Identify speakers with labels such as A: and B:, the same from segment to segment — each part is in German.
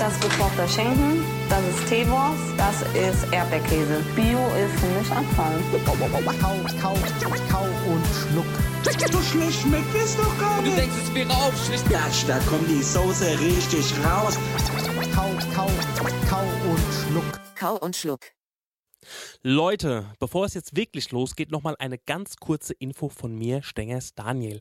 A: Das ist gekochter Schinken, das ist Teewurst, das ist Erdbeerkäse. Bio ist für mich Abfall.
B: Kau, kau, kau und schluck.
C: So schlecht schmeckt es doch gar nicht.
D: Du denkst, es wäre aufschlicht.
C: Ja, da kommt die Soße richtig raus.
B: Kau, kau, kau und schluck.
E: Kau und Schluck.
F: Leute, bevor es jetzt wirklich losgeht, nochmal eine ganz kurze Info von mir, Stengers Daniel.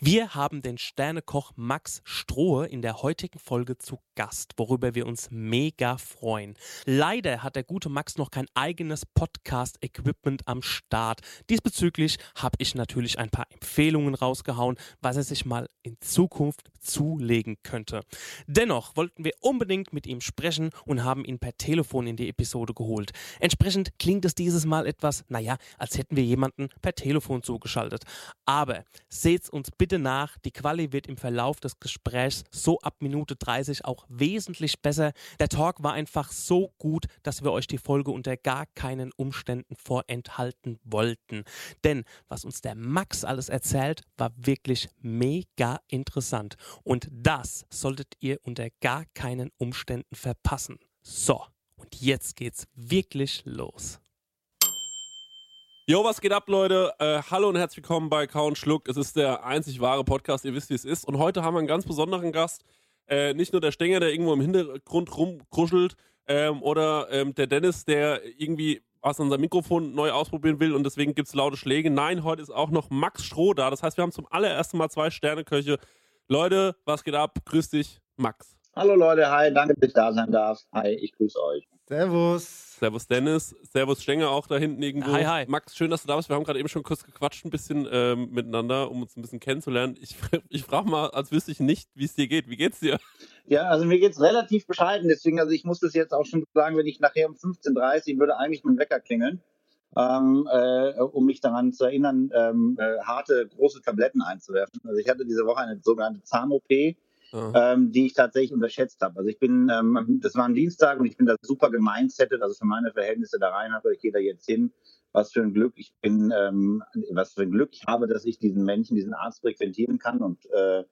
F: Wir haben den Sternekoch Max Strohe in der heutigen Folge zu Gast, worüber wir uns mega freuen. Leider hat der gute Max noch kein eigenes Podcast-Equipment am Start. Diesbezüglich habe ich natürlich ein paar Empfehlungen rausgehauen, was er sich mal in Zukunft zulegen könnte. Dennoch wollten wir unbedingt mit ihm sprechen und haben ihn per Telefon in die Episode geholt. Entsprechend klingt es dieses Mal etwas, naja, als hätten wir jemanden per Telefon zugeschaltet. Aber seht's uns bitte nach, die Quali wird im Verlauf des Gesprächs so ab Minute 30 auch wesentlich besser. Der Talk war einfach so gut, dass wir euch die Folge unter gar keinen Umständen vorenthalten wollten. Denn was uns der Max alles erzählt, war wirklich mega interessant. Und das solltet ihr unter gar keinen Umständen verpassen. So. Und jetzt geht's wirklich los.
G: Jo, was geht ab, Leute? Äh, hallo und herzlich willkommen bei Kau und Schluck. Es ist der einzig wahre Podcast, ihr wisst, wie es ist. Und heute haben wir einen ganz besonderen Gast. Äh, nicht nur der Stenger, der irgendwo im Hintergrund rumkruschelt, ähm, oder ähm, der Dennis, der irgendwie was an seinem Mikrofon neu ausprobieren will und deswegen gibt es laute Schläge. Nein, heute ist auch noch Max Stroh da. Das heißt, wir haben zum allerersten Mal zwei Sterneköche. Leute, was geht ab? Grüß dich, Max.
H: Hallo Leute, hi, danke, dass ich da sein darf. Hi, ich grüße euch.
B: Servus.
G: Servus Dennis, Servus Stenger auch da hinten irgendwo.
F: Hi, hi.
G: Max, schön, dass du da bist. Wir haben gerade eben schon kurz gequatscht ein bisschen ähm, miteinander, um uns ein bisschen kennenzulernen. Ich, ich frage mal, als wüsste ich nicht, wie es dir geht. Wie geht's dir?
H: Ja, also mir geht's relativ bescheiden, deswegen, also ich muss das jetzt auch schon sagen, wenn ich nachher um 15.30 Uhr würde eigentlich mein Wecker klingeln, ähm, äh, um mich daran zu erinnern, ähm, äh, harte, große Tabletten einzuwerfen. Also ich hatte diese Woche eine sogenannte Zahn-OP, ähm, die ich tatsächlich unterschätzt habe. Also ich bin, ähm, das war ein Dienstag und ich bin da super gemindsettet, also für meine Verhältnisse da rein habe, ich gehe da jetzt hin. Was für ein Glück ich bin, ähm, was für ein Glück ich habe, dass ich diesen Menschen, diesen Arzt frequentieren kann und äh,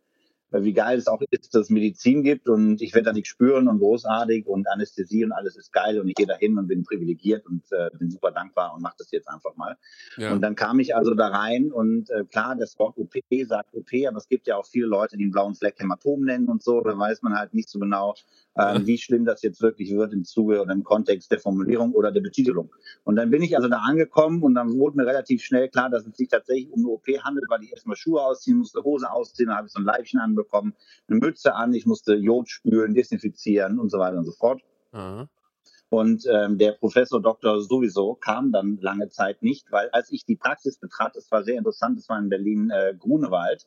H: wie geil es auch ist, dass es Medizin gibt und ich werde da nichts spüren und großartig und Anästhesie und alles ist geil und ich gehe da hin und bin privilegiert und äh, bin super dankbar und mache das jetzt einfach mal.
G: Ja.
H: Und dann kam ich also da rein und äh, klar, das Wort OP sagt OP, aber es gibt ja auch viele Leute, die einen blauen Fleck Hämatom nennen und so, da weiß man halt nicht so genau, äh, wie schlimm das jetzt wirklich wird im Zuge oder im Kontext der Formulierung oder der Betitelung. Und dann bin ich also da angekommen und dann wurde mir relativ schnell klar, dass es sich tatsächlich um eine OP handelt, weil ich erstmal Schuhe ausziehen musste, Hose ausziehen, dann habe ich so ein Leibchen anbekommen, eine Mütze an, ich musste Jod spülen, desinfizieren und so weiter und so fort.
G: Aha.
H: Und ähm, der Professor Doktor sowieso kam dann lange Zeit nicht, weil als ich die Praxis betrat, das war sehr interessant, das war in Berlin äh, Grunewald,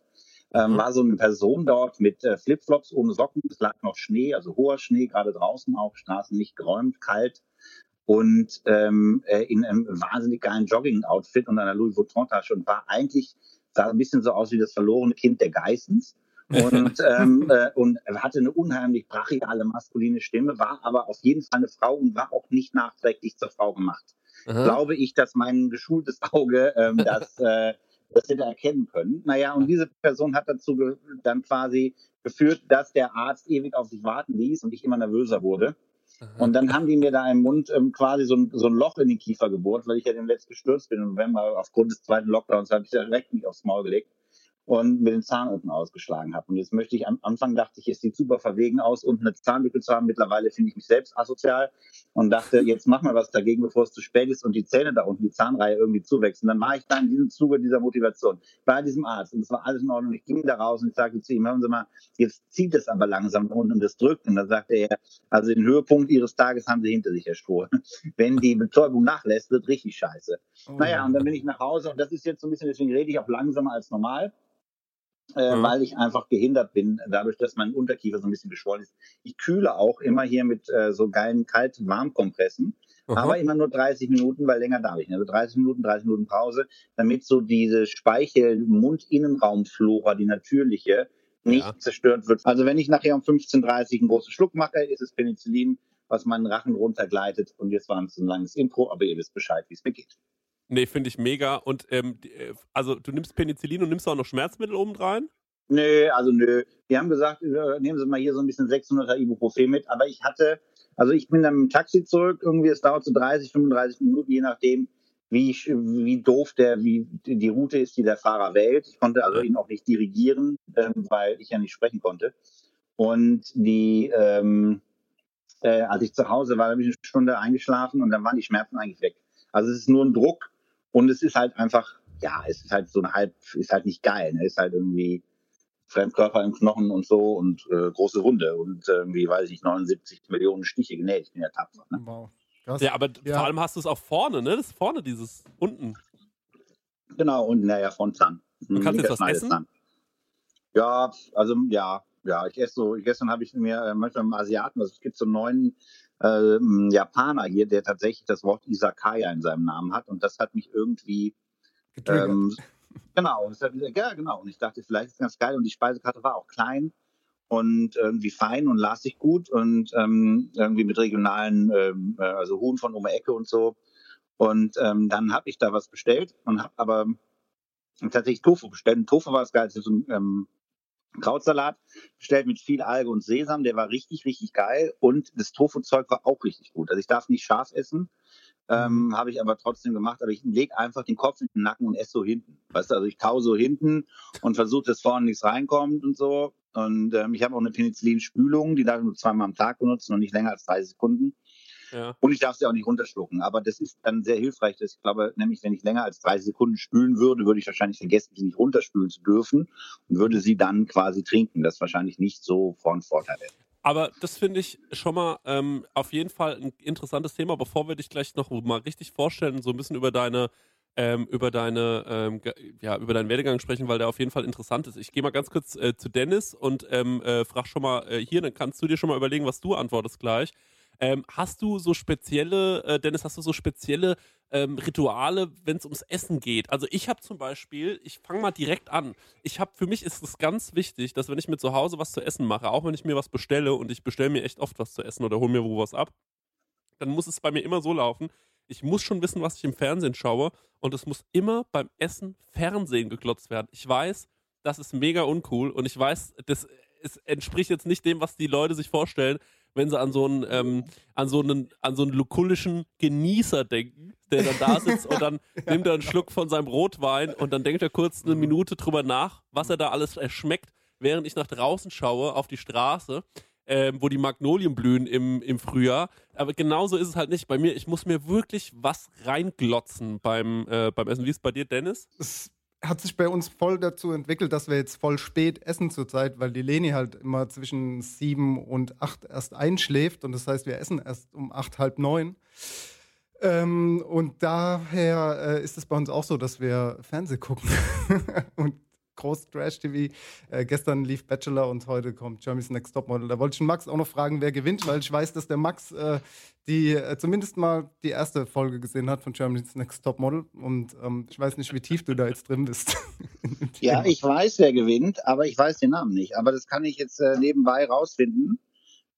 H: ähm,
G: Mhm.
H: war so eine Person dort mit äh, Flipflops ohne Socken, es lag noch Schnee, also hoher Schnee, gerade draußen auch, Straßen nicht geräumt, kalt und ähm, äh, in einem wahnsinnig geilen Jogging-Outfit und einer Louis Vuitton-Tasche und war eigentlich, sah ein bisschen so aus wie das verlorene Kind der Geissens und, ähm, äh, und hatte eine unheimlich brachiale maskuline Stimme, war aber auf jeden Fall eine Frau und war auch nicht nachträglich zur Frau gemacht.
G: Aha.
H: Glaube ich, dass mein geschultes Auge ähm, das, äh, das hätte erkennen können. Naja, und diese Person hat dazu dann quasi geführt, dass der Arzt ewig auf sich warten ließ und ich immer nervöser wurde. Und dann haben die mir da im Mund ähm, quasi so ein, so ein Loch in den Kiefer gebohrt, weil ich ja dem letzt gestürzt bin im November aufgrund des zweiten Lockdowns, habe ich direkt mich aufs Maul gelegt. Und mir den Zahn unten ausgeschlagen habe. Und jetzt möchte ich am Anfang dachte ich, es sieht super verwegen aus, unten eine Zahnlücke zu haben. Mittlerweile finde ich mich selbst asozial und dachte, jetzt mach mal was dagegen, bevor es zu spät ist und die Zähne da unten, die Zahnreihe irgendwie zuwächst. Und dann war ich da in diesem Zuge dieser Motivation bei diesem Arzt und es war alles in Ordnung. Ich ging da raus und ich sagte zu ihm, hören Sie mal, jetzt zieht es aber langsam unten und das drückt. Und dann sagte er, also den Höhepunkt Ihres Tages haben Sie hinter sich, Herr Stroh. Wenn die Betäubung nachlässt, wird richtig scheiße.
B: Oh.
H: Naja, und dann bin ich nach Hause und das ist jetzt so ein bisschen, deswegen rede ich auch langsamer als normal äh,
G: Mhm.
H: weil ich einfach gehindert bin, dadurch, dass mein Unterkiefer so ein bisschen geschwollen ist. Ich kühle auch immer hier mit äh, so geilen kalt-warm-Kompressen,
G: Aha.
H: aber immer nur 30 Minuten, weil länger darf ich nicht. Also 30 Minuten, 30 Minuten Pause, damit so diese Speichel-Mund-Innenraumflora, die natürliche, nicht
G: Ja.
H: zerstört wird. Also wenn ich nachher um 15.30 einen großen Schluck mache, ist es Penicillin, was meinen Rachen runtergleitet. Und jetzt war es ein langes Intro, aber ihr wisst Bescheid, wie es mir geht.
G: Nee, finde ich mega. Und ähm, äh, also du nimmst Penicillin und nimmst auch noch Schmerzmittel obendrein?
H: Nö, also nö. Die haben gesagt, äh, nehmen Sie mal hier so ein bisschen 600er Ibuprofen mit. Aber ich hatte, also ich bin dann mit dem Taxi zurück. Irgendwie, es dauert so 30, 35 Minuten, je nachdem, wie, wie doof der, wie die die Route ist, die der Fahrer wählt. Ich konnte also ihn auch nicht dirigieren, ähm, weil ich ja nicht sprechen konnte. Und die, ähm, äh, als ich zu Hause war, habe ich eine Stunde eingeschlafen und dann waren die Schmerzen eigentlich weg. Also es ist nur ein Druck und es ist halt einfach, ja, es ist halt so ein halb, ist halt nicht geil. Ne? Ist halt irgendwie Fremdkörper im Knochen und so und äh, große Wunde und irgendwie, weiß ich nicht, 79 Millionen Stiche genäht. Ich bin ja tapfer. Ne?
B: Wow. Krass.
G: Ja, aber
B: Ja.
G: vor allem hast du es auch vorne, ne? Das ist vorne dieses unten.
H: Genau, und naja.
G: Und kannst du
H: Nicht
G: jetzt was
H: der Schneidezahn. Ja, also ja, ja, ich esse so, gestern habe ich mir äh, manchmal im Asiaten, also es gibt so einen neuen äh, Japaner hier, der tatsächlich das Wort Isakaya in seinem Namen hat und das hat mich irgendwie. Ähm, genau, das hat, ja, genau. Und ich dachte, vielleicht ist es ganz geil. Und die Speisekarte war auch klein und irgendwie fein und las sich gut und ähm, irgendwie mit regionalen, ähm, äh, also Huhn von um die Ecke und so. Und ähm, dann habe ich da was bestellt und habe aber tatsächlich Tofu bestellt. Und Tofu war das Geilste, so ein ähm, Krautsalat bestellt mit viel Alge und Sesam. Der war richtig, richtig geil. Und das Tofu-Zeug war auch richtig gut. Also ich darf nicht scharf essen. Ähm, habe ich aber trotzdem gemacht. Aber ich lege einfach den Kopf in den Nacken und esse so hinten. Weißt du, also ich kau so hinten und versuche, dass vorne nichts reinkommt und so. Und ähm, ich habe auch eine Penicillin-Spülung, die darf ich nur zweimal am Tag benutzen und nicht länger als 30 Sekunden.
G: Ja.
H: Und ich darf sie auch nicht runterschlucken. Aber das ist dann sehr hilfreich. Dass ich glaube, nämlich, wenn ich länger als 30 Sekunden spülen würde, würde ich wahrscheinlich vergessen, sie nicht runterspülen zu dürfen und würde sie dann quasi trinken. Das wahrscheinlich nicht so von Vorteil wäre.
G: Aber das finde ich schon mal ähm, auf jeden Fall ein interessantes Thema. Bevor wir dich gleich noch mal richtig vorstellen, so ein bisschen über deine ähm, über deine ähm, ja über deinen Werdegang sprechen, weil der auf jeden Fall interessant ist. Ich gehe mal ganz kurz äh, zu Dennis und ähm, äh, frag schon mal äh, hier, dann kannst du dir schon mal überlegen, was du antwortest gleich. Ähm, hast du so spezielle, äh, Dennis, hast du so spezielle ähm, Rituale, wenn es ums Essen geht? Also ich habe zum Beispiel, ich fange mal direkt an. Ich habe, für mich ist es ganz wichtig, dass wenn ich mir zu Hause was zu essen mache, auch wenn ich mir was bestelle und ich bestelle mir echt oft was zu essen oder hole mir wo was ab, dann muss es bei mir immer so laufen. Ich muss schon wissen, was ich im Fernsehen schaue und es muss immer beim Essen Fernsehen geglotzt werden. Ich weiß, das ist mega uncool und ich weiß, das es entspricht jetzt nicht dem, was die Leute sich vorstellen, wenn sie an so einen, ähm, an so einen, an so einen lukullischen Genießer denken, der dann da sitzt und dann nimmt er einen Schluck von seinem Rotwein und dann denkt er kurz eine Minute drüber nach, was er da alles erschmeckt, während ich nach draußen schaue auf die Straße, ähm, wo die Magnolien blühen im, im Frühjahr. Aber genauso ist es halt nicht bei mir. Ich muss mir wirklich was reinglotzen beim, äh, beim Essen. Wie ist es bei dir, Dennis?
B: es hat sich bei uns voll dazu entwickelt, dass wir jetzt voll spät essen zurzeit, weil die Leni halt immer zwischen sieben und acht erst einschläft und das heißt, wir essen erst um acht, halb neun. Ähm, und daher äh, ist es bei uns auch so, dass wir Fernseh gucken und groß Trash-TV. Äh, gestern lief Bachelor und heute kommt Jeremy's Next Topmodel. Da wollte ich den Max auch noch fragen, wer gewinnt, weil ich weiß, dass der Max äh, die äh, zumindest mal die erste Folge gesehen hat von Germany's Next Topmodel und ähm, ich weiß nicht, wie tief du da jetzt drin bist.
H: Ja, ich weiß, wer gewinnt, aber ich weiß den Namen nicht. Aber das kann ich jetzt äh, nebenbei rausfinden.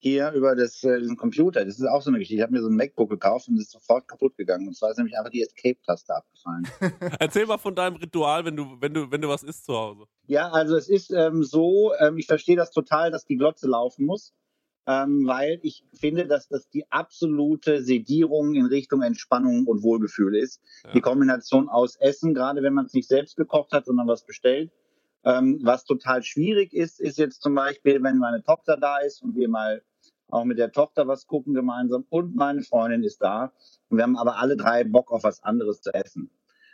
H: Hier über das, äh, diesen Computer. Das ist auch so eine Geschichte. Ich habe mir so ein MacBook gekauft und es ist sofort kaputt gegangen. Und zwar ist nämlich einfach die Escape-Taste abgefallen.
G: Erzähl mal von deinem Ritual, wenn du, wenn du, wenn du was isst zu Hause.
H: Ja, also es ist ähm, so, ähm, ich verstehe das total, dass die Glotze laufen muss, ähm, weil ich finde, dass das die absolute Sedierung in Richtung Entspannung und Wohlgefühl ist.
G: Ja.
H: Die Kombination aus Essen, gerade wenn man es nicht selbst gekocht hat, sondern was bestellt, Ähm, was total schwierig ist, ist jetzt zum Beispiel, wenn meine Tochter da ist und wir mal auch mit der Tochter was gucken gemeinsam und meine Freundin ist da. Und wir haben aber alle drei Bock auf was anderes zu essen.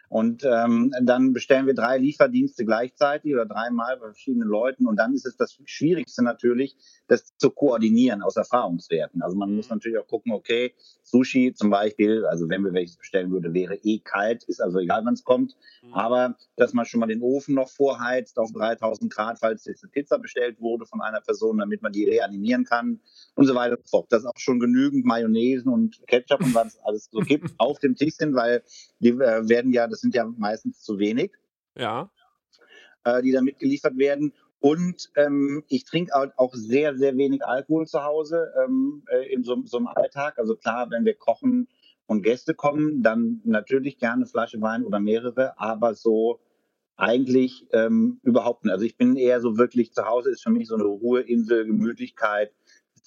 H: Und ähm, dann bestellen wir drei Lieferdienste gleichzeitig oder dreimal bei verschiedenen Leuten. Und dann ist es das Schwierigste natürlich, das zu koordinieren aus Erfahrungswerten. Also man muss natürlich auch gucken, okay, Sushi zum Beispiel, also wenn wir welches bestellen würde, wäre eh kalt, ist also egal, wann es kommt. Aber dass man schon mal den Ofen noch vorheizt auf 3000 Grad, falls jetzt eine Pizza bestellt wurde von einer Person, damit man die reanimieren kann und so weiter und so fort. Dass auch schon genügend Mayonnaise und Ketchup und was es alles so gibt auf dem Tisch sind, weil die äh, werden ja, das sind ja meistens zu wenig,
G: Ja.
H: äh, die da mitgeliefert werden. Und ähm, ich trinke auch, auch sehr, sehr wenig Alkohol zu Hause ähm, äh, in so, so einem Alltag. Also klar, wenn wir kochen und Gäste kommen, dann natürlich gerne eine Flasche Wein oder mehrere, aber so eigentlich ähm, überhaupt nicht. Also ich bin eher so wirklich zu Hause ist für mich so eine Ruheinsel, Gemütlichkeit,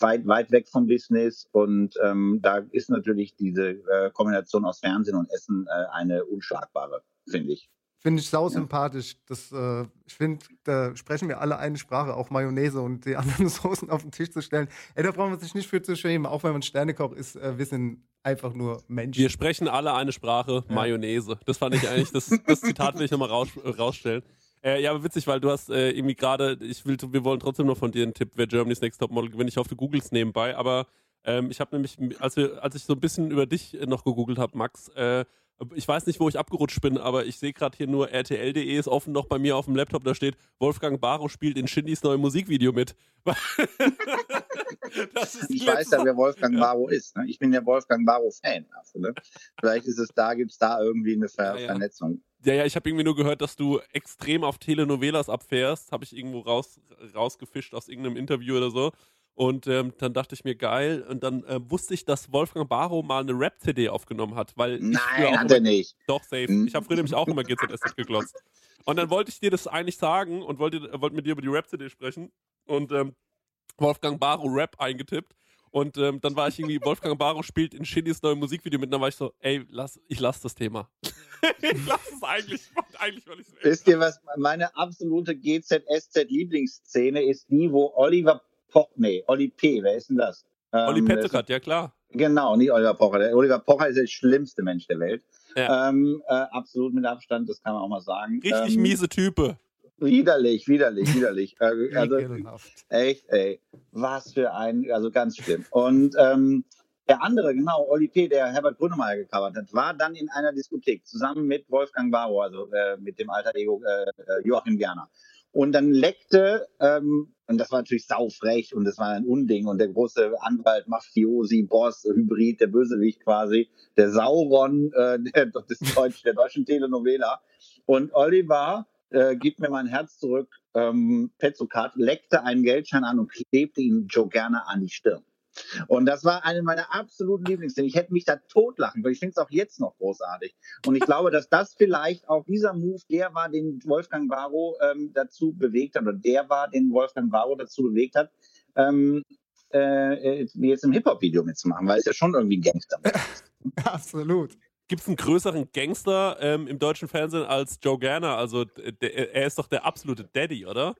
H: weit, weit weg vom Business. Und ähm, da ist natürlich diese äh, Kombination aus Fernsehen und Essen äh, eine unschlagbare, finde ich.
B: Finde ich sau sympathisch. Das, äh, ich finde, da sprechen wir alle eine Sprache, auch Mayonnaise und die anderen Soßen auf den Tisch zu stellen. Ey, da braucht man sich nicht für zu schämen, auch wenn man Sternekoch ist. Äh, wir sind einfach nur Menschen.
G: Wir sprechen alle eine Sprache, Mayonnaise. Das fand ich eigentlich, das, das Zitat will ich nochmal raus, rausstellen. Äh, ja, aber witzig, weil du hast äh, irgendwie gerade, ich will, wir wollen trotzdem noch von dir einen Tipp, wer Germany's Next Top Model gewinnt. Ich hoffe, du googelst nebenbei, aber ähm, ich habe nämlich, als, wir, als ich so ein bisschen über dich äh, noch gegoogelt habe, Max, äh, ich weiß nicht, wo ich abgerutscht bin, aber ich sehe gerade hier nur RTL.de ist offen noch bei mir auf dem Laptop, da steht, Wolfgang Barrow spielt in Shindys neuem Musikvideo mit.
H: Ich weiß ja, wer Wolfgang Barrow ist. Ne? Ich bin ja Wolfgang Barrow-Fan. Also, ne? Vielleicht ist es da, gibt es da irgendwie eine Ver
G: Ja, ja.
H: Vernetzung.
G: Ja, ja, ich habe irgendwie nur gehört, dass du extrem auf Telenovelas abfährst. Habe ich irgendwo raus, rausgefischt aus irgendeinem Interview oder so. Und ähm, dann dachte ich mir, geil. Und dann äh, wusste ich, dass Wolfgang Barrow mal eine Rap-CD aufgenommen hat. Weil
H: Nein, hat er nicht.
G: Doch, safe.
H: Hm.
G: Ich habe früher nämlich auch immer GZSZ geglotzt. Und dann wollte ich dir das eigentlich sagen und wollte, wollte mit dir über die Rap-CD sprechen. Und ähm, Wolfgang Barrow Rap eingetippt. Und ähm, dann war ich irgendwie, Wolfgang Barrow spielt in Shindys neuem Musikvideo mit. Und dann war ich so, ey, lass, ich lass das Thema. ich lass es eigentlich. Ich wollte eigentlich, weil ich es
H: Wisst ihr was? Meine absolute GZSZ-Lieblingsszene ist die, wo Oliver Poch, nee, Olli P., wer ist denn das? Ähm,
G: Petterat, ja klar.
H: Genau, nicht Oliver Pocher. Der Oliver Pocher ist der schlimmste Mensch der Welt.
G: Ja.
H: Ähm, äh, absolut mit Abstand, das kann man auch mal sagen.
G: Richtig
H: ähm,
G: miese Type.
H: Widerlich, widerlich, widerlich. Äh, also. Echt, ey. Was für ein, also ganz schlimm. Und ähm, der andere, genau, Oli P., der Herbert Grönemeyer gecovert hat, war dann in einer Diskothek zusammen mit Wolfgang Barrow, also äh, mit dem alter Ego äh, äh, Joachim Gerner. Und dann leckte, ähm, und das war natürlich saufrech und das war ein Unding und der große Anwalt, Mafiosi, Boss, Hybrid, der Bösewicht quasi, der Sauron äh, der, des Deutsch, der deutschen Telenovela. Und Oliver äh, gib mir mein Herz zurück, ähm, Petzokat, leckte einen Geldschein an und klebte ihn Joe Gerner an die Stirn. Und das war eine meiner absoluten Lieblingsszenen. Ich hätte mich da totlachen, weil ich finde es auch jetzt noch großartig. Und ich glaube, dass das vielleicht auch dieser Move, der war, den Wolfgang Barrow ähm, dazu bewegt hat, oder der war, den Wolfgang Barrow dazu bewegt hat, ähm, äh, äh, jetzt im Hip-Hop-Video mitzumachen, weil es ja schon irgendwie ein Gangster ist.
B: Absolut.
G: Gibt es einen größeren Gangster ähm, im deutschen Fernsehen als Joe Gerner? Also der, er ist doch der absolute Daddy, oder?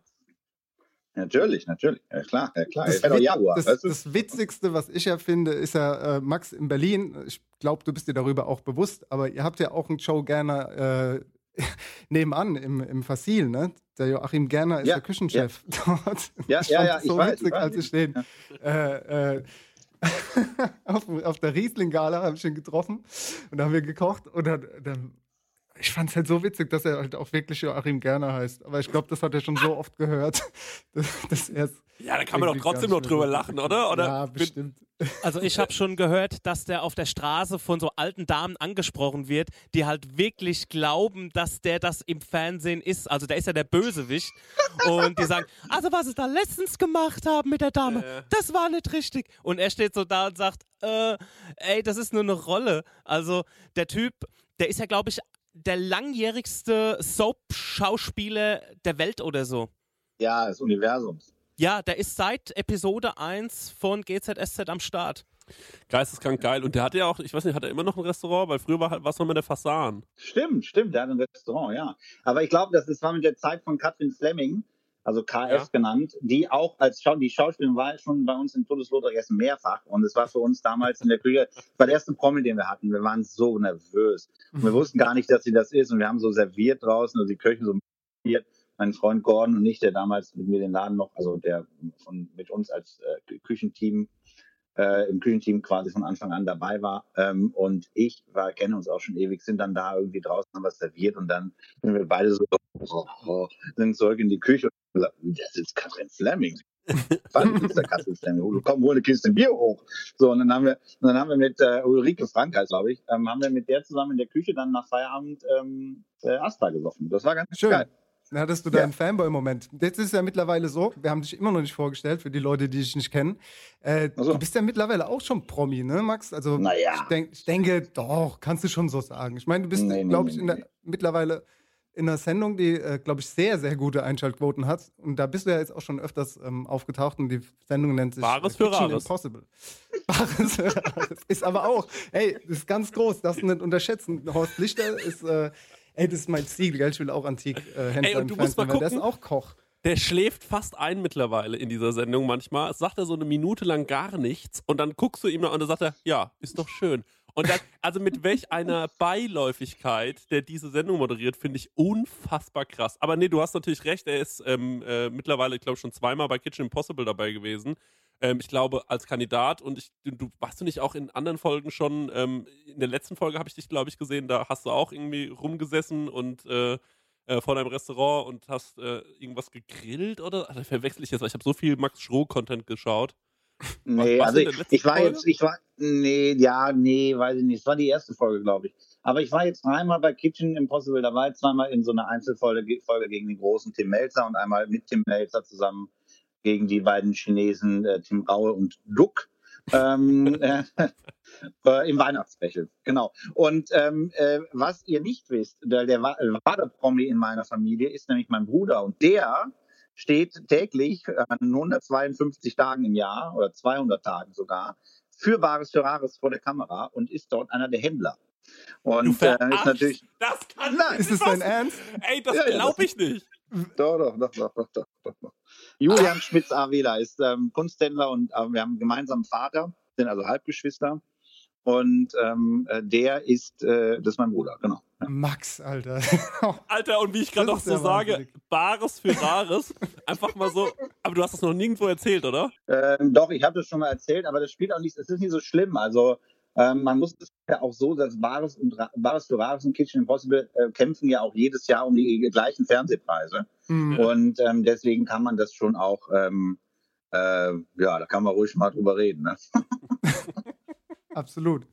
H: Natürlich, natürlich. Ja, klar, ja, klar.
B: Das,
H: Er ist ja doch
B: Wit-
H: Jaguar,
B: das,
H: weißt du?
B: das Witzigste, was ich ja finde, ist ja äh, Max in Berlin. Ich glaube, du bist dir darüber auch bewusst, aber ihr habt ja auch einen Joe Gerner äh, nebenan im, im Fassil, ne? Der Joachim Gerner ist
H: Ja,
B: der Küchenchef dort.
H: Ja,
B: ich
H: ja,
B: fand
H: ja, ich
B: so
H: weiß,
B: witzig,
H: ich weiß.
B: als ich den äh, äh, auf, auf der Riesling-Gala habe ich ihn getroffen und da haben wir gekocht und dann, dann ich fand es halt so witzig, dass er halt auch wirklich Joachim Gerner heißt. Aber ich glaube, das hat er schon so oft gehört, dass, dass er es
G: Ja, da kann man doch trotzdem noch drüber lachen, oder? oder
B: ja, bestimmt.
F: Also ich habe schon gehört, dass der auf der Straße von so alten Damen angesprochen wird, die halt wirklich glauben, dass der das im Fernsehen ist. Also der ist ja der Bösewicht. Und die sagen, also was sie da letztens gemacht haben mit der Dame,
G: Äh.
F: das war nicht richtig. Und er steht so da und sagt, äh, ey, das ist nur eine Rolle. Also der Typ, der ist ja, glaube ich, der langjährigste Soap-Schauspieler der Welt oder so.
H: Ja, des Universums.
F: Ja, der ist seit Episode 1 von GZSZ am Start.
G: Geisteskrank geil. Und der hatte ja auch, ich weiß nicht, hat er immer noch ein Restaurant? Weil früher war halt was noch mit der Fassan.
H: Stimmt, stimmt, der hat ein Restaurant, ja. Aber ich glaube, das, das war mit der Zeit von Katrin Fleming, also KF
G: Ja.
H: genannt, die auch als Schau die Schauspielerin war schon bei uns in Todeslothar Essen mehrfach. Und es war für uns damals in der Küche, das war der erste Promi, den wir hatten. Wir waren so nervös. Und wir wussten gar nicht, dass sie das ist. Und wir haben so serviert draußen, also die Köche so serviert. Mein Freund Gordon und ich, der damals mit mir den Laden noch, also der von, mit uns als äh, Küchenteam äh, im Küchenteam quasi von Anfang an dabei war. Ähm, und ich war, kenne uns auch schon ewig, sind dann da irgendwie draußen, haben was serviert und dann sind wir beide so, oh, oh, sind zurück in die Küche und gesagt, das ist Katrin Fleming. Wann ist der Katrin Fleming? Oh, komm, hol eine Kiste Bier hoch. So, und dann haben wir, dann haben wir mit äh, Ulrike Frankreich, glaube ich, ähm, haben wir mit der zusammen in der Küche dann nach Feierabend ähm, äh, Astra gesoffen. Das war ganz
B: Schön.
H: geil.
B: Dann hattest du
H: Ja.
B: deinen Fanboy-Moment. Jetzt ist es ja mittlerweile so, wir haben dich immer noch nicht vorgestellt, für die Leute, die dich nicht kennen. Äh,
H: Ach so.
B: Du bist ja mittlerweile auch schon Promi, ne, Max? Also,
H: Naja.
B: ich, denk, ich denke, doch, kannst du schon so sagen. Ich meine, du bist,
H: Nee, nee,
B: glaube ich,
H: nee,
B: in der,
H: nee.
B: mittlerweile in einer Sendung, die, äh, glaube ich, sehr, sehr gute Einschaltquoten hat. Und da bist du ja jetzt auch schon öfters ähm, aufgetaucht und die Sendung nennt sich
G: Wahres
B: äh,
G: für
B: Kitchen
G: Rares.
B: Impossible. Für Rares. Ist aber auch, ey, das ist ganz groß, das nicht unterschätzen. Horst Lichter ist, äh, ey, das ist mein Ziel, gell? Ich will auch Antikhändler äh,
G: Ey,
B: Händler
G: und du musst mal
B: weil der ist
G: gucken.
B: auch Koch.
G: Der schläft fast ein mittlerweile in dieser Sendung manchmal. Es sagt er so eine Minute lang gar nichts und dann guckst du ihm noch und dann sagt er, ja, ist doch schön. Und dann, also mit welch einer Beiläufigkeit, der diese Sendung moderiert, finde ich unfassbar krass. Aber nee, du hast natürlich recht, er ist ähm, äh, mittlerweile, ich glaube, schon zweimal bei Kitchen Impossible dabei gewesen. Ähm, ich glaube, als Kandidat und ich, du, warst du nicht auch in anderen Folgen schon, ähm, in der letzten Folge habe ich dich, glaube ich, gesehen, da hast du auch irgendwie rumgesessen und äh, äh, vor deinem Restaurant und hast äh, irgendwas gegrillt oder? Also verwechsel ich jetzt, weil ich habe so viel Max Schroh-Content geschaut.
H: Nee,
G: warst
H: also ich, ich war
G: Folge?
H: jetzt, ich war, nee, ja, nee, weiß ich nicht. Es war die erste Folge, glaube ich. Aber ich war jetzt dreimal bei Kitchen Impossible dabei, zweimal in so einer Einzelfolge Folge gegen den großen Tim Melzer und einmal mit Tim Melzer zusammen gegen die beiden Chinesen äh, Tim Raue und Duck. ähm, äh, äh, im Weihnachtsspecial, genau. Und ähm, äh, was ihr nicht wisst, der, der wa- wahre Promi in meiner Familie ist nämlich mein Bruder und der steht täglich an 152 Tagen im Jahr oder 200 Tagen sogar für Bares für Rares vor der Kamera und ist dort einer der Händler. Und äh, ist natürlich,
G: Das kann
H: Nein,
B: Ist es dein Ernst?
G: Ey, das
H: Ja,
G: glaube
H: das
G: ich nicht.
H: doch, doch, doch, doch, doch, doch, doch, doch. Julian Schmitz-Avela ist ähm, Kunsthändler und äh, wir haben einen gemeinsamen Vater, sind also Halbgeschwister. Und ähm, äh, der ist, äh, das ist mein Bruder, genau. Ja.
B: Max, Alter.
G: Alter, und wie ich gerade noch so sage,
B: wahnsinnig.
G: Bares für Rares. Einfach mal so. Aber du hast das noch nirgendwo erzählt, oder?
H: Ähm, doch, ich habe das schon mal erzählt, aber das spielt auch nicht, es ist nicht so schlimm. Also ähm, man muss es ja auch so, dass Bares und Ra- Bares für Rares und Kitchen Impossible äh, kämpfen ja auch jedes Jahr um die gleichen Fernsehpreise.
B: Hm.
H: Und ähm, deswegen kann man das schon auch, ähm, äh, ja, da kann man ruhig mal drüber reden. Ne?
B: Absolut.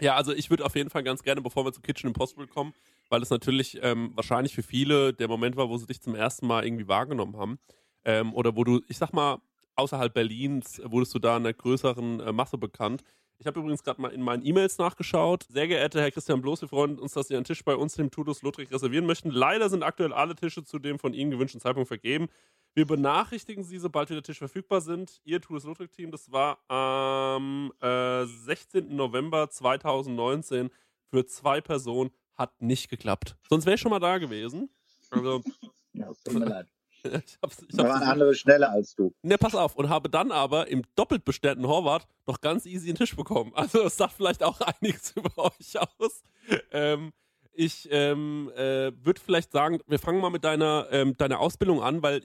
G: Ja, also ich würde auf jeden Fall ganz gerne, bevor wir zu Kitchen Impossible kommen, weil es natürlich ähm, wahrscheinlich für viele der Moment war, wo sie dich zum ersten Mal irgendwie wahrgenommen haben. Ähm, oder wo du, ich sag mal, außerhalb Berlins wurdest du da in einer größeren äh, Masse bekannt. Ich habe übrigens gerade mal in meinen E-Mails nachgeschaut. Sehr geehrter Herr Christian Bloß, wir freuen uns, dass Sie einen Tisch bei uns im Tudus Lothric reservieren möchten. Leider sind aktuell alle Tische zu dem von Ihnen gewünschten Zeitpunkt vergeben. Wir benachrichtigen Sie, sobald wieder Tische verfügbar sind. Ihr Tudus Lothric Team, das war am äh, 16. November 2019 für zwei Personen, hat nicht geklappt. Sonst wäre ich schon mal da gewesen. Also,
H: Ja, tut mir leid.
G: Ich hab's, ich
H: Da waren andere schneller als du.
G: Ne, pass auf. Und habe dann aber im doppelt bestellten Horvath noch ganz easy einen Tisch bekommen. Also das sagt vielleicht auch einiges über euch aus. Ähm, ich ähm, äh, würde vielleicht sagen, wir fangen mal mit deiner, ähm, deiner Ausbildung an, weil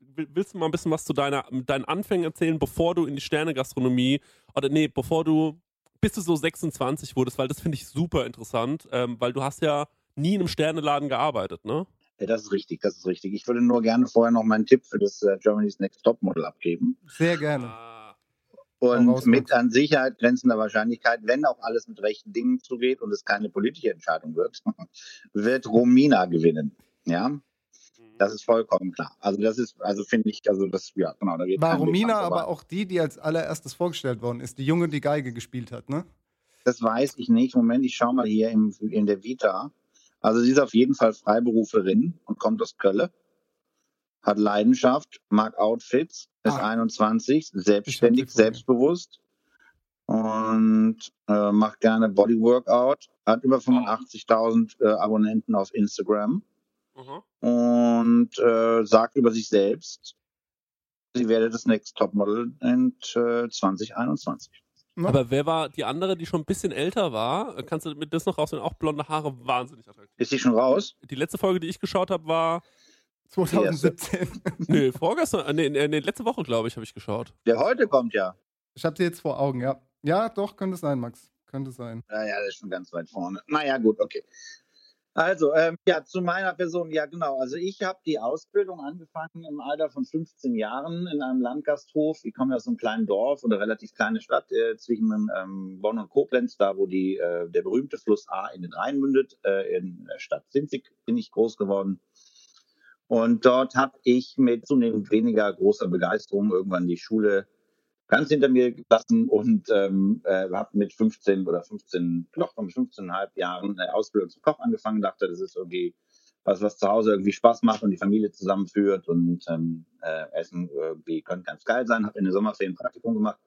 G: will- willst du mal ein bisschen was zu deiner, deinen Anfängen erzählen, bevor du in die Sternegastronomie oder nee, bevor du bis du so 26 wurdest, weil das finde ich super interessant, ähm, weil du hast ja nie in einem Sterneladen gearbeitet, ne?
H: Ja, das ist richtig, das ist richtig. Ich würde nur gerne vorher noch meinen Tipp für das äh, Germany's Next Top Model abgeben.
B: Sehr gerne.
G: Ah,
H: Und mit an Sicherheit grenzender Wahrscheinlichkeit, wenn auch alles mit rechten Dingen zugeht und es keine politische Entscheidung wird, wird Romina gewinnen. Ja, das ist vollkommen klar. Also das ist, also finde ich, also das, ja, genau. Da geht
B: War Romina aber auch die, die als allererstes vorgestellt worden ist. Die Junge, die Geige gespielt hat, ne?
H: Das weiß ich nicht. Moment, ich schaue mal hier im, in der Vita. Also sie ist auf jeden Fall Freiberuferin und kommt aus Kölle, hat Leidenschaft, mag Outfits, ist
B: ah.
H: 21, selbstständig, selbstbewusst und äh, macht gerne Bodyworkout, hat über 85.000 äh, Abonnenten auf Instagram
G: mhm.
H: und äh, sagt über sich selbst, sie werde das nächste Topmodel in äh, 2021. Ne?
G: Aber wer war die andere, die schon ein bisschen älter war? Kannst du mit das noch rausnehmen? Auch blonde Haare, wahnsinnig attraktiv.
H: Ist die schon raus?
G: Die letzte Folge, die ich geschaut habe, war
B: 2017.
G: nee, vorgestern, äh, nee, nee, letzte Woche, glaube ich, habe ich geschaut.
H: Der heute kommt ja.
B: Ich habe sie jetzt vor Augen, ja. Ja, doch, könnte sein, Max. Könnte sein.
H: Naja, das ist schon ganz weit vorne. Naja, gut, okay. Also, ähm, ja, zu meiner Person, ja genau. Also ich habe die Ausbildung angefangen im Alter von 15 Jahren in einem Landgasthof. Ich komme aus einem kleinen Dorf oder relativ kleine Stadt äh, zwischen ähm, Bonn und Koblenz, da wo die, äh, der berühmte Fluss A in den Rhein mündet. Äh, in der Stadt Sinzig bin ich groß geworden. Und dort habe ich mit zunehmend weniger großer Begeisterung irgendwann die Schule ganz hinter mir gelassen und ähm, äh, habe mit 15 oder 15, doch mit 15,5 Jahren eine Ausbildung zum Koch angefangen, dachte, das ist irgendwie was, was zu Hause irgendwie Spaß macht und die Familie zusammenführt und ähm, äh, Essen irgendwie könnte ganz geil sein. Habe in der Sommerferien ein Praktikum gemacht,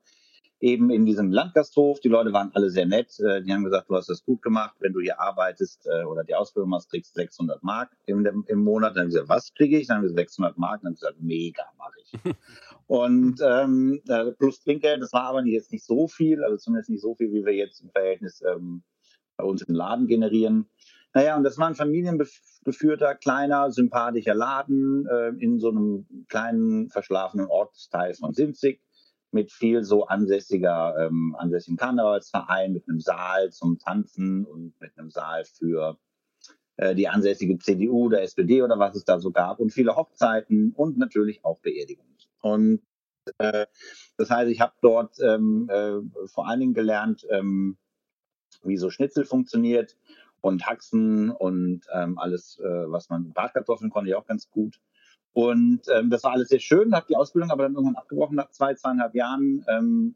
H: eben in diesem Landgasthof. Die Leute waren alle sehr nett. Äh, die haben gesagt, du hast das gut gemacht. Wenn du hier arbeitest äh, oder die Ausbildung machst, kriegst du 600 Mark im, im Monat. Dann haben sie gesagt, was kriege ich? Dann haben sie 600 Mark. Dann haben sie gesagt, mega, mache ich. Und ähm, äh, plus Trinkgeld, das war aber jetzt nicht so viel, also zumindest nicht so viel, wie wir jetzt im Verhältnis ähm, bei uns im Laden generieren. Naja, und das war ein familiengeführter, kleiner, sympathischer Laden äh, in so einem kleinen, verschlafenen Ortsteil von Sinzig mit viel so ansässiger, ähm, ansässigen Karnevalsverein, mit einem Saal zum Tanzen und mit einem Saal für äh, die ansässige CDU oder SPD oder was es da so gab und viele Hochzeiten und natürlich auch Beerdigungen. Und äh, das heißt, ich habe dort ähm, äh, vor allen Dingen gelernt, ähm, wie so Schnitzel funktioniert und Haxen und ähm, alles, äh, was man, Bratkartoffeln konnte ich auch ganz gut. Und ähm, das war alles sehr schön, habe die Ausbildung aber dann irgendwann abgebrochen nach zwei, zweieinhalb Jahren, ähm,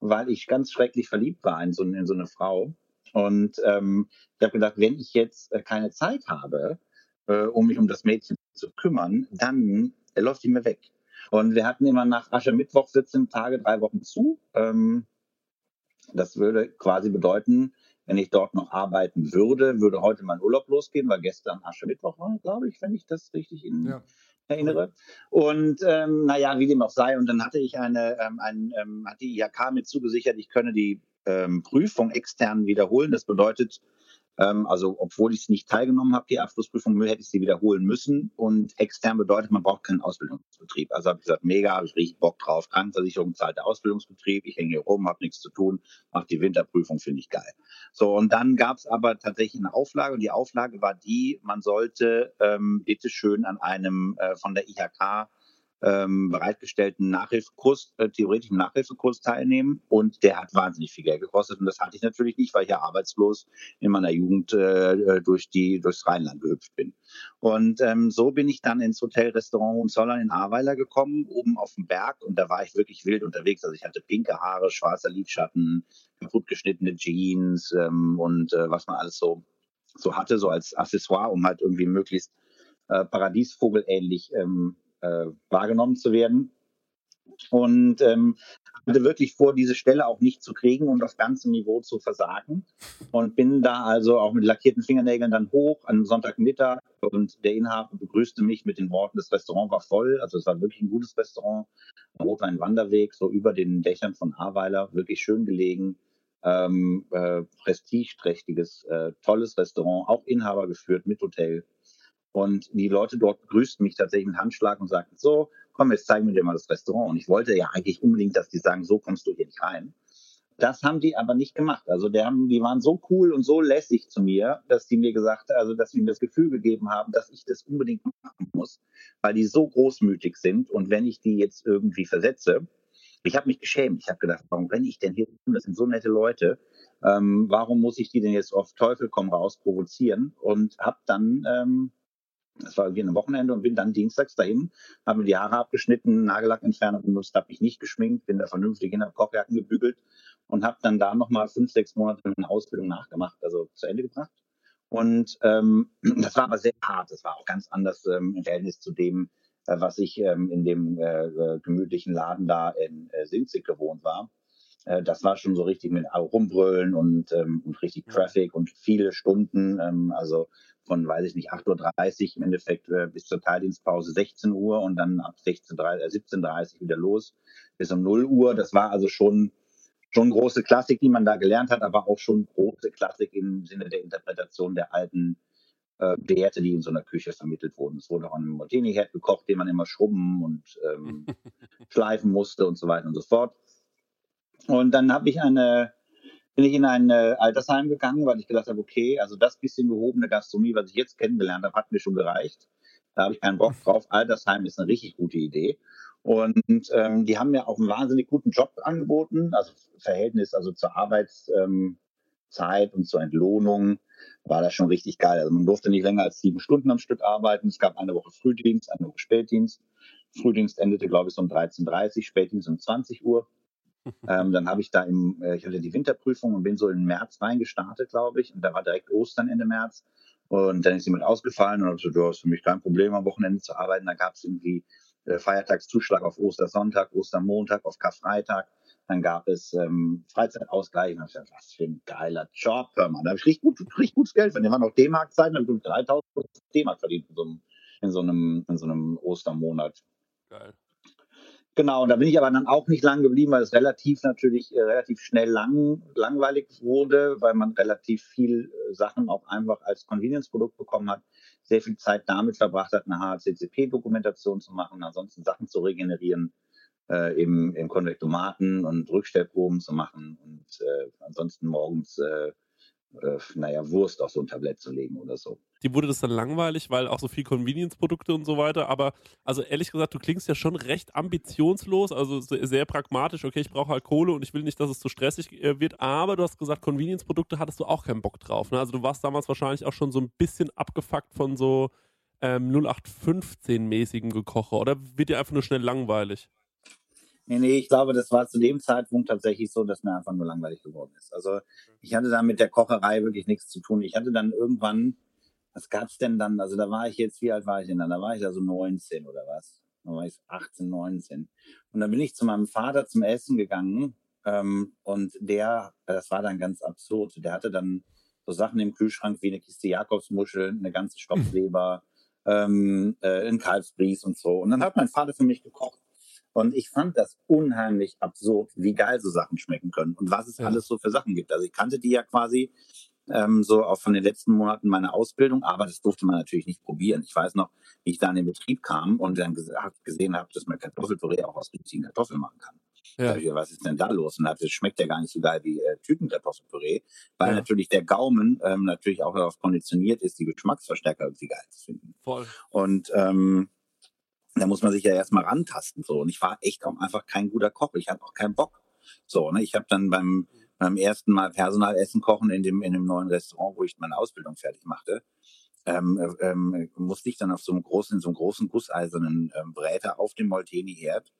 H: weil ich ganz schrecklich verliebt war in so, in so eine Frau. Und ähm, ich habe gedacht, wenn ich jetzt äh, keine Zeit habe, äh, um mich um das Mädchen zu kümmern, dann äh, läuft die mir weg. Und wir hatten immer nach Aschermittwoch 17 Tage, drei Wochen zu. Ähm, das würde quasi bedeuten, wenn ich dort noch arbeiten würde, würde heute mein Urlaub losgehen, weil gestern Aschermittwoch war, glaube ich, wenn ich das richtig in,
B: Ja.
H: erinnere. Und ähm, naja, wie dem auch sei. Und dann hatte ich eine, ähm, ein, ähm, hat die IHK mir zugesichert, ich könne die ähm, Prüfung extern wiederholen. Das bedeutet, ähm, also obwohl ich es nicht teilgenommen habe, die Abschlussprüfung, hätte ich sie wiederholen müssen. Und extern bedeutet, man braucht keinen Ausbildungsbetrieb. Also habe ich gesagt, mega, habe ich richtig Bock drauf. Krankenversicherung zahlt der Ausbildungsbetrieb, ich hänge hier rum, habe nichts zu tun, mache die Winterprüfung, finde ich geil. So, und dann gab es aber tatsächlich eine Auflage und die Auflage war die, man sollte ähm, bitte schön an einem äh, von der IHK ähm, bereitgestellten Nachhilfekurs, äh, theoretischen Nachhilfekurs teilnehmen. Und der hat wahnsinnig viel Geld gekostet. Und das hatte ich natürlich nicht, weil ich ja arbeitslos in meiner Jugend äh, durch die, durchs Rheinland gehüpft bin. Und ähm, so bin ich dann ins Hotel Restaurant Hohenzollern in Ahrweiler gekommen, oben auf dem Berg. Und da war ich wirklich wild unterwegs. Also ich hatte pinke Haare, schwarzer Lidschatten, kaputt geschnittene Jeans ähm, und äh, was man alles so, so hatte, so als Accessoire, um halt irgendwie möglichst äh, Paradiesvogelähnlich ähm, äh, wahrgenommen zu werden. Und ähm, hatte wirklich vor, diese Stelle auch nicht zu kriegen und auf ganzem Niveau zu versagen. Und bin da also auch mit lackierten Fingernägeln dann hoch am Sonntagmittag und der Inhaber begrüßte mich mit den Worten, das Restaurant war voll. Also es war wirklich ein gutes Restaurant. Am Rotwein Wanderweg, so über den Dächern von Ahrweiler, wirklich schön gelegen. Ähm, äh, prestigeträchtiges, äh, tolles Restaurant, auch Inhaber geführt mit Hotel. Und die Leute dort begrüßten mich tatsächlich mit Handschlag und sagten, so, komm, jetzt zeigen wir dir mal das Restaurant. Und ich wollte ja eigentlich unbedingt, dass die sagen, so kommst du hier nicht rein. Das haben die aber nicht gemacht. Also die, haben, die waren so cool und so lässig zu mir, dass die mir gesagt, also dass sie mir das Gefühl gegeben haben, dass ich das unbedingt machen muss, weil die so großmütig sind. Und wenn ich die jetzt irgendwie versetze, ich habe mich geschämt. Ich habe gedacht, warum renne ich denn hier? rum? Das sind so nette Leute. Ähm, warum muss ich die denn jetzt auf Teufel komm raus provozieren? Und habe dann ähm, das war irgendwie ein Wochenende und bin dann dienstags dahin, habe mir die Haare abgeschnitten, Nagellackentferner benutzt, habe mich nicht geschminkt, bin da vernünftig hin, habe Kochjacken gebügelt und habe dann da nochmal fünf, sechs Monate eine Ausbildung nachgemacht, also zu Ende gebracht. Und ähm, das war aber sehr hart, das war auch ganz anders ähm, im Verhältnis zu dem, äh, was ich ähm, in dem äh, äh, gemütlichen Laden da in äh, Sinzig gewohnt war. Äh, das war schon so richtig mit Rumbrüllen und, ähm, und richtig Traffic und viele Stunden, ähm, also von, weiß ich nicht, 8.30 Uhr im Endeffekt äh, bis zur Teildienstpause 16 Uhr und dann ab 16, äh, 17.30 Uhr wieder los bis um 0 Uhr. Das war also schon, schon große Klassik, die man da gelernt hat, aber auch schon große Klassik im Sinne der Interpretation der alten äh, Werte, die in so einer Küche vermittelt wurden. Es wurde auch ein Martini-Herd gekocht, den man immer schrubben und ähm, schleifen musste und so weiter und so fort. Und dann habe ich eine, bin ich in ein äh, Altersheim gegangen, weil ich gedacht habe, okay, also das bisschen gehobene Gastronomie, was ich jetzt kennengelernt habe, hat mir schon gereicht. Da habe ich keinen Bock drauf. Altersheim ist eine richtig gute Idee. Und ähm, die haben mir auch einen wahnsinnig guten Job angeboten, also Verhältnis also zur Arbeitszeit ähm, und zur Entlohnung war das schon richtig geil. Also man durfte nicht länger als sieben Stunden am Stück arbeiten. Es gab eine Woche Frühdienst, eine Woche Spätdienst. Frühdienst endete, glaube ich, so um 13.30 Uhr, Spätdienst um 20 Uhr. Ähm, dann habe ich da im, äh, ich hatte die Winterprüfung und bin so im März reingestartet, glaube ich. Und da war direkt Ostern Ende März. Und dann ist jemand ausgefallen und habe so, du hast für mich kein Problem, am Wochenende zu arbeiten. Da gab es irgendwie äh, Feiertagszuschlag auf Ostersonntag, Ostermontag, auf Karfreitag. Dann gab es ähm, Freizeitausgleich. Und ich dachte, was für ein geiler Job, hör mal. Da habe ich richtig, gut, richtig gutes Geld verdient. Da waren noch D-Mark-Zeiten, da habe ich 3000 D-Mark verdient in so, einem, in, so einem, in so einem Ostermonat.
G: Geil.
H: Genau, und da bin ich aber dann auch nicht lang geblieben, weil es relativ natürlich äh, relativ schnell lang, langweilig wurde, weil man relativ viel äh, Sachen auch einfach als Convenience-Produkt bekommen hat, sehr viel Zeit damit verbracht hat, eine HACCP-Dokumentation zu machen, ansonsten Sachen zu regenerieren, äh, im, im Konvektomaten und Rückstellproben zu machen und äh, ansonsten morgens, äh, äh, naja, Wurst auf so ein Tablett zu legen oder so.
G: Die wurde das dann langweilig, weil auch so viel Convenience-Produkte und so weiter. Aber also ehrlich gesagt, du klingst ja schon recht ambitionslos, also sehr pragmatisch. Okay, ich brauche halt Kohle und ich will nicht, dass es zu stressig äh, wird. Aber du hast gesagt, Convenience-Produkte hattest du auch keinen Bock drauf. Ne? Also du warst damals wahrscheinlich auch schon so ein bisschen abgefuckt von so ähm, 0815-mäßigem Gekoche. Oder wird dir einfach nur schnell langweilig?
H: Nee, nee, ich glaube, das war zu dem Zeitpunkt tatsächlich so, dass mir einfach nur langweilig geworden ist. Also ich hatte da mit der Kocherei wirklich nichts zu tun. Ich hatte dann irgendwann, was gab's denn dann? Also da war ich jetzt, wie alt war ich denn dann? Da war ich da so 19 oder was? Da war ich 18, 19. Und dann bin ich zu meinem Vater zum Essen gegangen ähm, und der, das war dann ganz absurd, der hatte dann so Sachen im Kühlschrank wie eine Kiste Jakobsmuschel, eine ganze Stoffleber, ähm, äh, ein Kalbsbries und so. Und dann hat mein Vater für mich gekocht. Und ich fand das unheimlich absurd, wie geil so Sachen schmecken können und was es ja. alles so für Sachen gibt. Also ich kannte die ja quasi ähm, so auch von den letzten Monaten meiner Ausbildung, aber das durfte man natürlich nicht probieren. Ich weiß noch, wie ich da in den Betrieb kam und dann gesehen habe, dass man Kartoffelpüree auch aus richtigen Kartoffeln machen kann. Ja. Ich, was ist denn da los? Und das schmeckt ja gar nicht so geil wie äh, Tütenkartoffelpüree, weil ja. natürlich der Gaumen ähm, natürlich auch darauf konditioniert ist, die Geschmacksverstärker irgendwie geil zu finden.
G: Voll.
H: Und ähm, da muss man sich ja erstmal rantasten. So. Und ich war echt auch einfach kein guter Koch. Ich hatte auch keinen Bock. So, ne? Ich habe dann beim, beim ersten Mal Personalessen kochen in dem, in dem neuen Restaurant, wo ich meine Ausbildung fertig machte, ähm, äh, ähm, musste ich dann auf so einem großen, in so einem großen gusseisernen ähm, Bräter auf dem Molteni-Herd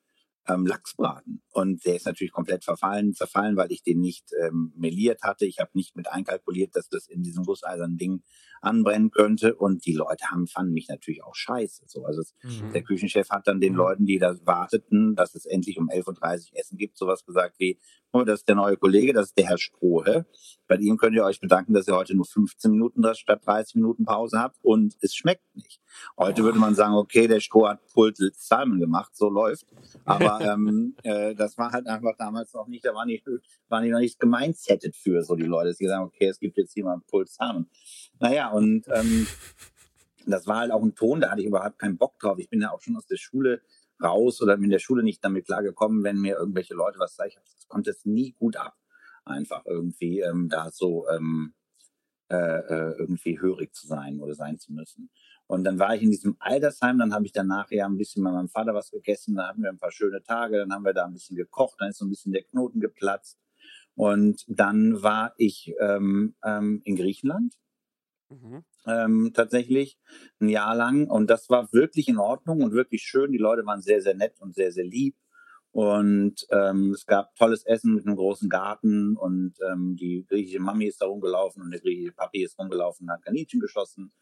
H: ähm, Lachs braten. Und der ist natürlich komplett verfallen, zerfallen, weil ich den nicht ähm, meliert hatte. Ich habe nicht mit einkalkuliert, dass das in diesem gusseisernen Ding anbrennen könnte. Und die Leute haben, fanden mich natürlich auch scheiße. So, also mhm. der Küchenchef hat dann den mhm. Leuten, die da warteten, dass es endlich um 11.30 Uhr Essen gibt, sowas gesagt wie, oh, das ist der neue Kollege, das ist der Herr Strohe. Bei ihm könnt ihr euch bedanken, dass ihr heute nur 15 Minuten statt 30 Minuten Pause habt und es schmeckt nicht. Heute würde man sagen, okay, der Stroh hat Pulled Salmon gemacht, so läuft. Aber ähm, äh, das war halt einfach damals noch nicht, da war nicht, war nicht noch nicht gemeinsettet für so die Leute, die sagen, okay, es gibt jetzt hier mal Pulled Salmon. Naja, und ähm, das war halt auch ein Ton, da hatte ich überhaupt keinen Bock drauf. Ich bin ja auch schon aus der Schule raus oder bin in der Schule nicht damit klargekommen, wenn mir irgendwelche Leute was sagen. Das konnte es nie gut ab, einfach irgendwie ähm, da so ähm, äh, äh, irgendwie hörig zu sein oder sein zu müssen. Und dann war ich in diesem Altersheim, dann habe ich danach ja ein bisschen bei meinem Vater was gegessen, dann hatten wir ein paar schöne Tage, dann haben wir da ein bisschen gekocht, dann ist so ein bisschen der Knoten geplatzt. Und dann war ich ähm, ähm, in Griechenland Mhm. Ähm, tatsächlich ein Jahr lang. Und das war wirklich in Ordnung und wirklich schön. Die Leute waren sehr, sehr nett und sehr, sehr lieb. Und ähm, es gab tolles Essen mit einem großen Garten und ähm, die griechische Mami ist da rumgelaufen und der griechische Papi ist rumgelaufen und hat Kaninchen geschossen.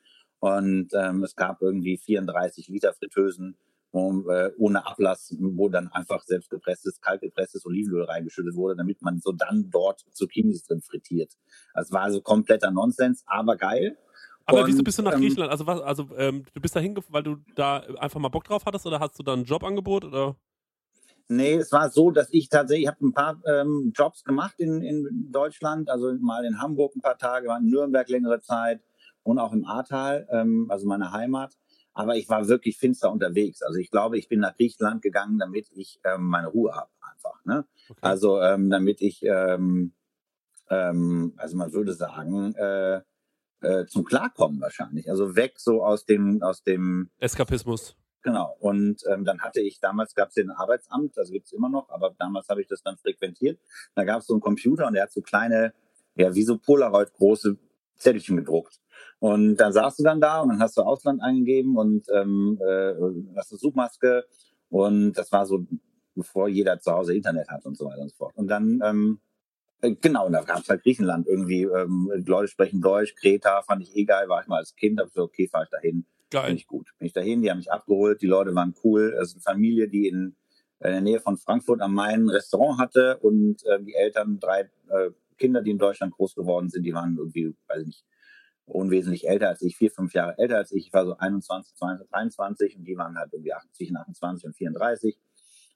H: Und ähm, es gab irgendwie 34 Liter Fritteusen um, äh, ohne Ablass, wo dann einfach selbstgepresstes, kaltgepresstes Olivenöl reingeschüttet wurde, damit man so dann dort Zucchinis drin frittiert. Das war also kompletter Nonsens, aber geil.
G: Aber
H: Und,
G: wieso bist du nach
H: ähm,
G: Griechenland? Also, was, also ähm, du bist da hingefahren, weil du da einfach mal Bock drauf hattest oder hast du da ein Jobangebot? Oder?
H: Nee, es war so, dass ich tatsächlich, ich habe ein paar ähm, Jobs gemacht in, in Deutschland, also mal in Hamburg ein paar Tage, war in Nürnberg längere Zeit und auch im Ahrtal, ähm, also meine Heimat. Aber ich war wirklich finster unterwegs. Also ich glaube, ich bin nach Griechenland gegangen, damit ich ähm, meine Ruhe habe einfach. Ne?
G: Okay.
H: Also ähm, damit ich, ähm, ähm, also man würde sagen, äh, äh, zum Klarkommen wahrscheinlich. Also weg so aus dem, aus dem
G: Eskapismus.
H: Genau. Und ähm, dann hatte ich, damals gab es den Arbeitsamt, das gibt's immer noch, aber damals habe ich das dann frequentiert. Da gab es so einen Computer und der hat so kleine, ja, wie so Polaroid große Zettelchen gedruckt. Und dann saßt du dann da und dann hast du Ausland eingegeben und ähm, äh, hast eine Suchmaske und das war so, bevor jeder zu Hause Internet hat und so weiter und so fort. Und dann, ähm, äh, genau, und da gab es halt Griechenland irgendwie, ähm, Leute sprechen Deutsch, Kreta fand ich eh geil, war ich mal als Kind, hab ich so, okay, fahr ich dahin. Finde
G: Geil.
H: ich gut. Bin ich dahin, die haben mich abgeholt, die Leute waren cool. Es ist eine Familie, die in, äh, in der Nähe von Frankfurt am Main ein Restaurant hatte und äh, die Eltern, drei äh, Kinder, die in Deutschland groß geworden sind, die waren irgendwie, weiß ich nicht, unwesentlich älter als ich, vier, fünf Jahre älter als ich. Ich war so 21, 22, 23 und die waren halt irgendwie 80, 28 und 34.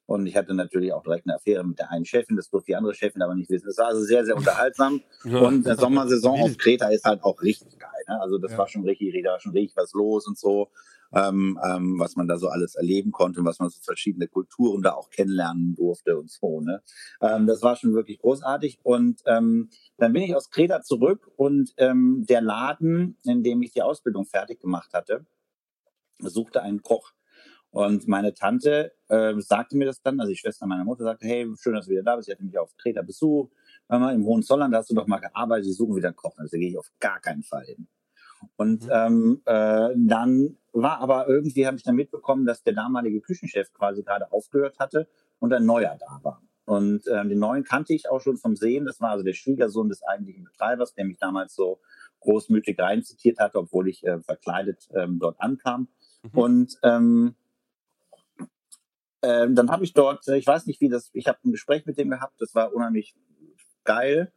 H: Und ich hatte natürlich auch direkt eine Affäre mit der einen Chefin, das durfte die andere Chefin aber nicht wissen. Das war also sehr, sehr unterhaltsam.
G: Ja.
H: Und der Sommersaison auf Kreta ist halt auch richtig geil. Ne? Also das
B: Ja.
H: war schon richtig, da war schon richtig was los und so, ähm, ähm, was man da so alles erleben konnte, und was man so verschiedene Kulturen da auch kennenlernen durfte und so. Ne? Ähm, das war schon wirklich großartig. Und ähm, dann bin ich aus Kreta zurück und ähm, der Laden, in dem ich die Ausbildung fertig gemacht hatte, suchte einen Koch. Und meine Tante äh, sagte mir das dann, also die Schwester meiner Mutter sagte, hey, schön, dass du wieder da bist. Sie hatte mich auf Kreta Besuch. Hör mal, im Hohenzollern, da hast du doch mal gearbeitet, sie suchen wieder einen Koch. Also da gehe ich auf gar keinen Fall hin. Und ähm, äh, dann war aber irgendwie, habe ich dann mitbekommen, dass der damalige Küchenchef quasi gerade aufgehört hatte und ein neuer da war. Und ähm, den neuen kannte ich auch schon vom Sehen. Das war also der Schwiegersohn des eigentlichen Betreibers, der mich damals so großmütig reinzitiert hatte, obwohl ich äh, verkleidet ähm, dort ankam.
G: Mhm.
H: Und ähm, ähm, dann habe ich dort, äh, ich weiß nicht wie das, ich habe ein Gespräch mit dem gehabt, das war unheimlich geil.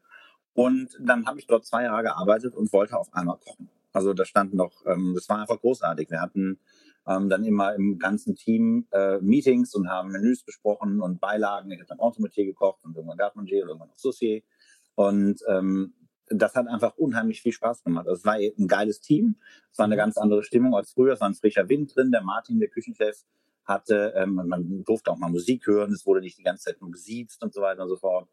H: Und dann habe ich dort zwei Jahre gearbeitet und wollte auf einmal kochen. Also da stand noch, ähm, das war einfach großartig. Wir hatten ähm, dann immer im ganzen Team äh, Meetings und haben Menüs besprochen und Beilagen. Ich habe dann Entremetier gekocht und irgendwann Garde-Manger und irgendwann noch Saucier. Und ähm, das hat einfach unheimlich viel Spaß gemacht. Also es war ein geiles Team. Es war eine ganz andere Stimmung als früher. Es war ein frischer Wind drin. Der Martin, der Küchenchef, hatte, ähm, man durfte auch mal Musik hören. Es wurde nicht die ganze Zeit nur gesiezt und so weiter und so fort.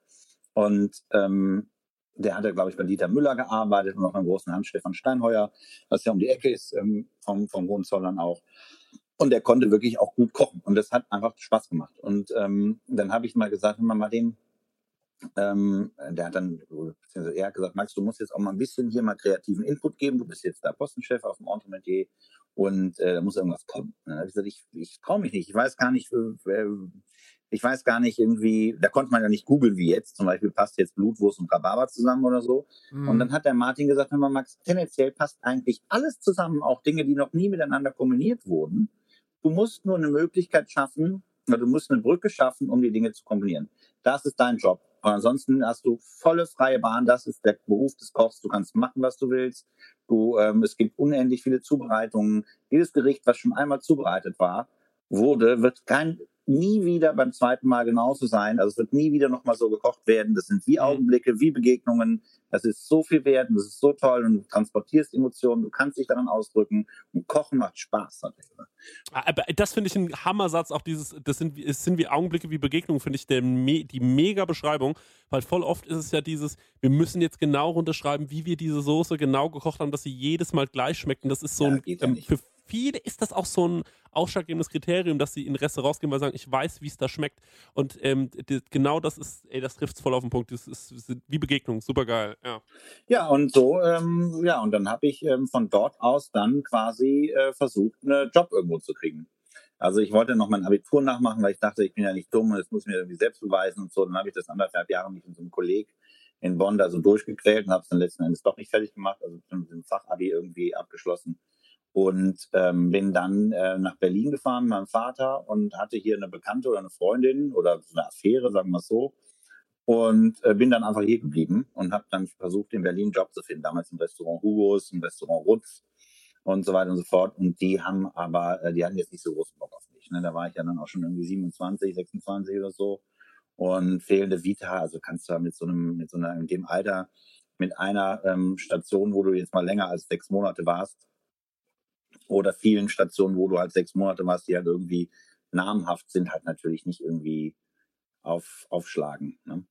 H: Und ähm, der hatte, glaube ich, bei Dieter Müller gearbeitet und auch beim großen Hans Stefan Steinheuer, was ja um die Ecke ist ähm, vom, vom Hohenzollern auch. Und der konnte wirklich auch gut kochen. Und das hat einfach Spaß gemacht. Und ähm, dann habe ich mal gesagt, wenn man mal den, ähm, der hat dann, beziehungsweise er hat gesagt, Max, du musst jetzt auch mal ein bisschen hier mal kreativen Input geben. Du bist jetzt der Postenchef auf dem Entremetier und äh, da muss irgendwas kommen. Dann habe ich gesagt, ich, ich traue mich nicht. Ich weiß gar nicht, äh, ich weiß gar nicht irgendwie, da konnte man ja nicht googeln wie jetzt. Zum Beispiel passt jetzt Blutwurst und Rhabarber zusammen oder so.
B: Mhm.
H: Und dann hat der Martin gesagt, hör mal, Max, tendenziell passt eigentlich alles zusammen, auch Dinge, die noch nie miteinander kombiniert wurden. Du musst nur eine Möglichkeit schaffen, oder du musst eine Brücke schaffen, um die Dinge zu kombinieren. Das ist dein Job. Und ansonsten hast du volle freie Bahn. Das ist der Beruf des Kochs. Du kannst machen, was du willst. Du, ähm, es gibt unendlich viele Zubereitungen. Jedes Gericht, was schon einmal zubereitet war, wurde, wird kein nie wieder beim zweiten Mal genauso sein. Also es wird nie wieder nochmal so gekocht werden. Das sind wie Augenblicke, wie Begegnungen. Das ist so viel wert und das ist so toll und du transportierst Emotionen, du kannst dich daran ausdrücken und Kochen macht Spaß. er.
G: Aber das finde ich ein Hammersatz, auch dieses, das sind, es sind wie Augenblicke, wie Begegnungen, finde ich der, die mega Beschreibung, weil voll oft ist es ja dieses, wir müssen jetzt genau runterschreiben, wie wir diese Soße genau gekocht haben, dass sie jedes Mal gleich schmeckt und das ist so
H: Ja,
G: ein,
H: ja
G: ähm, für viele ist das auch so ein ausschlaggebendes Kriterium, dass sie in Restaurants gehen, weil sie sagen, ich weiß, wie es da schmeckt und ähm, d- genau das ist, ey, das trifft es voll auf den Punkt, das ist, ist wie Begegnung, super geil, ja.
H: Ja, und so, ähm, ja, und dann habe ich ähm, von dort aus dann quasi äh, versucht, einen Job irgendwo zu kriegen. Also ich wollte noch mein Abitur nachmachen, weil ich dachte, ich bin ja nicht dumm und das muss ich mir irgendwie selbst beweisen und so. Dann habe ich das anderthalb Jahre mit so einem Kolleg in Bonn da so durchgequält und habe es dann letzten Endes doch nicht fertig gemacht, also mit dem Fachabi irgendwie abgeschlossen. Und ähm, bin dann äh, nach Berlin gefahren mit meinem Vater und hatte hier eine Bekannte oder eine Freundin oder eine Affäre, sagen wir es so. Und äh, bin dann einfach hier geblieben und habe dann versucht, in Berlin einen Job zu finden. Damals im Restaurant Hugos, im Restaurant Rutz und so weiter und so fort. Und die haben aber, äh, die hatten jetzt nicht so großen Bock auf mich. Ne? Da war ich ja dann auch schon irgendwie 27, 26 oder so. Und fehlende Vita, also kannst du mit so einem, mit so einer, in dem Alter, mit einer ähm, Station, wo du jetzt mal länger als sechs Monate warst, oder vielen Stationen, wo du halt sechs Monate warst, die halt irgendwie namhaft sind, halt natürlich nicht irgendwie auf, aufschlagen. Ne?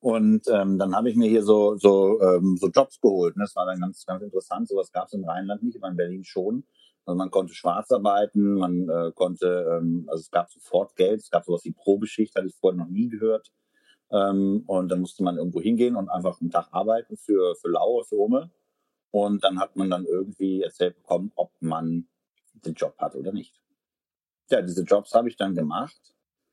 H: Und ähm, dann habe ich mir hier so, so, ähm, so Jobs geholt. Ne? Das war dann ganz, ganz interessant. Sowas gab es im Rheinland nicht, aber in Berlin schon. Also man konnte schwarz arbeiten, man äh, konnte, ähm, also es gab sofort Geld, es gab sowas wie Probeschicht, hatte ich vorher noch nie gehört. Ähm, und dann musste man irgendwo hingehen und einfach einen Tag arbeiten für, für Laue, für Umme. Und dann hat man dann irgendwie erzählt bekommen, ob man den Job hat oder nicht. Ja, diese Jobs habe ich dann gemacht.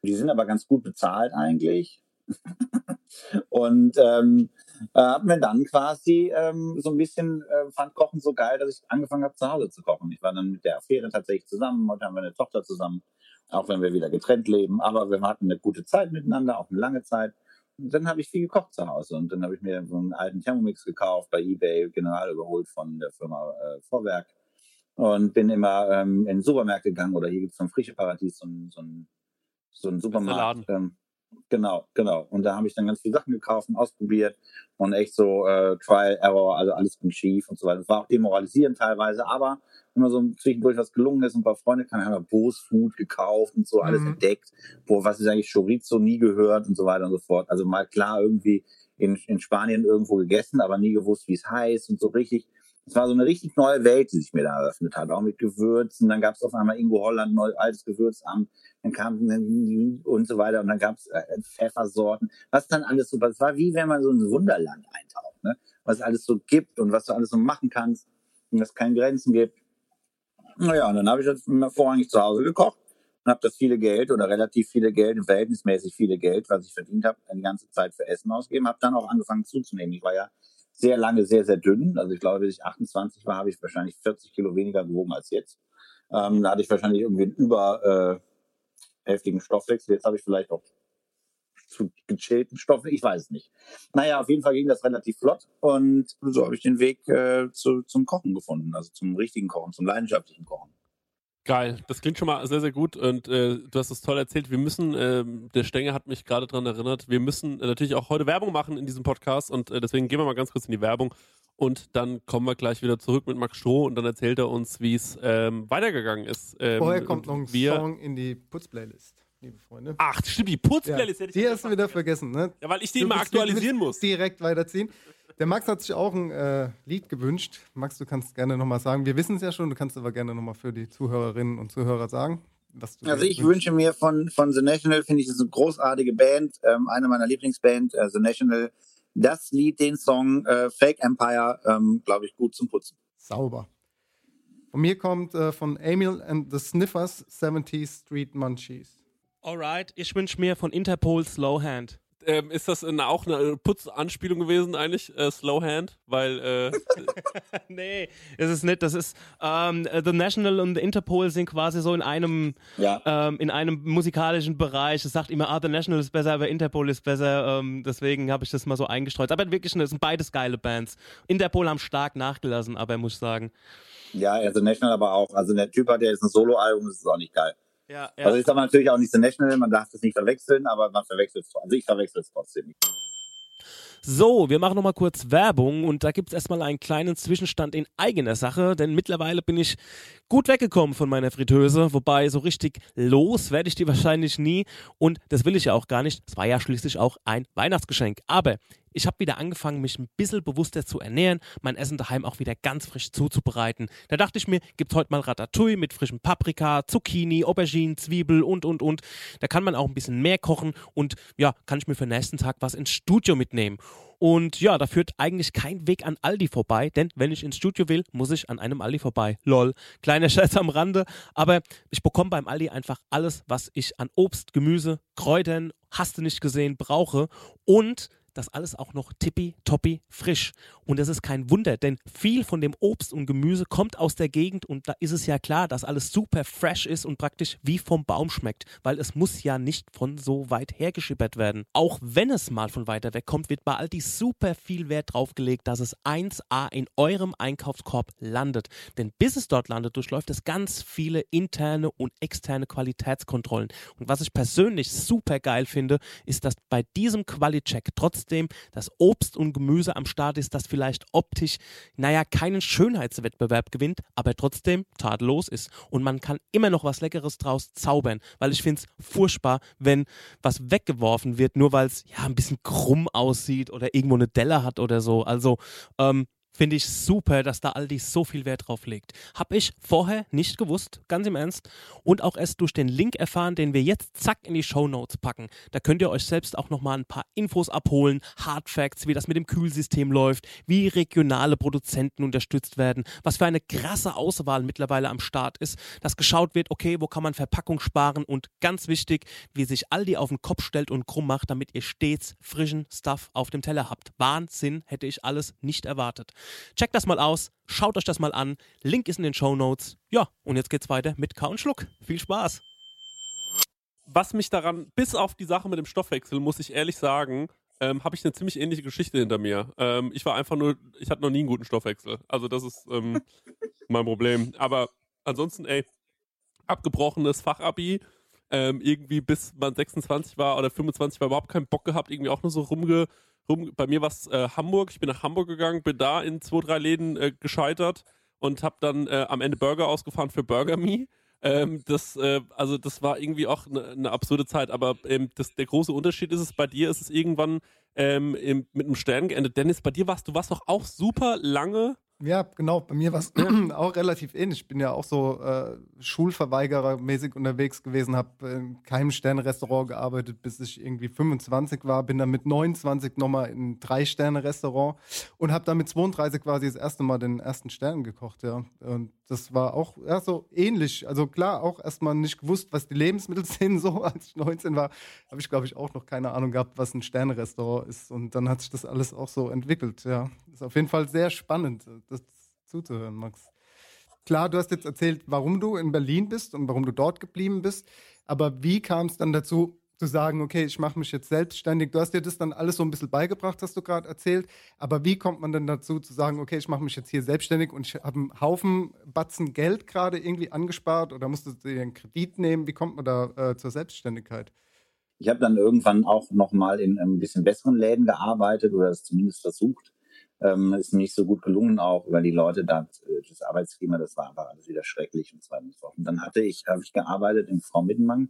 H: Die sind aber ganz gut bezahlt eigentlich. und ähm, äh, habe mir dann quasi ähm, so ein bisschen, äh, fand Kochen so geil, dass ich angefangen habe, zu Hause zu kochen. Ich war dann mit der Affäre tatsächlich zusammen. Heute haben wir eine Tochter zusammen, auch wenn wir wieder getrennt leben. Aber wir hatten eine gute Zeit miteinander, auch eine lange Zeit. Dann habe ich viel gekocht zu Hause. Und dann habe ich mir so einen alten Thermomix gekauft bei eBay, general überholt von der Firma äh, Vorwerk. Und bin immer ähm, in Supermärkte gegangen oder hier gibt es so ein frische Paradies, so ein, so ein, so ein Supermarkt. Ähm, Genau, genau. Und da habe ich dann ganz viele Sachen gekauft und ausprobiert und echt so äh, Trial, Error, also alles ging schief und so weiter. Das war auch demoralisierend teilweise, aber immer so zwischendurch was gelungen ist und ein paar Freunde kann, haben wir Bose Food gekauft und so alles mhm. entdeckt, wo was ist eigentlich Chorizo nie gehört und so weiter und so fort. Also mal klar irgendwie in, in Spanien irgendwo gegessen, aber nie gewusst, wie es heißt und so richtig es war so eine richtig neue Welt, die sich mir da eröffnet hat, auch mit Gewürzen. Dann gab es auf einmal Ingo Holland, neu, altes Gewürzamt, dann kam und so weiter und dann gab es äh, Pfeffersorten, was dann alles so, es war wie wenn man so ein Wunderland eintaucht, ne? was es alles so gibt und was du alles so machen kannst und es keine Grenzen gibt. Naja, und dann habe ich das vorrangig zu Hause gekocht und habe das viele Geld oder relativ viele Geld, verhältnismäßig viele Geld, was ich verdient habe, die ganze Zeit für Essen ausgegeben, habe dann auch angefangen zuzunehmen. Ich war ja sehr lange sehr, sehr dünn. Also ich glaube, bis ich 28 war, habe ich wahrscheinlich 40 Kilo weniger gewogen als jetzt. Ähm, da hatte ich wahrscheinlich irgendwie einen über äh, heftigen Stoffwechsel. Jetzt habe ich vielleicht auch zu gechillten Stoffen. Ich weiß es nicht. Naja, auf jeden Fall ging das relativ flott und so habe ich den Weg äh, zu, zum Kochen gefunden, also zum richtigen Kochen, zum leidenschaftlichen Kochen.
G: Geil, das klingt schon mal sehr, sehr gut und äh, du hast es toll erzählt. Wir müssen, äh, der Stenger hat mich gerade daran erinnert, wir müssen äh, natürlich auch heute Werbung machen in diesem Podcast und äh, deswegen gehen wir mal ganz kurz in die Werbung und dann kommen wir gleich wieder zurück mit Max Stroh und dann erzählt er uns, wie es ähm, weitergegangen ist. Ähm,
B: Vorher kommt noch ein wir, Song in die Putzplaylist. Liebe Freunde.
G: Ach, stimmt, die Putzplaylist
B: ja, hätte ich Die hast du wieder vergessen, ne?
G: Ja, weil ich die du immer aktualisieren muss.
B: Direkt weiterziehen. Der Max hat sich auch ein äh, Lied gewünscht. Max, du kannst gerne nochmal sagen. Wir wissen es ja schon, du kannst aber gerne nochmal für die Zuhörerinnen und Zuhörer sagen.
H: Was du also ich wünschst. wünsche mir von, von The National, finde ich, das ist eine großartige Band, ähm, eine meiner Lieblingsbands, äh, The National, das Lied, den Song äh, Fake Empire, ähm, glaube ich, gut zum Putzen.
B: Sauber. Von mir kommt äh, von Emil and the Sniffers 70 Street Munchies.
F: Alright, ich wünsche mir von Interpol Slowhand
G: ähm, ist das eine, auch eine Putzanspielung gewesen eigentlich, äh, Slowhand? Weil, äh,
F: Nee, ist es nicht. Das ist, ähm, The National und The Interpol sind quasi so in einem, ja. ähm, in einem musikalischen Bereich. Es sagt immer, ah, The National ist besser, aber Interpol ist besser. Ähm, deswegen habe ich das mal so eingestreut. Aber wirklich, es sind beides geile Bands. Interpol haben stark nachgelassen, aber muss ich sagen.
H: Ja, The National aber auch. Also der Typ hat ja jetzt ein Soloalbum, das ist auch nicht geil. Ja, ja. Also ist aber natürlich auch nicht The National, man darf es nicht verwechseln, aber man verwechselt es. Also ich verwechsel es trotzdem nicht.
F: So, wir machen nochmal kurz Werbung und da gibt es erstmal einen kleinen Zwischenstand in eigener Sache, denn mittlerweile bin ich gut weggekommen von meiner Fritteuse, wobei so richtig los werde ich die wahrscheinlich nie und das will ich ja auch gar nicht. Es war ja schließlich auch ein Weihnachtsgeschenk. Aber ich habe wieder angefangen, mich ein bisschen bewusster zu ernähren, mein Essen daheim auch wieder ganz frisch zuzubereiten. Da dachte ich mir, gibt es heute mal Ratatouille mit frischem Paprika, Zucchini, Aubergine, Zwiebel und, und, und. Da kann man auch ein bisschen mehr kochen und ja, kann ich mir für den nächsten Tag was ins Studio mitnehmen. Und ja, da führt eigentlich kein Weg an Aldi vorbei, denn wenn ich ins Studio will, muss ich an einem Aldi vorbei. Lol. Kleiner Scherz am Rande, aber ich bekomme beim Aldi einfach alles, was ich an Obst, Gemüse, Kräutern, hast du nicht gesehen, brauche. Und das alles auch noch tippi-toppi frisch. Und das ist kein Wunder, denn viel von dem Obst und Gemüse kommt aus der Gegend und da ist es ja klar, dass alles super fresh ist und praktisch wie vom Baum schmeckt, weil es muss ja nicht von so weit hergeschippert werden. Auch wenn es mal von weiter weg kommt, wird bei Aldi super viel Wert drauf gelegt, dass es 1A in eurem Einkaufskorb landet. Denn bis es dort landet, durchläuft es ganz viele interne und externe Qualitätskontrollen. Und was ich persönlich super geil finde, ist, dass bei diesem Quali-Check trotzdem das Obst und Gemüse am Start ist, das vielleicht optisch, naja, keinen Schönheitswettbewerb gewinnt, aber trotzdem tadellos ist. Und man kann immer noch was Leckeres draus zaubern, weil ich finde es furchtbar, wenn was weggeworfen wird, nur weil es ja ein bisschen krumm aussieht oder irgendwo eine Delle hat oder so. Also, ähm, Finde ich super, dass da Aldi so viel Wert drauf legt. Habe ich vorher nicht gewusst, ganz im Ernst. Und auch erst durch den Link erfahren, den wir jetzt zack in die Show Notes packen. Da könnt ihr euch selbst auch nochmal ein paar Infos abholen, Hard Facts, wie das mit dem Kühlsystem läuft, wie regionale Produzenten unterstützt werden, was für eine krasse Auswahl mittlerweile am Start ist, dass geschaut wird, okay, wo kann man Verpackung sparen und ganz wichtig, wie sich Aldi auf den Kopf stellt und krumm macht, damit ihr stets frischen Stuff auf dem Teller habt. Wahnsinn, hätte ich alles nicht erwartet. Checkt das mal aus, schaut euch das mal an. Link ist in den Show Notes. Ja, und jetzt geht's weiter mit Kau und Schluck. Viel Spaß.
G: Was mich daran, bis auf die Sache mit dem Stoffwechsel, muss ich ehrlich sagen, ähm, habe ich eine ziemlich ähnliche Geschichte hinter mir. Ähm, ich war einfach nur, ich hatte noch nie einen guten Stoffwechsel. Also das ist ähm, mein Problem. Aber ansonsten, ey, abgebrochenes Fachabi, ähm, irgendwie bis man 26 war oder 25 war, überhaupt keinen Bock gehabt, irgendwie auch nur so rumge rum, bei mir war es äh, Hamburg. Ich bin nach Hamburg gegangen, bin da in zwei, drei Läden äh, gescheitert und habe dann äh, am Ende Burger ausgefahren für Burger Me. Ähm, das, äh, also das war irgendwie auch eine ne absurde Zeit, aber ähm, das, der große Unterschied ist es, bei dir ist es irgendwann ähm, im, mit einem Stern geendet. Dennis, bei dir warst du warst doch auch super lange
B: ja, genau. Bei mir war es auch relativ ähnlich. Ich bin ja auch so äh, Schulverweigerer-mäßig unterwegs gewesen, habe in keinem Sterne-Restaurant gearbeitet, bis ich irgendwie 25 war. Bin dann mit 29 nochmal in ein Drei-Sterne-Restaurant und habe dann mit 32 quasi das erste Mal den ersten Stern gekocht. Ja. Und das war auch ja, so ähnlich. Also klar, auch erstmal nicht gewusst, was die Lebensmittel sind. So, als ich 19 war, habe ich, glaube ich, auch noch keine Ahnung gehabt, was ein Sterne-Restaurant ist. Und dann hat sich das alles auch so entwickelt. Ja, ist auf jeden Fall sehr spannend das zuzuhören, Max. Klar, du hast jetzt erzählt, warum du in Berlin bist und warum du dort geblieben bist. Aber wie kam es dann dazu, zu sagen, okay, ich mache mich jetzt selbstständig? Du hast dir das dann alles so ein bisschen beigebracht, hast du gerade erzählt. Aber wie kommt man denn dazu, zu sagen, okay, ich mache mich jetzt hier selbstständig und ich habe einen Haufen Batzen Geld gerade irgendwie angespart oder musst du dir einen Kredit nehmen? Wie kommt man da äh, zur Selbstständigkeit?
H: Ich habe dann irgendwann auch nochmal in ein bisschen besseren Läden gearbeitet oder es zumindest versucht ähm, ist nicht so gut gelungen auch, weil die Leute da, äh, das Arbeitsklima, das war einfach alles wieder schrecklich und so fort. Und dann hatte ich, habe ich gearbeitet in Frau Mittenmann,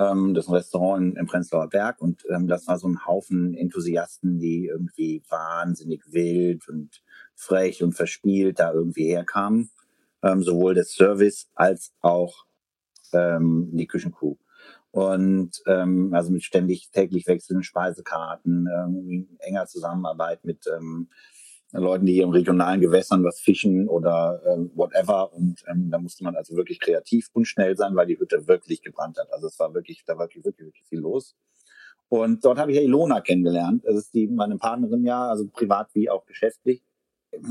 H: ähm, das Restaurant in, im Prenzlauer Berg und ähm, das war so ein Haufen Enthusiasten, die irgendwie wahnsinnig wild und frech und verspielt da irgendwie herkamen. Ähm, sowohl der Service als auch ähm, die Küchencrew und ähm, also mit ständig täglich wechselnden Speisekarten, ähm, enger Zusammenarbeit mit ähm, Leuten, die hier im regionalen Gewässern was fischen oder ähm, whatever. Und ähm, da musste man also wirklich kreativ und schnell sein, weil die Hütte wirklich gebrannt hat. Also es war wirklich, da war wirklich, wirklich, wirklich viel los. Und dort habe ich ja Ilona kennengelernt. Das ist die meine Partnerin ja, also privat wie auch geschäftlich.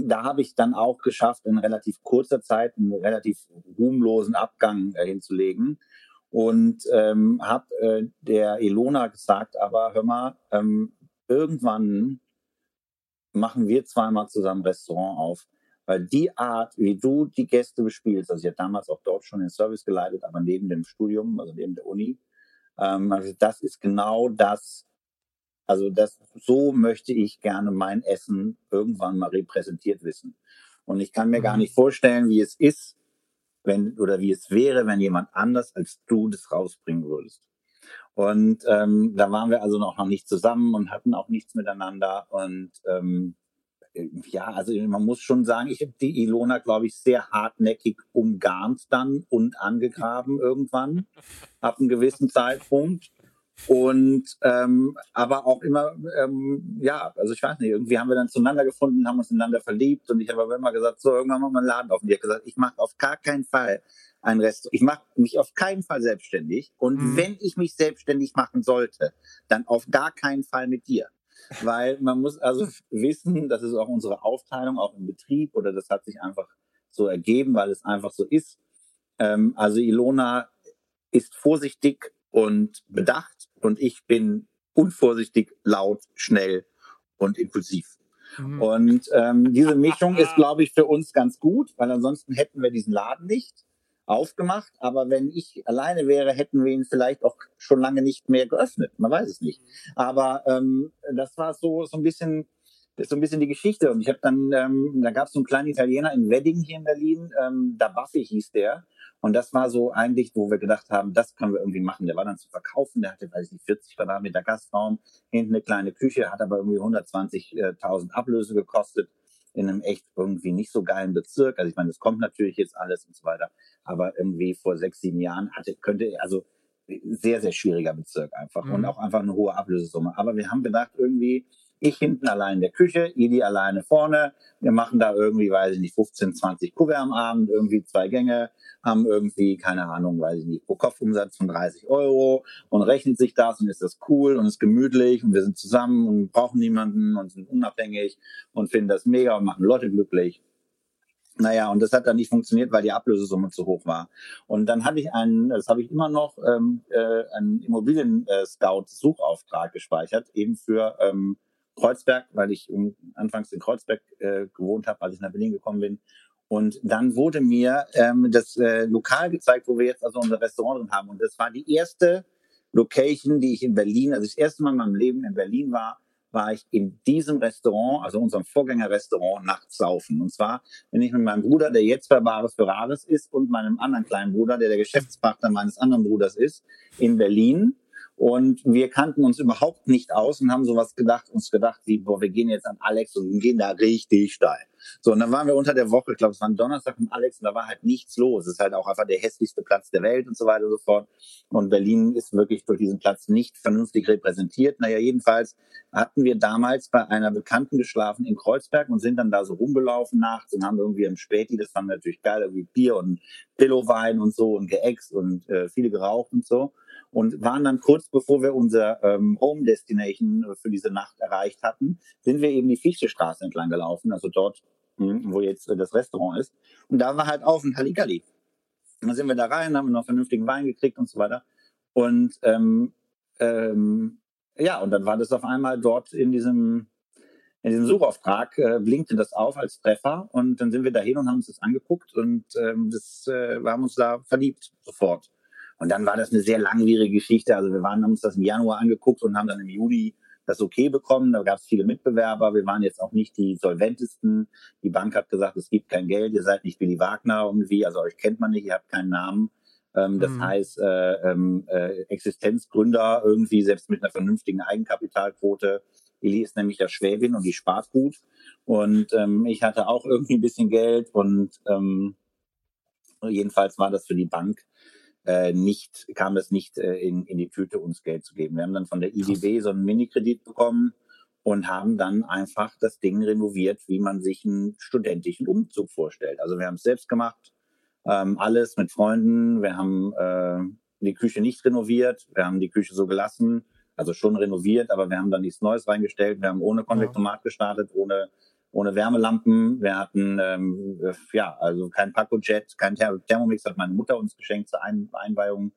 H: Da habe ich dann auch geschafft, in relativ kurzer Zeit einen relativ ruhmlosen Abgang äh, hinzulegen und ähm, habe äh, der Elona gesagt, aber hör mal, ähm, irgendwann machen wir zweimal zusammen Restaurant auf. Weil die Art, wie du die Gäste bespielst, also ich habe damals auch dort schon den Service geleitet, aber neben dem Studium, also neben der Uni, ähm, also das ist genau das, also das, so möchte ich gerne mein Essen irgendwann mal repräsentiert wissen. Und ich kann mir gar mhm. nicht vorstellen, wie es ist, wenn oder wie es wäre, wenn jemand anders als du das rausbringen würdest. Und ähm, da waren wir also noch, nicht zusammen und hatten auch nichts miteinander. Und ähm, ja, also man muss schon sagen, ich habe die Ilona, glaube ich, sehr hartnäckig umgarnt dann und angegraben irgendwann ab einem gewissen Zeitpunkt. Und ähm, aber auch immer, ähm, ja, also ich weiß nicht, irgendwie haben wir dann zueinander gefunden, haben uns ineinander verliebt und ich habe aber immer gesagt, so irgendwann machen wir einen Laden auf. Und die hat gesagt, ich mache auf gar keinen Fall ein Restaurant, ich mache mich auf keinen Fall selbstständig und mhm. wenn ich mich selbstständig machen sollte, dann auf gar keinen Fall mit dir. weil man muss also wissen, das ist auch unsere Aufteilung, auch im Betrieb, oder das hat sich einfach so ergeben, weil es einfach so ist. Ähm, also Ilona ist vorsichtig und bedacht und ich bin unvorsichtig, laut, schnell und impulsiv. Mhm. Und ähm, diese Mischung ist, glaube ich, für uns ganz gut, weil ansonsten hätten wir diesen Laden nicht aufgemacht. Aber wenn ich alleine wäre, hätten wir ihn vielleicht auch schon lange nicht mehr geöffnet. Man weiß es nicht. Aber ähm, das war so so ein bisschen so ein bisschen die Geschichte. Und ich habe dann, ähm, da gab es so einen kleinen Italiener in Wedding hier in Berlin, ähm, da Buffy hieß der. Und das war so eigentlich, wo wir gedacht haben, das können wir irgendwie machen. Der war dann zu verkaufen, der hatte, weiß ich nicht, 40 Quadratmeter Gastraum, hinten eine kleine Küche, hat aber irgendwie 120.000 Ablöse gekostet in einem echt irgendwie nicht so geilen Bezirk. Also ich meine, das kommt natürlich jetzt alles und so weiter. Aber irgendwie vor sechs, sieben Jahren hatte, könnte, also sehr, sehr schwieriger Bezirk einfach mhm. und auch einfach eine hohe Ablösesumme. Aber wir haben gedacht, irgendwie, ich hinten allein in der Küche, Idi alleine vorne. Wir machen da irgendwie, weiß ich nicht, 15, 20 Kuvert am Abend, irgendwie zwei Gänge, haben irgendwie, keine Ahnung, weiß ich nicht, pro Kopfumsatz von 30 Euro und rechnet sich das und ist das cool und ist gemütlich und wir sind zusammen und brauchen niemanden und sind unabhängig und finden das mega und machen Leute glücklich. Naja, und das hat dann nicht funktioniert, weil die Ablösesumme zu hoch war. Und dann hatte ich einen, das habe ich immer noch, ähm, äh, einen Immobilien-Scout-Suchauftrag gespeichert, eben für ähm, Kreuzberg, weil ich anfangs in Kreuzberg äh, gewohnt habe, als ich nach Berlin gekommen bin. Und dann wurde mir ähm, das äh, Lokal gezeigt, wo wir jetzt also unser Restaurant drin haben. Und das war die erste Location, die ich in Berlin, also das erste Mal in meinem Leben in Berlin war, war ich in diesem Restaurant, also unserem Vorgängerrestaurant, nachts saufen. Und zwar bin ich mit meinem Bruder, der jetzt bei Bares für Rares ist, und meinem anderen kleinen Bruder, der der Geschäftspartner meines anderen Bruders ist, in Berlin und wir kannten uns überhaupt nicht aus und haben sowas gedacht, uns gedacht, wie, boah, wir gehen jetzt an Alex und gehen da richtig steil. So, und dann waren wir unter der Woche, ich glaube, es war ein Donnerstag mit Alex und da war halt nichts los. Es ist halt auch einfach der hässlichste Platz der Welt und so weiter und so fort. Und Berlin ist wirklich durch diesen Platz nicht vernünftig repräsentiert. Naja, jedenfalls hatten wir damals bei einer Bekannten geschlafen in Kreuzberg und sind dann da so rumgelaufen nachts und haben irgendwie im Späti, das fanden wir natürlich geil, irgendwie Bier und Billowein und so und geäxt und äh, viele geraucht und so und waren dann kurz bevor wir unser ähm, Home Destination für diese Nacht erreicht hatten, sind wir eben die Fichtestraße entlang gelaufen, also dort, hm, wo jetzt äh, das Restaurant ist. Und da war halt auf ein Halligalli. Dann sind wir da rein, haben noch vernünftigen Wein gekriegt und so weiter. Und ähm, ähm, ja, und dann war das auf einmal dort in diesem in diesem Suchauftrag äh, blinkte das auf als Treffer und dann sind wir dahin und haben uns das angeguckt und ähm, das, äh, wir haben uns da verliebt sofort. Und dann war das eine sehr langwierige Geschichte. Also wir waren, haben uns das im Januar angeguckt und haben dann im Juli das okay bekommen. Da gab es viele Mitbewerber. Wir waren jetzt auch nicht die solventesten. Die Bank hat gesagt, es gibt kein Geld. Ihr seid nicht Willy Wagner irgendwie. Also euch kennt man nicht. Ihr habt keinen Namen. Ähm, das mhm. heißt, äh, ähm, äh, Existenzgründer irgendwie, selbst mit einer vernünftigen Eigenkapitalquote. Eli ist nämlich ja Schwäbin und die spart gut. Und ähm, ich hatte auch irgendwie ein bisschen Geld und ähm, jedenfalls war das für die Bank äh, nicht, kam es nicht äh, in, in die Tüte, uns Geld zu geben. Wir haben dann von der IDB so einen Minikredit bekommen und haben dann einfach das Ding renoviert, wie man sich einen studentischen Umzug vorstellt. Also wir haben es selbst gemacht, ähm, alles mit Freunden. Wir haben äh, die Küche nicht renoviert, wir haben die Küche so gelassen, also schon renoviert, aber wir haben dann nichts Neues reingestellt. Wir haben ohne Konvektomat gestartet, ohne ohne Wärmelampen. Wir hatten ähm, ja also kein Paco-Jet, kein Thermomix hat meine Mutter uns geschenkt zur Ein Einweihung.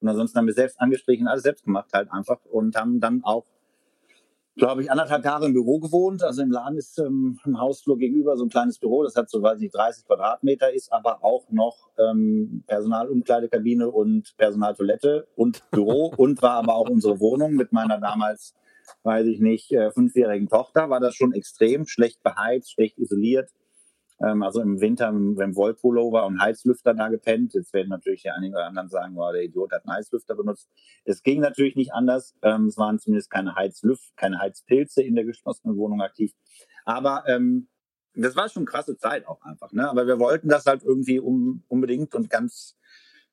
H: Und ansonsten haben wir selbst angestrichen, alles selbst gemacht halt einfach und haben dann auch, glaube ich, anderthalb Jahre im Büro gewohnt. Also im Laden ist ähm, im Hausflur gegenüber so ein kleines Büro, das hat so, weiß ich, 30 Quadratmeter, ist aber auch noch ähm, Personalumkleidekabine und Personaltoilette und Büro und war aber auch unsere Wohnung mit meiner damals weiß ich nicht, äh, fünfjährigen Tochter war das schon extrem schlecht beheizt, schlecht isoliert. Ähm, also im Winter dem Wollpullover und Heizlüfter da gepennt. Jetzt werden natürlich die einigen oder anderen sagen, wow, der Idiot hat einen Heizlüfter benutzt. Es ging natürlich nicht anders. Ähm, es waren zumindest keine Heizlüft, keine Heizpilze in der geschlossenen Wohnung aktiv. Aber ähm, das war schon krasse Zeit auch einfach. Ne? Aber wir wollten das halt irgendwie um, unbedingt und ganz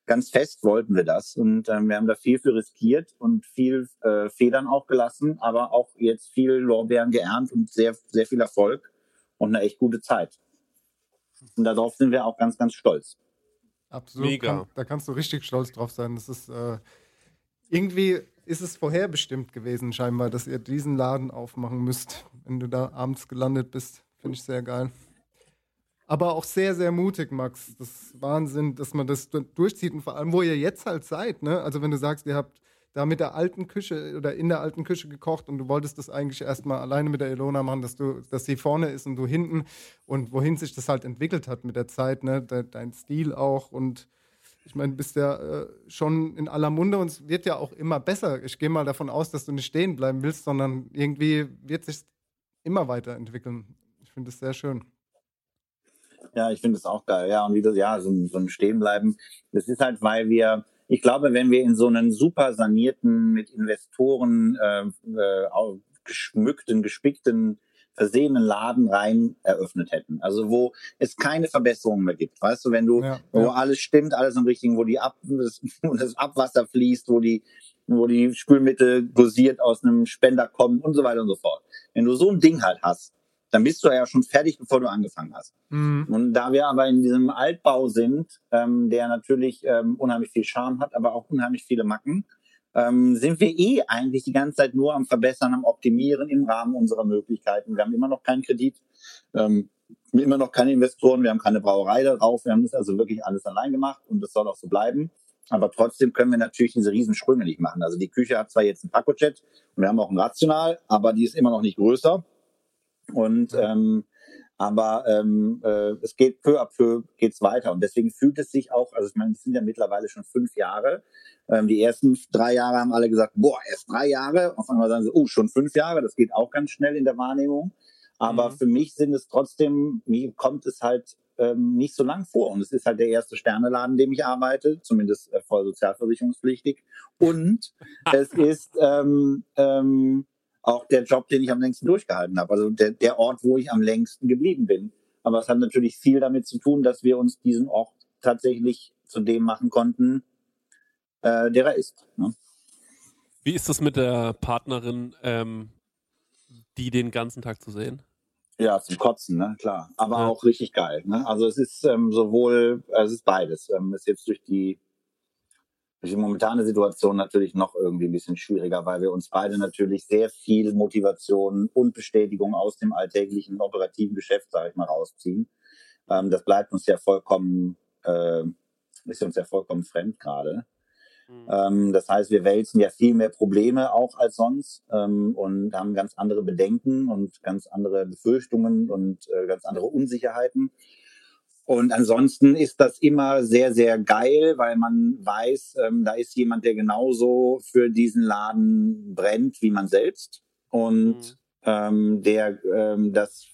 H: ganz fest wollten wir das. Und ähm, wir haben da viel für riskiert und viel äh, Federn auch gelassen, aber auch jetzt viel Lorbeeren geerntet und sehr, sehr viel Erfolg und eine echt gute Zeit. Und darauf sind wir auch ganz, ganz stolz.
B: Absolut. Kann, da kannst du richtig stolz drauf sein. Das ist, äh, irgendwie ist es vorherbestimmt gewesen, scheinbar, dass ihr diesen Laden aufmachen müsst, wenn du da abends gelandet bist. Finde ich sehr geil. Aber auch sehr, sehr mutig, Max. Das ist Wahnsinn, dass man das du- durchzieht. Und vor allem, wo ihr jetzt halt seid, ne? Also, wenn du sagst, ihr habt da mit der alten Küche oder in der alten Küche gekocht und du wolltest das eigentlich erstmal alleine mit der Ilona machen, dass du, dass sie vorne ist und du hinten und wohin sich das halt entwickelt hat mit der Zeit, ne? De, dein Stil auch und ich meine, bist ja äh, schon in aller Munde und es wird ja auch immer besser. Ich gehe mal davon aus, dass du nicht stehen bleiben willst, sondern irgendwie wird sich immer weiterentwickeln. Ich finde es sehr schön.
H: Ja, ich finde es auch geil. Ja, und wieder, ja, so, ein- so ein Stehenbleiben. Das ist halt, weil wir, ich glaube, wenn wir in so einen super sanierten, mit Investoren äh, äh, au- geschmückten, gespickten, versehenen Laden rein eröffnet hätten. Also wo es keine Verbesserungen mehr gibt. Weißt du, wenn du,
B: Ja,
H: wo
B: ja.
H: alles stimmt, alles im richtigen, wo die Ab das, wo das Abwasser fließt, wo die, wo die Spülmittel dosiert aus einem Spender kommen und so weiter und so fort. Wenn du so ein Ding halt hast, dann bist du ja schon fertig, bevor du angefangen hast.
B: Mhm.
H: Und da wir aber in diesem Altbau sind, ähm, der natürlich ähm, unheimlich viel Charme hat, aber auch unheimlich viele Macken, ähm, sind wir eh eigentlich die ganze Zeit nur am Verbessern, am Optimieren im Rahmen unserer Möglichkeiten. Wir haben immer noch keinen Kredit, ähm, immer noch keine Investoren, wir haben keine Brauerei darauf, wir haben das also wirklich alles allein gemacht und das soll auch so bleiben. Aber trotzdem können wir natürlich diese Riesensprünge nicht machen. Also die Küche hat zwar jetzt ein Pacojet und wir haben auch ein Rational, aber die ist immer noch nicht größer. Und ähm, aber ähm, äh, es geht peu à peu geht's weiter und deswegen fühlt es sich auch, also ich meine, es sind ja mittlerweile schon fünf Jahre. Ähm, die ersten drei Jahre haben alle gesagt, boah, erst drei Jahre. Auf einmal sagen sie, oh, schon fünf Jahre. Das geht auch ganz schnell in der Wahrnehmung. Aber
F: Mhm.
H: für mich sind es trotzdem, mir kommt es halt ähm, nicht so lang vor. Und es ist halt der erste Sterneladen, in dem ich arbeite, zumindest äh, voll sozialversicherungspflichtig. Und es ist ähm, ähm, auch der Job, den ich am längsten durchgehalten habe. Also der, der Ort, wo ich am längsten geblieben bin. Aber es hat natürlich viel damit zu tun, dass wir uns diesen Ort tatsächlich zu dem machen konnten, äh, der er ist. Ne?
G: Wie ist das mit der Partnerin, ähm, die den ganzen Tag zu sehen?
H: Ja, zum Kotzen, ne, klar. Aber
G: Ja.
H: auch richtig geil. Ne? Also es ist ähm, sowohl, äh, es ist beides. Ähm, es ist jetzt durch die, die momentane Situation natürlich noch irgendwie ein bisschen schwieriger, weil wir uns beide natürlich sehr viel Motivation und Bestätigung aus dem alltäglichen operativen Geschäft, sage ich mal, rausziehen. Ähm, das bleibt uns ja vollkommen, äh, ist uns ja vollkommen fremd gerade. Ähm, das heißt, wir wälzen ja viel mehr Probleme auch als sonst ähm, und haben ganz andere Bedenken und ganz andere Befürchtungen und äh, ganz andere Unsicherheiten. Und ansonsten ist das immer sehr, sehr geil, weil man weiß, ähm, da ist jemand, der genauso für diesen Laden brennt wie man selbst und ähm, der ähm, das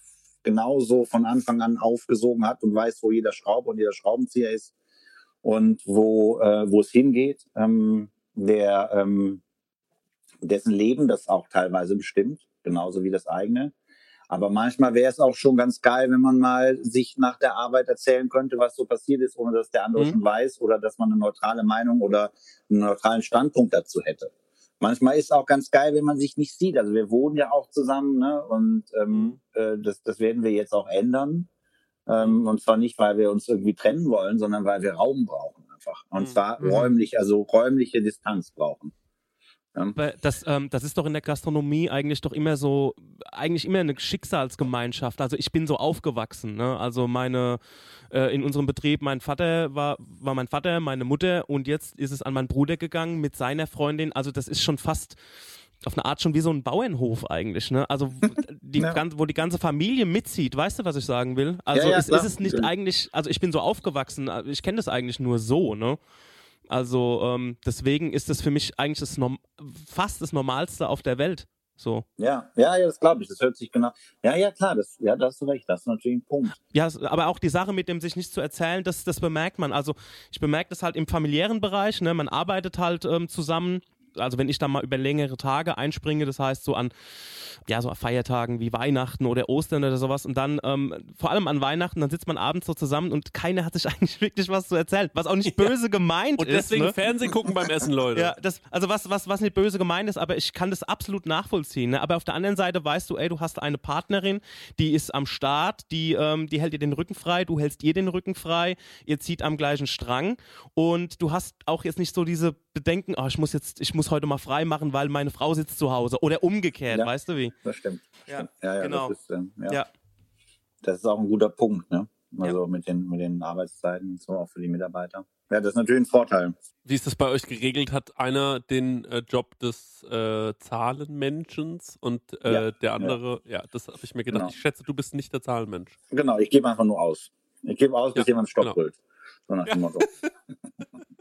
H: genauso von Anfang an aufgesogen hat und weiß, wo jeder Schraube und jeder Schraubenzieher ist und wo, äh, wo es hingeht, ähm, der, ähm, dessen Leben das auch teilweise bestimmt, genauso wie das eigene. Aber manchmal wäre es auch schon ganz geil, wenn man mal sich nach der Arbeit erzählen könnte, was so passiert ist, ohne dass der andere
F: Mhm.
H: schon weiß oder dass man eine neutrale Meinung oder einen neutralen Standpunkt dazu hätte. Manchmal ist es auch ganz geil, wenn man sich nicht sieht. Also wir wohnen ja auch zusammen ne? und ähm, äh, das, das werden wir jetzt auch ändern. Ähm, und zwar nicht, weil wir uns irgendwie trennen wollen, sondern weil wir Raum brauchen einfach. Und
F: Mhm.
H: zwar
B: Mhm.
H: räumlich, also räumliche Distanz brauchen.
F: Aber das, ähm, das ist doch in der Gastronomie eigentlich doch immer so, eigentlich immer eine Schicksalsgemeinschaft. Also ich bin so aufgewachsen. Ne? Also meine, äh, in unserem Betrieb, mein Vater war, war mein Vater, meine Mutter und jetzt ist es an meinen Bruder gegangen mit seiner Freundin. Also das ist schon fast auf eine Art schon wie so ein Bauernhof eigentlich, ne? Also die,
H: Ja.
F: gan- wo die ganze Familie mitzieht, weißt du, was ich sagen will? Also
H: Ja, ja,
F: ist, ist es nicht eigentlich, also ich bin so aufgewachsen, äh, ich kenne das eigentlich nur so, ne? Also ähm, deswegen ist das für mich eigentlich das Norm fast das Normalste auf der Welt. So.
H: Ja, ja, ja, das glaube ich. Das hört sich genau. Ja, ja, klar, das, ja, da hast du recht. Das ist natürlich ein Punkt.
F: Ja, aber auch die Sache mit dem sich nicht zu erzählen, das, das bemerkt man. Also ich bemerke das halt im familiären Bereich, ne? man arbeitet halt ähm, zusammen. Also wenn ich da mal über längere Tage einspringe, das heißt so an ja so Feiertagen wie Weihnachten oder Ostern oder sowas und dann ähm, vor allem an Weihnachten, dann sitzt man abends so zusammen und keiner hat sich eigentlich wirklich was zu erzählen, was auch nicht böse gemeint
G: Und
F: ist.
G: deswegen
F: ne?
G: Fernsehen gucken beim Essen, Leute.
F: Ja, das, also was, was, was nicht böse gemeint ist, aber ich kann das absolut nachvollziehen. Ne? Aber auf der anderen Seite weißt du, ey, du hast eine Partnerin, die ist am Start, die, ähm, die hält dir den Rücken frei, du hältst ihr den Rücken frei, ihr zieht am gleichen Strang und du hast auch jetzt nicht so diese denken, oh, ich muss jetzt, ich muss heute mal frei machen, weil meine Frau sitzt zu Hause. Oder umgekehrt,
H: Ja.
F: weißt du wie?
H: Das stimmt.
F: Ja,
H: Ja, ja,
F: genau.
H: Das ist, ähm, ja.
F: Ja.
H: das ist auch ein guter Punkt, ne? Also mit den, mit den Arbeitszeiten und so, auch für die Mitarbeiter. Ja, das ist natürlich ein Vorteil.
G: Wie ist das bei euch geregelt? Hat einer den äh, Job des äh, Zahlenmenschens und äh,
H: Ja,
G: der andere, ja, das habe ich mir gedacht.
H: Genau.
G: Ich schätze, du bist nicht der Zahlenmensch.
H: Genau, ich gebe einfach nur aus. Ich gebe aus, bis
G: Ja,
H: jemand Stopp
G: genau.
H: brüllt. So nach dem Motto.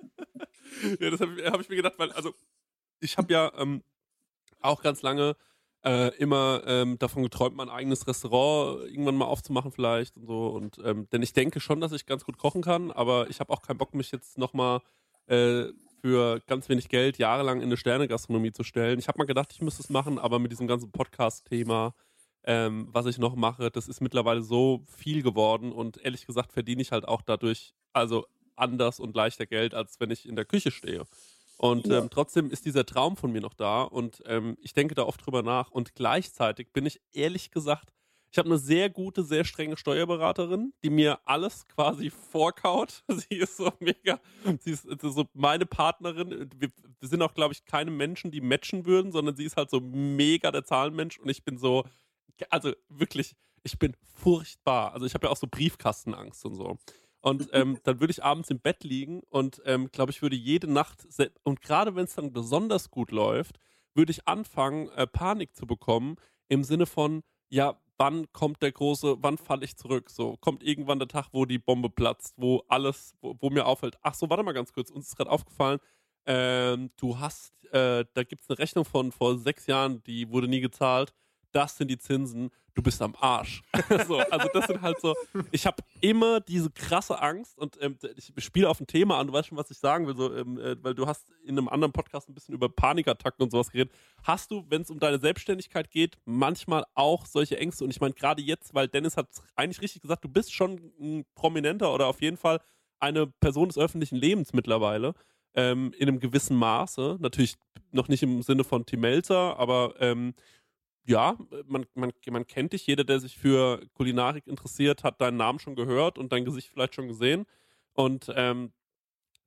G: ja, das habe hab ich mir gedacht, weil, also, ich habe ja ähm, auch ganz lange äh, immer ähm, davon geträumt, mein eigenes Restaurant irgendwann mal aufzumachen vielleicht und so. Und ähm, denn ich denke schon, dass ich ganz gut kochen kann, aber ich habe auch keinen Bock, mich jetzt nochmal äh, für ganz wenig Geld jahrelang in eine Sternegastronomie zu stellen. Ich habe mal gedacht, ich müsste es machen, aber mit diesem ganzen Podcast-Thema, ähm, was ich noch mache, das ist mittlerweile so viel geworden und ehrlich gesagt verdiene ich halt auch dadurch also anders und leichter Geld, als wenn ich in der Küche stehe. Und
H: Ja.
G: ähm, trotzdem ist dieser Traum von mir noch da und ähm, ich denke da oft drüber nach. Und gleichzeitig bin ich ehrlich gesagt, ich habe eine sehr gute, sehr strenge Steuerberaterin, die mir alles quasi vorkaut. Sie ist so mega, sie ist so meine Partnerin. Wir, wir sind auch, glaube ich, keine Menschen, die matchen würden, sondern sie ist halt so mega der Zahlenmensch und ich bin so, also wirklich, ich bin furchtbar. Also ich habe ja auch so Briefkastenangst und so. Und ähm, dann würde ich abends im Bett liegen und ähm, glaube ich, würde jede Nacht, und gerade wenn es dann besonders gut läuft, würde ich anfangen, äh, Panik zu bekommen im Sinne von, ja, wann kommt der große, wann falle ich zurück? So, kommt irgendwann der Tag, wo die Bombe platzt, wo alles, wo, wo mir auffällt, ach so, warte mal ganz kurz, uns ist gerade aufgefallen, ähm, du hast, äh, da gibt es eine Rechnung von vor sechs Jahren, die wurde nie gezahlt. Das sind die Zinsen, du bist am Arsch. so, also das sind halt so, ich habe immer diese krasse Angst und ähm, ich spiele auf ein Thema an, du weißt schon, was ich sagen will, so, ähm, äh, weil du hast in einem anderen Podcast ein bisschen über Panikattacken und sowas geredet. Hast du, wenn es um deine Selbstständigkeit geht, manchmal auch solche Ängste? Und ich meine gerade jetzt, weil Dennis hat eigentlich richtig gesagt, du bist schon ein Prominenter oder auf jeden Fall eine Person des öffentlichen Lebens mittlerweile ähm, in einem gewissen Maße. Natürlich noch nicht im Sinne von Tim Melzer, aber ähm, ja, man, man, man kennt dich. Jeder, der sich für Kulinarik interessiert, hat deinen Namen schon gehört und dein Gesicht vielleicht schon gesehen. Und ähm,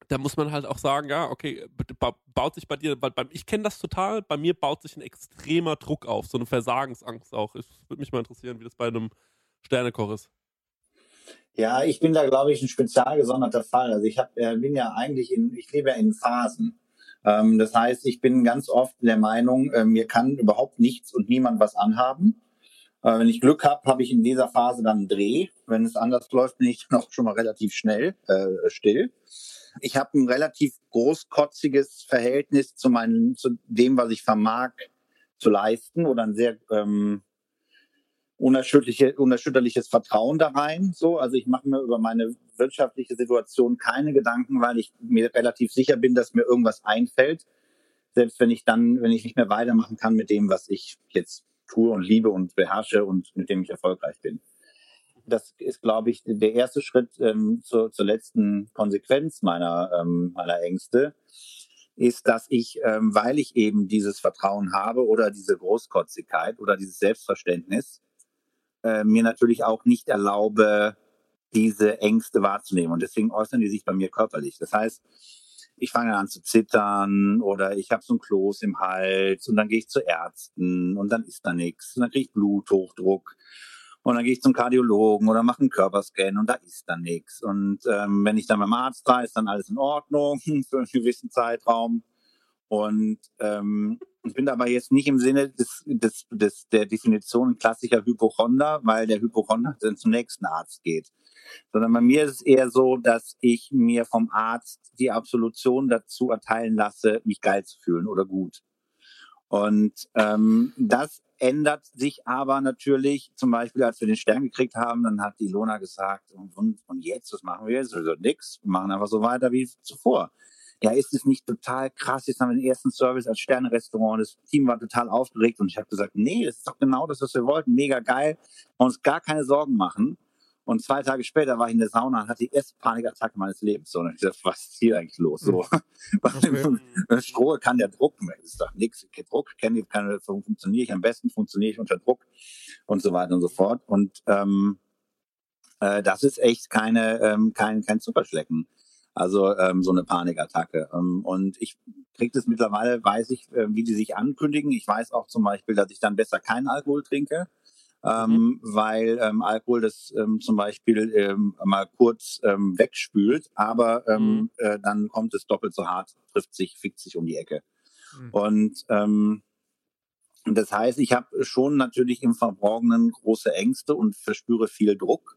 G: da muss man halt auch sagen, ja, okay, baut sich bei dir, weil ich kenne das total, bei mir baut sich ein extremer Druck auf, so eine Versagensangst auch. Es würde mich mal interessieren, wie das bei einem Sternekoch ist.
H: Ja, ich bin da, glaube ich, ein spezial gesonderter Fall. Also ich hab, äh, bin ja eigentlich in, ich lebe ja in Phasen. Ähm, das heißt, ich bin ganz oft der Meinung, äh, mir kann überhaupt nichts und niemand was anhaben. Äh, wenn ich Glück habe, habe ich in dieser Phase dann einen Dreh. Wenn es anders läuft, bin ich noch schon mal relativ schnell äh, still. Ich habe ein relativ großkotziges Verhältnis zu meinem, zu dem, was ich vermag zu leisten oder ein sehr ähm, unerschütterliche, unerschütterliches Vertrauen da rein. So, also ich mache mir über meine wirtschaftliche Situation keine Gedanken, weil ich mir relativ sicher bin, dass mir irgendwas einfällt. Selbst wenn ich dann, wenn ich nicht mehr weitermachen kann mit dem, was ich jetzt tue und liebe und beherrsche und mit dem ich erfolgreich bin. Das ist, glaube ich, der erste Schritt ähm, zur, zur letzten Konsequenz meiner, ähm, meiner Ängste, ist, dass ich, ähm, weil ich eben dieses Vertrauen habe oder diese Großkotzigkeit oder dieses Selbstverständnis, äh, mir natürlich auch nicht erlaube, diese Ängste wahrzunehmen. Und deswegen äußern die sich bei mir körperlich. Das heißt, ich fange an zu zittern oder ich habe so ein Kloß im Hals und dann gehe ich zu Ärzten und dann ist da nichts. Und dann kriege ich Bluthochdruck und dann gehe ich zum Kardiologen oder mache einen Körperscan und da ist dann nichts. Und ähm, wenn ich dann beim Arzt da ist dann alles in Ordnung für einen gewissen Zeitraum. Und ähm, ich bin aber jetzt nicht im Sinne des, des, des, der Definition klassischer Hypochonder, weil der Hypochonder dann zum nächsten Arzt geht. Sondern bei mir ist es eher so, dass ich mir vom Arzt die Absolution dazu erteilen lasse, mich geil zu fühlen oder gut. Und ähm, das ändert sich aber natürlich, zum Beispiel, als wir den Stern gekriegt haben, dann hat die Lona gesagt, und, und, und jetzt, was machen wir jetzt? Also nix, wir machen einfach so weiter wie zuvor. Ja, ist es nicht total krass? Jetzt haben wir den ersten Service als Sterne-Restaurant. Das Team war total aufgeregt und ich habe gesagt, nee, das ist doch genau das, was wir wollten. Mega geil. Wir uns gar keine Sorgen machen. Und zwei Tage später war ich in der Sauna und hatte die erste Panikattacke meines Lebens. So, und ich dachte, was ist hier eigentlich los? So, Strohe kann der Druck, das ist doch nichts. Druck kenne ich, kann, funktioniere ich am besten, funktioniere ich unter Druck und so weiter und so fort. Und ähm, äh, das ist echt keine, ähm, kein, kein Superschlecken. Also ähm, so eine Panikattacke. Ähm, und ich kriege das mittlerweile, weiß ich, äh, wie die sich ankündigen. Ich weiß auch zum Beispiel, dass ich dann besser keinen Alkohol trinke. Ähm, mhm. weil ähm, Alkohol das ähm, zum Beispiel ähm, mal kurz ähm, wegspült, aber ähm, mhm. äh, dann kommt es doppelt so hart, trifft sich, fickt sich um die Ecke. Mhm. Und ähm, das heißt, ich habe schon natürlich im Verborgenen große Ängste und verspüre viel Druck,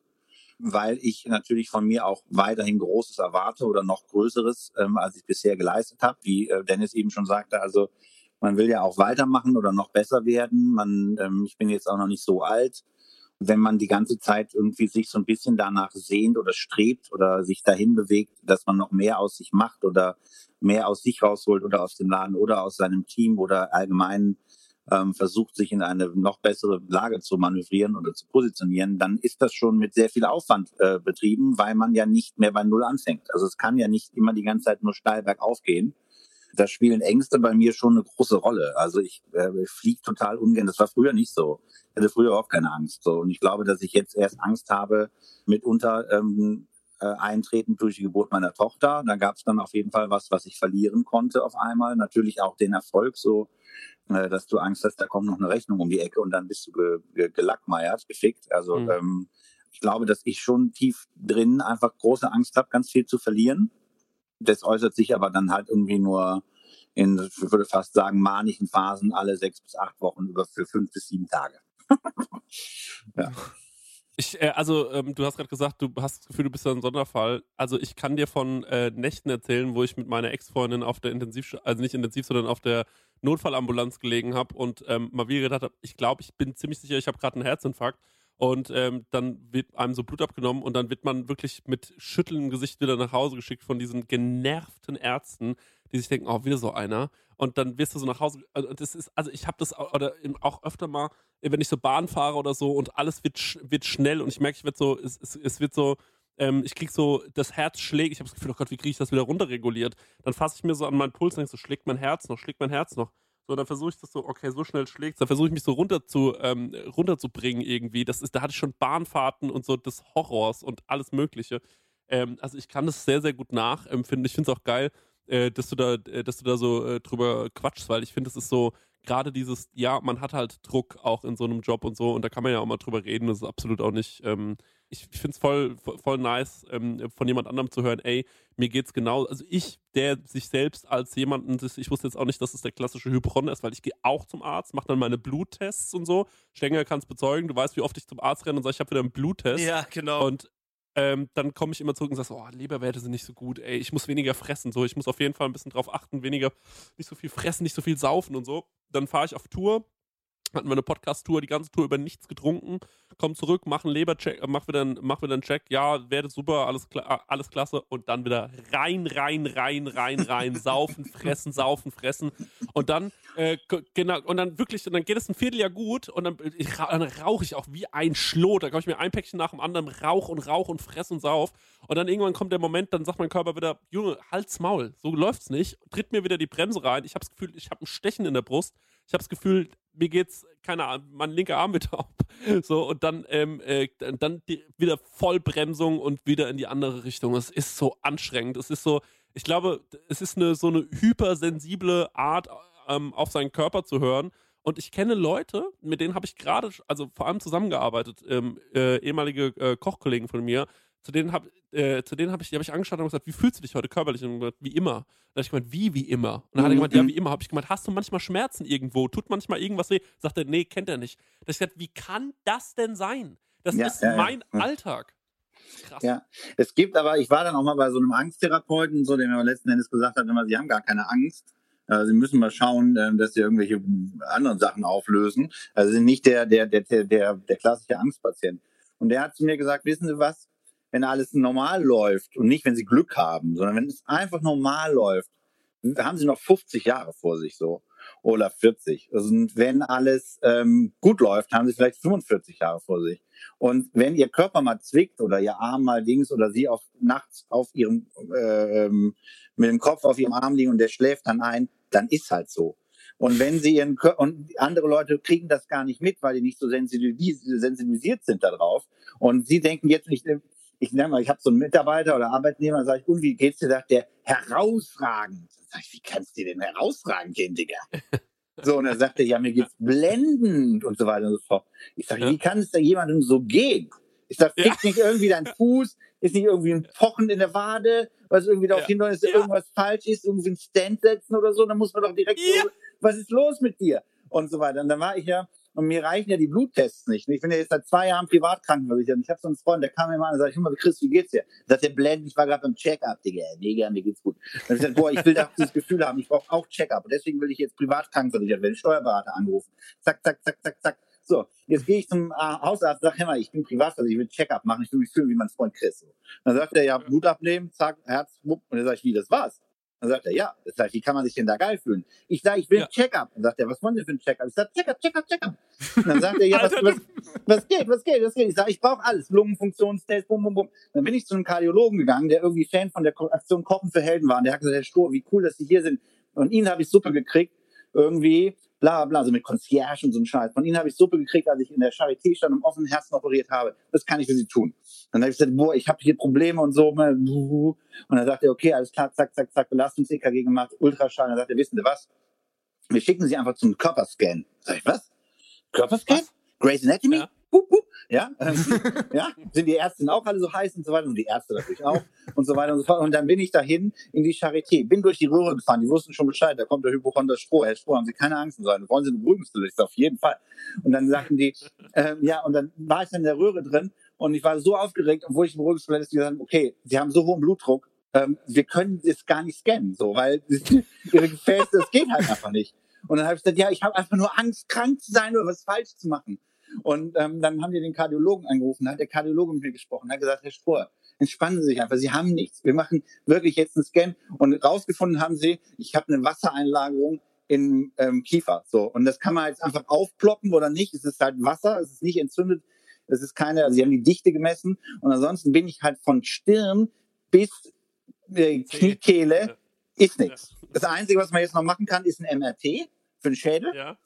H: weil ich natürlich von mir auch weiterhin Großes erwarte oder noch Größeres, ähm, als ich bisher geleistet habe. Wie äh, Dennis eben schon sagte, also man will ja auch weitermachen oder noch besser werden. Man, ähm, ich bin jetzt auch noch nicht so alt. Wenn man die ganze Zeit irgendwie sich so ein bisschen danach sehnt oder strebt oder sich dahin bewegt, dass man noch mehr aus sich macht oder mehr aus sich rausholt oder aus dem Laden oder aus seinem Team oder allgemein ähm, versucht, sich in eine noch bessere Lage zu manövrieren oder zu positionieren, dann ist das schon mit sehr viel Aufwand äh, betrieben, weil man ja nicht mehr bei Null anfängt. Also es kann ja nicht immer die ganze Zeit nur steil bergauf gehen. Da spielen Ängste bei mir schon eine große Rolle. Also ich äh, fliege total ungern. Das war früher nicht so. Ich hatte früher auch keine Angst. So. Und ich glaube, dass ich jetzt erst Angst habe, mitunter ähm, äh, eintretend durch die Geburt meiner Tochter. Da gab es dann auf jeden Fall was, was ich verlieren konnte auf einmal. Natürlich auch den Erfolg, so äh, dass du Angst hast, da kommt noch eine Rechnung um die Ecke und dann bist du ge ge gelackmeiert, gefickt. Also mhm. ähm, ich glaube, dass ich schon tief drin einfach große Angst habe, ganz viel zu verlieren. Das äußert sich aber dann halt irgendwie nur in, ich würde fast sagen, manischen Phasen alle sechs bis acht Wochen über für fünf bis sieben Tage.
G: ja. Ich, äh, also, ähm, du hast gerade gesagt, du hast das Gefühl, du bist ja ein Sonderfall. Also, ich kann dir von äh, Nächten erzählen, wo ich mit meiner Ex-Freundin auf der Intensiv, also nicht intensiv, sondern auf der Notfallambulanz gelegen habe und ähm, mal wieder gedacht habe, ich glaube, ich bin ziemlich sicher, ich habe gerade einen Herzinfarkt. Und ähm, dann wird einem so Blut abgenommen und dann wird man wirklich mit schüttelndem Gesicht wieder nach Hause geschickt von diesen genervten Ärzten, die sich denken, oh, wieder so einer. Und dann wirst du so nach Hause. Also das ist, also ich habe das oder auch öfter mal, wenn ich so Bahn fahre oder so und alles wird, wird schnell und ich merke, ich werde so, es, es, es wird so, ähm, ich krieg so, das Herz schlägt, ich habe das Gefühl, oh Gott, wie kriege ich das wieder runterreguliert? Dann fasse ich mir so an meinen Puls und denke so, schlägt mein Herz noch, schlägt mein Herz noch. So, dann versuche ich das so, okay, so schnell schlägt dann versuche ich mich so runter zu, ähm, runterzubringen irgendwie. Das ist, da hatte ich schon Bahnfahrten und so des Horrors und alles Mögliche. Ähm, also ich kann das sehr, sehr gut nachempfinden. Ich finde es auch geil, äh, dass du da, äh, dass du da so äh, drüber quatschst, weil ich finde, es ist so, gerade dieses, ja, man hat halt Druck auch in so einem Job und so und da kann man ja auch mal drüber reden. Das ist absolut auch nicht, ähm, ich, ich finde es voll, voll nice, ähm, von jemand anderem zu hören, ey, mir geht's genau, also ich, der sich selbst als jemanden, ich wusste jetzt auch nicht, dass es der klassische Hypochonder ist, weil ich gehe auch zum Arzt, mache dann meine Bluttests und so. Stenger kann es bezeugen, du weißt, wie oft ich zum Arzt renne und sage, ich habe wieder einen Bluttest.
F: Ja, genau.
G: Und ähm, dann komme ich immer zurück und sage, oh, Leberwerte sind nicht so gut, ey, ich muss weniger fressen, so, ich muss auf jeden Fall ein bisschen drauf achten, weniger, nicht so viel fressen, nicht so viel saufen und so. Dann fahre ich auf Tour, hatten wir eine Podcast-Tour, die ganze Tour über nichts getrunken, komm zurück, mach einen Lebercheck, äh, mach wieder, einen, mach wieder einen Check, ja, werde super, alles, äh, alles klasse. Und dann wieder rein, rein, rein, rein, rein, saufen, fressen, saufen, fressen. Und dann, äh, genau, und dann wirklich, und dann geht es ein Vierteljahr gut. Und dann, ich, dann rauche ich auch wie ein Schlot, da komme ich mir ein Päckchen nach dem anderen, rauch und rauch und fress und sauf. Und dann irgendwann kommt der Moment, dann sagt mein Körper wieder, Junge, halt's Maul, so läuft's nicht, tritt mir wieder die Bremse rein, ich habe das Gefühl, ich habe ein Stechen in der Brust, ich habe das Gefühl, mir geht's, keine Ahnung, mein linker Arm wird taub. So, und dann, ähm, äh, dann die, wieder Vollbremsung und wieder in die andere Richtung. Es ist so anstrengend. Es ist so, ich glaube, es ist eine so eine hypersensible Art, ähm, auf seinen Körper zu hören. Und ich kenne Leute, mit denen habe ich gerade, also vor allem zusammengearbeitet, ähm, äh, ehemalige äh, Kochkollegen von mir, zu denen habe äh, zu denen habe ich, die habe ich angeschaut und gesagt, wie fühlst du dich heute körperlich? Und gesagt, wie immer. Dann habe ich gemeint, wie, wie immer? Und dann hat er gemeint, ja, mhm. wie immer. Habe ich gemeint, hast du manchmal Schmerzen irgendwo? Tut manchmal irgendwas weh? Sagt er, nee, kennt er nicht. Da habe ich gesagt, wie kann das denn sein? Das ja, ist ja, mein ja. Alltag.
H: Krass. Ja, es gibt aber, ich war dann auch mal bei so einem Angsttherapeuten, so, der mir letzten Endes gesagt hat, immer, sie haben gar keine Angst. Äh, sie müssen mal schauen, ähm, dass sie irgendwelche anderen Sachen auflösen. Also sind nicht der, der, der, der, der klassische Angstpatient. Und der hat zu mir gesagt, wissen Sie was? Wenn alles normal läuft und nicht, wenn sie Glück haben, sondern wenn es einfach normal läuft, haben sie noch 50 Jahre vor sich so oder 40. Also, und wenn alles ähm, gut läuft, haben sie vielleicht 45 Jahre vor sich. Und wenn ihr Körper mal zwickt oder ihr Arm mal links oder sie auf nachts auf ihrem äh, mit dem Kopf auf ihrem Arm liegen und der schläft dann ein, dann ist halt so. Und wenn sie ihren Körper, und andere Leute kriegen das gar nicht mit, weil die nicht so sensibilisiert sind darauf. Und sie denken jetzt nicht, ich nenne mal, ich habe so einen Mitarbeiter oder Arbeitnehmer, sage ich, und wie geht's dir? Sagt der, herausragend. Sag ich, wie kannst du dir denn herausragend gehen, Digga? So, und dann sagt er, ja, mir geht's blendend und so weiter und so fort. Ich sage,
G: Ja.
H: wie kann es da jemandem so gehen? Ich sage,
G: Ja.
H: fickt nicht irgendwie dein Fuß, ist nicht irgendwie ein Pochen in der Wade, was irgendwie darauf
G: Ja.
H: hinweist, dass
G: Ja.
H: irgendwas falsch ist, irgendwie ein Stand setzen oder so, dann muss man doch direkt,
G: Ja.
H: so, was ist los mit dir? Und so weiter. Und dann war ich ja, und mir reichen ja die Bluttests nicht. Ich bin ja jetzt seit zwei Jahren privat krankenversichert. Und ich habe so einen Freund, der kam mir mal an und sagt, hör mal, Chris, wie geht's dir? Sagt der blendend, ich war gerade beim Check-up, Digga. Mega, mir geht's gut. Dann hab ich gesagt, boah, ich will dieses Gefühl haben, ich brauche auch Check-up. Und deswegen will ich jetzt privat krankenversichert werden, Steuerberater angerufen. Zack, zack, zack, zack, zack. So, jetzt gehe ich zum äh, Hausarzt, sag, mal, ich bin privatversichert, ich will Check-up machen, ich will mich fühlen wie mein Freund Chris. Dann sagt er, ja, Blut abnehmen, zack, Herz, wupp. Und dann sag ich, wie, das war's? Dann sagt er, ja. Das heißt, wie kann man sich denn da geil fühlen? Ich sage, ich will
G: Ja.
H: ein Check-up. Dann sagt er, was wollen Sie für ein Check-up? Ich sage, Check-up, Check-up, Check-up. Und dann sagt er, ja, was, was, was geht, was geht, was geht? Ich sage, ich brauche alles. Lungenfunktionstest, bum, bum, bum. Dann bin ich zu einem Kardiologen gegangen, der irgendwie Fan von der Aktion Kochen für Helden war. Und der hat gesagt, Herr Stroh, wie cool, dass Sie hier sind. Und ihn habe ich Suppe gekriegt. Irgendwie, bla, bla, so mit Concierge und so ein Scheiß. Von Ihnen habe ich Suppe gekriegt, als ich in der Charité stand und im offenen Herzen operiert habe. Das kann ich für Sie tun. Dann habe ich gesagt, boah, ich habe hier Probleme und so. ne, Und dann sagt er, okay, alles klar, zack, zack, zack, Belastungs-EKG gemacht, Ultraschall. Dann sagt er, wissen Sie was? Wir schicken Sie einfach zum Körperscan. Sag ich, was? Körperscan? Grey's Anatomy?
G: Ja.
H: Hup, hup. Ja, ähm, ja, sind die Ärzte auch alle so heiß und so weiter und die Ärzte natürlich auch und so weiter und so fort. Und dann bin ich dahin in die Charité, bin durch die Röhre gefahren, die wussten schon Bescheid, da kommt der Hypochonder Stroh. Herr Stroh, haben Sie keine Angst und so weiter. Wollen Sie eine sag, auf jeden Fall. Und dann sagten die, ähm, ja, und dann war ich dann in der Röhre drin und ich war so aufgeregt, obwohl ich Beruhigungsmittel hatte, gesagt haben, okay, Sie haben so hohen Blutdruck, ähm, wir können das gar nicht scannen, so, weil Ihre Gefäße, das geht halt einfach nicht. Und dann habe ich gesagt, ja, ich habe einfach nur Angst, krank zu sein oder was falsch zu machen. Und ähm, dann haben wir den Kardiologen angerufen, da hat der Kardiologe mit mir gesprochen, hat gesagt, Herr Spohr, entspannen Sie sich einfach, Sie haben nichts. Wir machen wirklich jetzt einen Scan und rausgefunden haben Sie, ich habe eine Wassereinlagerung im ähm, Kiefer. So und das kann man jetzt einfach aufploppen oder nicht. Es ist halt Wasser, es ist nicht entzündet, es ist keine. Also Sie haben die Dichte gemessen und ansonsten bin ich halt von Stirn bis äh, Kniekehle ist nichts. Das Einzige, was man jetzt noch machen kann, ist ein MRT für den Schädel
G: Ja.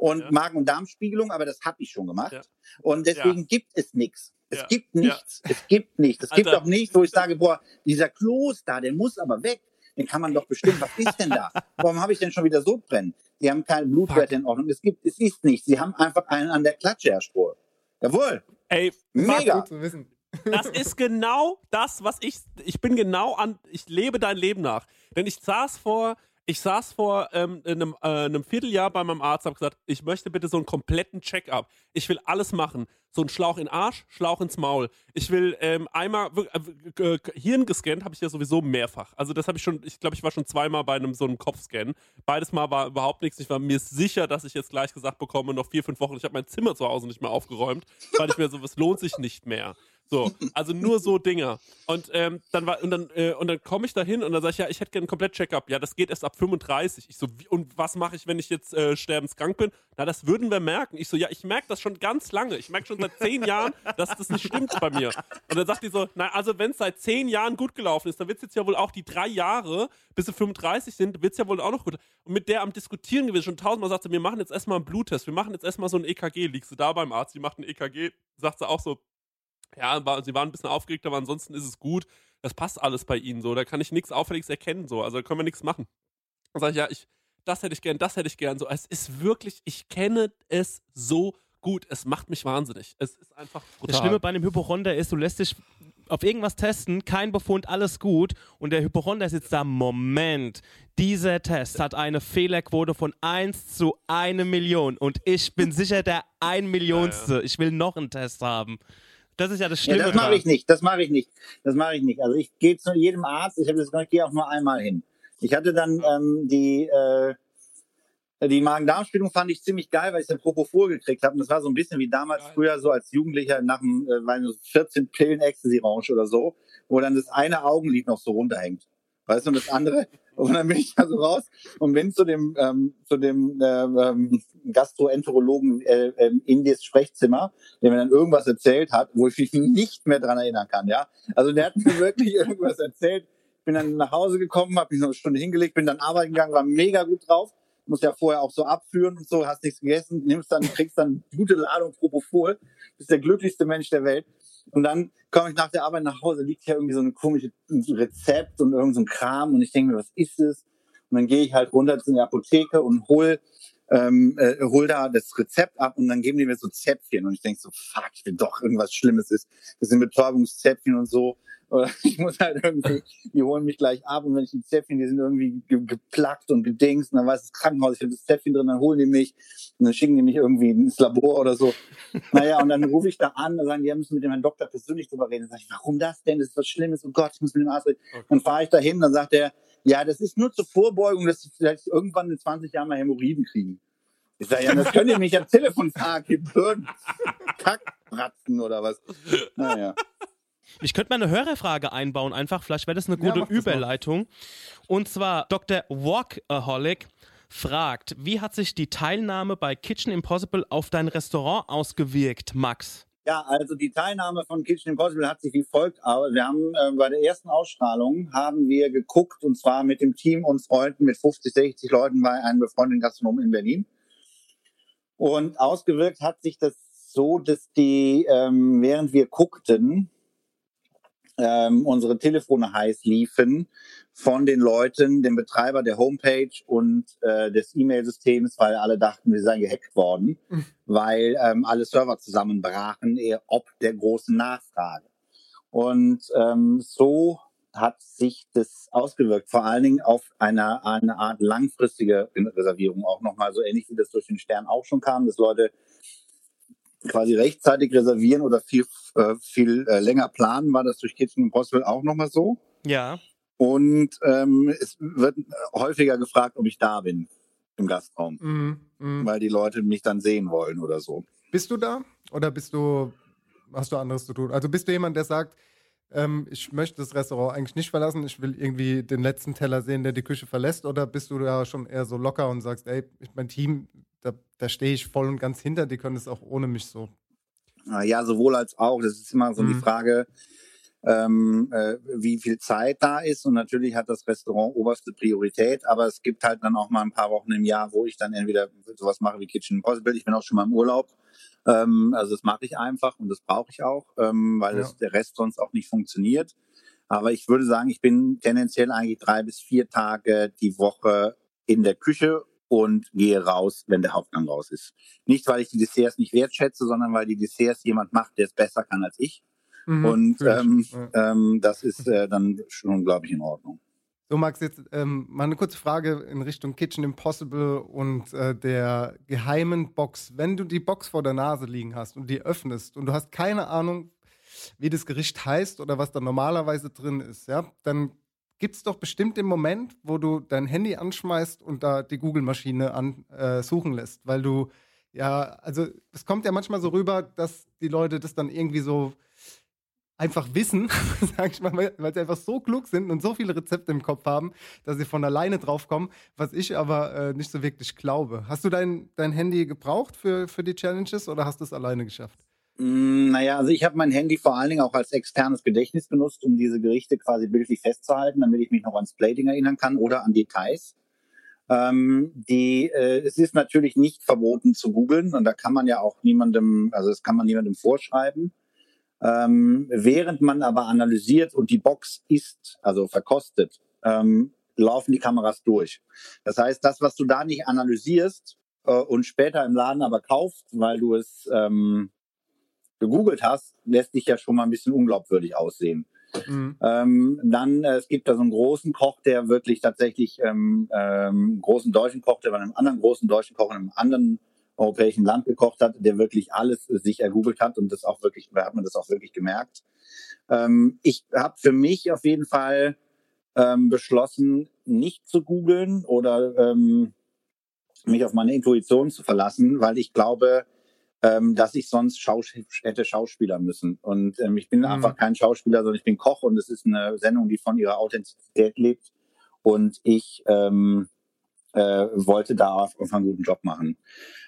H: Und
G: Ja.
H: Magen- und Darmspiegelung, aber das habe ich schon gemacht.
G: Ja.
H: Und deswegen gibt es nichts. Es
G: Ja.
H: gibt
G: Ja.
H: nichts. Es gibt nichts. Es gibt auch nichts, wo ich sage, boah, dieser Kloß da, der muss aber weg. Den kann man doch bestimmen. Was ist denn da? Warum habe ich denn schon wieder so brennen? Die haben keine Blutwerte in Ordnung. Es gibt, es ist nichts. Sie haben einfach einen an der Klatsche, Herr Spohr. Jawohl.
G: Ey,
H: Mega.
B: Gut zu wissen.
G: das ist genau das, was ich. Ich bin genau an. Ich lebe dein Leben nach. Denn ich saß vor. Ich saß vor ähm, einem, äh, einem Vierteljahr bei meinem Arzt, habe gesagt, ich möchte bitte so einen kompletten Check-up. Ich will alles machen. So ein Schlauch in den Arsch, Schlauch ins Maul. Ich will ähm, einmal äh, äh, Hirn gescannt, habe ich ja sowieso mehrfach. Also das habe ich schon, ich glaube, ich war schon zweimal bei einem so einem Kopfscan. Beides Mal war überhaupt nichts. Ich war mir sicher, dass ich jetzt gleich gesagt bekomme, noch vier, fünf Wochen. Ich habe mein Zimmer zu Hause nicht mehr aufgeräumt, weil ich mir so, es lohnt sich nicht mehr. So, also nur so Dinger. Und ähm, dann war und dann äh, und dann komme ich da hin und dann sage ich, ja, ich hätte gerne einen Komplett-Check-up. Ja, das geht erst ab 35. Ich so, wie, und was mache ich, wenn ich jetzt äh, sterbenskrank bin? Na, das würden wir merken. Ich so, ja, ich merke das schon ganz lange. Ich merke schon seit zehn Jahren, dass das nicht stimmt bei mir. Und dann sagt die so, na, also wenn es seit zehn Jahren gut gelaufen ist, dann wird es jetzt ja wohl auch die drei Jahre, bis sie 35 sind, wird es ja wohl auch noch gut. Und mit der am Diskutieren gewesen, schon tausendmal sagt sie, wir machen jetzt erstmal einen Bluttest, wir machen jetzt erstmal so ein EKG. Liegst du da beim Arzt, die macht ein EKG, sagt sie auch so, ja, war, sie waren ein bisschen aufgeregt, aber ansonsten ist es gut. Das passt alles bei ihnen so. Da kann ich nichts Auffälliges erkennen, so. Also da können wir nichts machen. Dann sage ich, ja, ich, das hätte ich gern, das hätte ich gern. So, es ist wirklich, ich kenne es so gut. Es macht mich wahnsinnig. Es ist einfach brutal.
F: Das Schlimme bei einem Hypochonder ist, du lässt dich auf irgendwas testen, kein Befund, alles gut. Und der Hypochonder sitzt da, Moment, dieser Test hat eine Fehlerquote von 1 zu 1 Million. Und ich bin sicher der 1 Millionste. Ich will noch einen Test haben. Das ist ja das
H: Ja,
F: Schlimme.
H: das mache ich nicht. Das mache ich nicht. Das mache ich nicht. Also ich gehe zu jedem Arzt. Ich habe das ich gehe auch nur einmal hin. Ich hatte dann ähm, die äh, die Magen-Darm-Spiegelung fand ich ziemlich geil, weil ich dann Propofol gekriegt habe. Und das war so ein bisschen wie damals
G: Geil.
H: früher so als Jugendlicher nach dem äh, waren so 14 Pillen Ecstasy-Orange oder so, wo dann das eine Augenlid noch so runterhängt. Weißt du, und das andere. Und dann bin ich da so raus und bin zu dem, ähm, zu dem äh, ähm, Gastroenterologen äh, ähm, in das Sprechzimmer, der mir dann irgendwas erzählt hat, wo ich mich nicht mehr dran erinnern kann, ja. Also der hat mir wirklich irgendwas erzählt. Bin dann nach Hause gekommen, habe mich noch eine Stunde hingelegt, bin dann arbeiten gegangen, war mega gut drauf. Muss ja vorher auch so abführen und so, hast nichts gegessen, nimmst dann, kriegst dann gute Ladung Propofol, bist der glücklichste Mensch der Welt. Und dann komme ich nach der Arbeit nach Hause, liegt hier irgendwie so ein komisches Rezept und irgend so ein Kram und ich denke mir, was ist das? Und dann gehe ich halt runter zu der Apotheke und hol ähm, äh, hol da das Rezept ab und dann geben die mir so Zäpfchen und ich denke so, fuck, will doch irgendwas Schlimmes ist. Das sind Betäubungszäpfchen und so. Ich muss halt irgendwie, die holen mich gleich ab und wenn ich die Zäpfchen, die sind irgendwie ge geplackt und gedingst und dann weiß das Krankenhaus, ich habe das Zäpfchen drin, dann holen die mich und dann schicken die mich irgendwie ins Labor oder so. Naja, und dann rufe ich da an und sagen, die müssen mit dem Herrn Doktor persönlich drüber reden. Dann sage ich, warum das denn? Das ist was Schlimmes. Oh Gott, ich muss mit dem Arzt reden. Okay. Dann fahre ich da hin, dann sagt er, ja, das ist nur zur Vorbeugung, dass sie vielleicht irgendwann in 20 Jahren mal Hämorrhoiden kriegen. Ich sage, ja, das könnt ihr mich am Telefon fragen, Hirn, Kackbratzen oder was. Naja.
F: Ich könnte mal eine Hörerfrage einbauen, einfach, vielleicht wäre das eine gute ja, Überleitung. Und zwar Dr. Walkaholic fragt, wie hat sich die Teilnahme bei Kitchen Impossible auf dein Restaurant ausgewirkt, Max?
H: Ja, also die Teilnahme von Kitchen Impossible hat sich wie folgt. Wir haben äh, bei der ersten Ausstrahlung haben wir geguckt und zwar mit dem Team und Freunden mit 50, 60 Leuten bei einem befreundeten Gastronom in Berlin. Und ausgewirkt hat sich das so, dass die, ähm, während wir guckten, ähm, unsere Telefone heiß liefen von den Leuten, dem Betreiber der Homepage und äh, des E-Mail-Systems, weil alle dachten, wir seien gehackt worden, mhm. weil ähm, alle Server zusammenbrachen, eher ob der großen Nachfrage. Und ähm, so hat sich das ausgewirkt, vor allen Dingen auf eine, eine Art langfristige Reservierung auch nochmal, so ähnlich wie das durch den Stern auch schon kam, dass Leute quasi rechtzeitig reservieren oder viel, äh, viel äh, länger planen, war das durch Kitchen Impossible auch nochmal so.
F: Ja.
H: Und ähm, es wird häufiger gefragt, ob ich da bin im Gastraum, mm, mm. weil die Leute mich dann sehen wollen oder so.
B: Bist du da oder bist du, hast du anderes zu tun? Also bist du jemand, der sagt, ähm, ich möchte das Restaurant eigentlich nicht verlassen, ich will irgendwie den letzten Teller sehen, der die Küche verlässt? Oder bist du da schon eher so locker und sagst, ey, mein Team, da, da stehe ich voll und ganz hinter, die können es auch ohne mich so?
H: Ja, sowohl als auch. Das ist immer so mhm. die Frage, ähm, äh, wie viel Zeit da ist. Und natürlich hat das Restaurant oberste Priorität, aber es gibt halt dann auch mal ein paar Wochen im Jahr, wo ich dann entweder sowas mache wie Kitchen Impossible. Ich bin auch schon mal im Urlaub ähm, also das mache ich einfach und das brauche ich auch, ähm, weil ja. das, der Rest sonst auch nicht funktioniert. Aber ich würde sagen, ich bin tendenziell eigentlich drei bis vier Tage die Woche in der Küche und gehe raus, wenn der Hauptgang raus ist. Nicht, weil ich die Desserts nicht wertschätze, sondern weil die Desserts jemand macht, der es besser kann als ich. Mhm, und ähm, ja. ähm, das ist äh, dann schon, glaube ich, in Ordnung.
B: So, Max, jetzt ähm, mal eine kurze Frage in Richtung Kitchen Impossible und äh, der geheimen Box. Wenn du die Box vor der Nase liegen hast und die öffnest und du hast keine Ahnung, wie das Gericht heißt oder was da normalerweise drin ist, ja, dann gibt es doch bestimmt den Moment, wo du dein Handy anschmeißt und da die Google-Maschine an, äh, lässt, weil du ja, also es kommt ja manchmal so rüber, dass die Leute das dann irgendwie so einfach wissen, sag ich mal, weil sie einfach so klug sind und so viele Rezepte im Kopf haben, dass sie von alleine draufkommen, was ich aber äh, nicht so wirklich glaube. Hast du dein, dein Handy gebraucht für, für die Challenges oder hast du es alleine geschafft?
H: Mm, naja, also ich habe mein Handy vor allen Dingen auch als externes Gedächtnis benutzt, um diese Gerichte quasi bildlich festzuhalten, damit ich mich noch ans Plating erinnern kann oder an Details. Ähm, die, äh, es ist natürlich nicht verboten zu googeln und da kann man ja auch niemandem, also das kann man niemandem vorschreiben. Ähm, während man aber analysiert und die Box ist, also verkostet, ähm, laufen die Kameras durch. Das heißt, das, was du da nicht analysierst äh, und später im Laden aber kaufst, weil du es ähm, gegoogelt hast, lässt dich ja schon mal ein bisschen unglaubwürdig aussehen. Mhm. Ähm, dann, äh, es gibt da so einen großen Koch, der wirklich tatsächlich ähm, ähm, großen deutschen Koch, der bei einem anderen großen deutschen Koch in einem anderen europäischen Land gekocht hat, der wirklich alles sich ergoogelt hat und das auch wirklich, da hat man das auch wirklich gemerkt. Ähm, ich habe für mich auf jeden Fall ähm, beschlossen, nicht zu googeln oder ähm, mich auf meine Intuition zu verlassen, weil ich glaube, ähm, dass ich sonst Schaus hätte Schauspieler müssen. Und ähm, ich bin mhm. einfach kein Schauspieler, sondern ich bin Koch und es ist eine Sendung, die von ihrer Authentizität lebt. Und ich ähm, äh, wollte da auf, auf einen guten Job machen.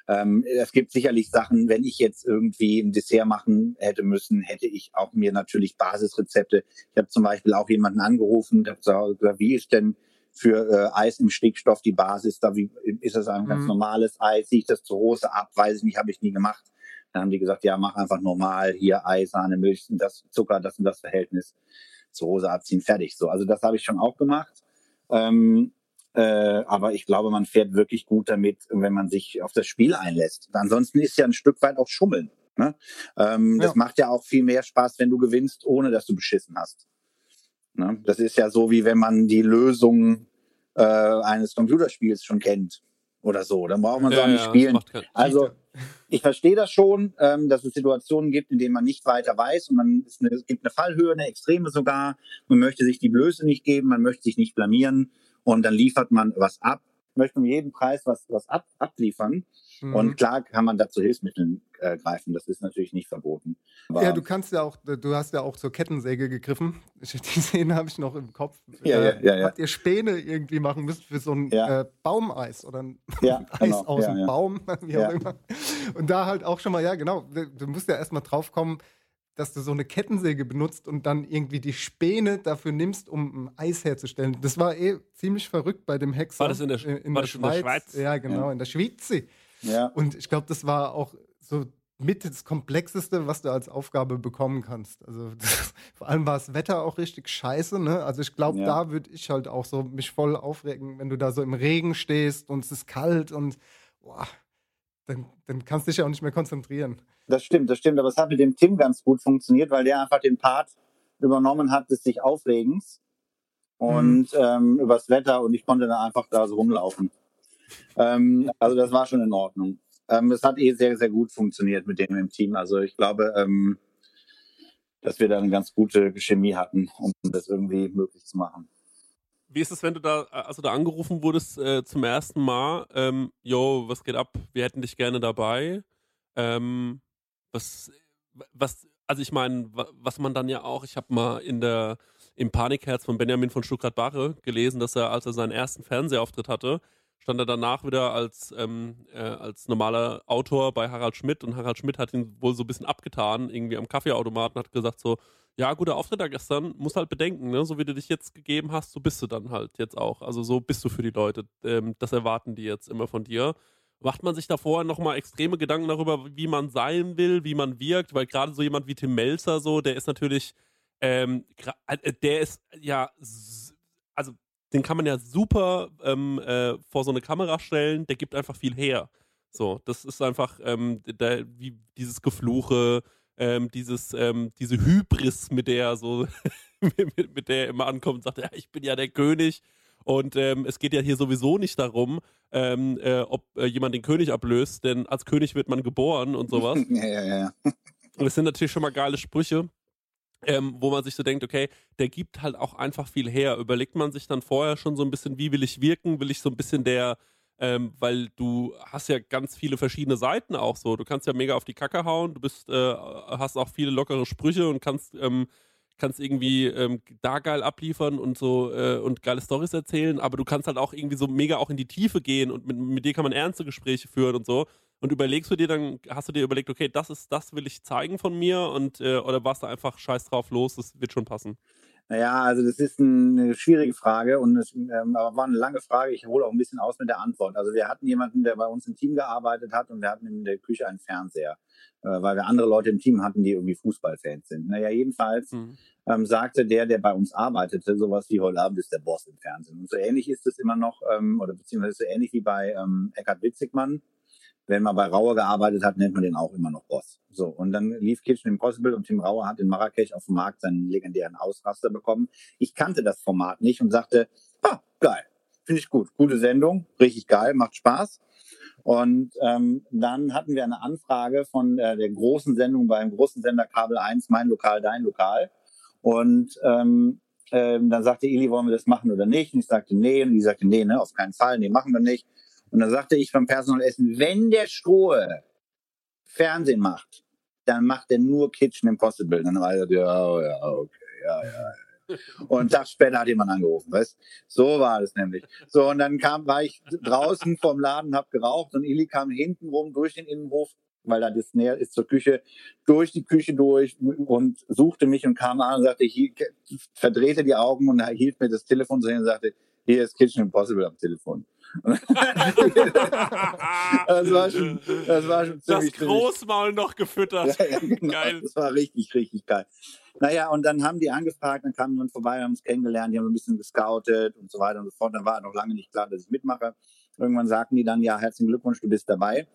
H: Ähm, es gibt sicherlich Sachen, wenn ich jetzt irgendwie ein Dessert machen hätte müssen, hätte ich auch mir natürlich Basisrezepte. Ich habe zum Beispiel auch jemanden angerufen, der gesagt, wie ist denn für äh, Eis im Stickstoff die Basis da? Wie ist das ein mhm. ganz normales Eis? Sehe ich das zu Hose ab? Weiß ich nicht, habe ich nie gemacht. Dann haben die gesagt, ja, mach einfach normal, hier Ei, Sahne, Milch, das Zucker, das und das Verhältnis zur Hose abziehen, fertig. So, also das habe ich schon auch gemacht. Ähm, äh, aber ich glaube, man fährt wirklich gut damit, wenn man sich auf das Spiel einlässt. Ansonsten ist ja ein Stück weit auch Schummeln. Ne? Ähm, ja. Das macht ja auch viel mehr Spaß, wenn du gewinnst, ohne dass du beschissen hast. Ne? Das ist ja so, wie wenn man die Lösung äh, eines Computerspiels schon kennt oder so. Dann braucht man es ja, auch nicht ja, spielen. Also ich verstehe das schon, ähm, dass es Situationen gibt, in denen man nicht weiter weiß und man eine, es gibt eine Fallhöhe, eine Extreme sogar. Man möchte sich die Blöße nicht geben, man möchte sich nicht blamieren und dann liefert man was ab, möchte um jeden Preis was, was ab, abliefern. Mhm. Und klar kann man da zu Hilfsmitteln äh, greifen, das ist natürlich nicht verboten.
B: Aber ja, du kannst ja auch, du hast ja auch zur Kettensäge gegriffen. Die Szene habe ich noch im Kopf.
H: Ja, äh, ja, ja, ja.
B: Habt ihr Späne irgendwie machen müsst für so ein äh, Baumeis oder ein Eis
H: genau.
B: aus dem Baum, wie auch immer. Und da halt auch schon mal, ja genau, du musst ja erstmal drauf kommen, dass du so eine Kettensäge benutzt und dann irgendwie die Späne dafür nimmst, um ein Eis herzustellen. Das war eh ziemlich verrückt bei dem Hexer.
G: War das in der,
B: in, in
G: war
B: der,
G: das
B: Schweiz.
G: in der Schweiz?
B: Ja, genau,
H: Ja.
B: in der Schweiz.
H: Ja.
B: Und ich glaube, das war auch so mit das Komplexeste, was du als Aufgabe bekommen kannst. Also das, vor allem war das Wetter auch richtig scheiße. Ne? Also ich glaube,
H: Ja.
B: da würde ich halt auch so mich voll aufregen, wenn du da so im Regen stehst und es ist kalt und boah, dann, dann kannst du dich ja auch nicht mehr konzentrieren.
H: Das stimmt, das stimmt. Aber es hat mit dem Tim ganz gut funktioniert, weil der einfach den Part übernommen hat des sich Aufregens und ähm, übers Wetter und ich konnte dann einfach da so rumlaufen. Ähm, also das war schon in Ordnung. Ähm, es hat eh sehr, sehr gut funktioniert mit dem im Team. Also ich glaube, ähm, dass wir da eine ganz gute Chemie hatten, um das irgendwie möglich zu machen.
G: Wie ist es, wenn du da, also da angerufen wurdest äh, zum ersten Mal? Ähm, yo, was geht ab? Wir hätten dich gerne dabei. Ähm, was, was, also ich meine, was man dann ja auch, ich habe mal in der, im Panikherz von Benjamin von Stuttgart-Barre gelesen, dass er, als er seinen ersten Fernsehauftritt hatte, stand er danach wieder als, ähm, äh, als normaler Autor bei Harald Schmidt und Harald Schmidt hat ihn wohl so ein bisschen abgetan, irgendwie am Kaffeeautomaten, hat gesagt so, ja, guter Auftritt da gestern, muss halt bedenken, ne? so wie du dich jetzt gegeben hast, so bist du dann halt jetzt auch. Also so bist du für die Leute. Ähm, das erwarten die jetzt immer von dir. Macht man sich da vorher nochmal extreme Gedanken darüber, wie man sein will, wie man wirkt? Weil gerade so jemand wie Tim Melzer, so, der ist natürlich, ähm, gra- äh, der ist ja, also den kann man ja super ähm, äh, vor so eine Kamera stellen, der gibt einfach viel her. So, das ist einfach ähm, der, wie dieses Gefluche, ähm, dieses, ähm, diese Hybris, mit der er so, mit, mit der er immer ankommt und sagt, ja, ich bin ja der König. Und ähm, es geht ja hier sowieso nicht darum, ähm, äh, ob äh, jemand den König ablöst, denn als König wird man geboren und sowas.
H: Ja, ja, ja.
G: Und das sind natürlich schon mal geile Sprüche, ähm, wo man sich so denkt, okay, der gibt halt auch einfach viel her. Überlegt man sich dann vorher schon so ein bisschen, wie will ich wirken? Will ich so ein bisschen der, ähm, weil du hast ja ganz viele verschiedene Seiten auch so. Du kannst ja mega auf die Kacke hauen, du bist, äh, hast auch viele lockere Sprüche und kannst, ähm, kannst irgendwie ähm, da geil abliefern und so äh, und geile Stories erzählen, aber du kannst halt auch irgendwie so mega auch in die Tiefe gehen und mit, mit dir kann man ernste Gespräche führen und so. Und überlegst du dir dann, hast du dir überlegt, okay, das ist, das will ich zeigen von mir und äh, oder warst du einfach scheiß drauf los, das wird schon passen?
H: Naja, also das ist eine schwierige Frage und es ähm, war eine lange Frage. Ich hole auch ein bisschen aus mit der Antwort. Also wir hatten jemanden, der bei uns im Team gearbeitet hat und wir hatten in der Küche einen Fernseher, äh, weil wir andere Leute im Team hatten, die irgendwie Fußballfans sind. Naja, jedenfalls
G: Mhm.
H: ähm, sagte der, der bei uns arbeitete, sowas wie heute Abend ist der Boss im Fernsehen. Und so ähnlich ist es immer noch, ähm, oder beziehungsweise so ähnlich wie bei ähm, Eckhard Witzigmann. Wenn man bei Rauer gearbeitet hat, nennt man den auch immer noch Boss. So, und dann lief Kitchen Impossible und Tim Rauer hat in Marrakesch auf dem Markt seinen legendären Ausraster bekommen. Ich kannte das Format nicht und sagte, ah, geil, finde ich gut, gute Sendung, richtig geil, macht Spaß. Und ähm, dann hatten wir eine Anfrage von äh, der großen Sendung beim großen Sender Kabel 1, mein Lokal, dein Lokal. Und ähm, ähm, dann sagte Ili, wollen wir das machen oder nicht? Und ich sagte, nee. Und die sagte, nee, ne, auf keinen Fall, nee, machen wir nicht. Und dann sagte ich beim Personalessen, wenn der Strohe Fernsehen macht, dann macht er nur Kitchen Impossible. Dann war er, ja, ja, okay, ja, ja. Und einen Tag später hat jemand angerufen, weißt? So war das nämlich. So, und dann kam, war ich draußen vorm Laden, hab geraucht und Ili kam hinten rum durch den Innenhof, weil da das näher ist zur Küche, durch die Küche durch und suchte mich und kam an und sagte, hier, verdrehte die Augen und hielt mir das Telefon hin und sagte, hier ist Kitchen Impossible am Telefon. Das war schon, das war schon
G: Das
H: ziemlich, ziemlich
G: Großmaul noch gefüttert.
H: Ja, ja, genau.
G: Geil.
H: Das war richtig, richtig geil. Naja, und dann haben die angefragt, dann kamen wir vorbei, haben uns kennengelernt, die haben ein bisschen gescoutet und so weiter und so fort. Dann war noch lange nicht klar, dass ich mitmache. Irgendwann sagten die dann, ja, herzlichen Glückwunsch, du bist dabei.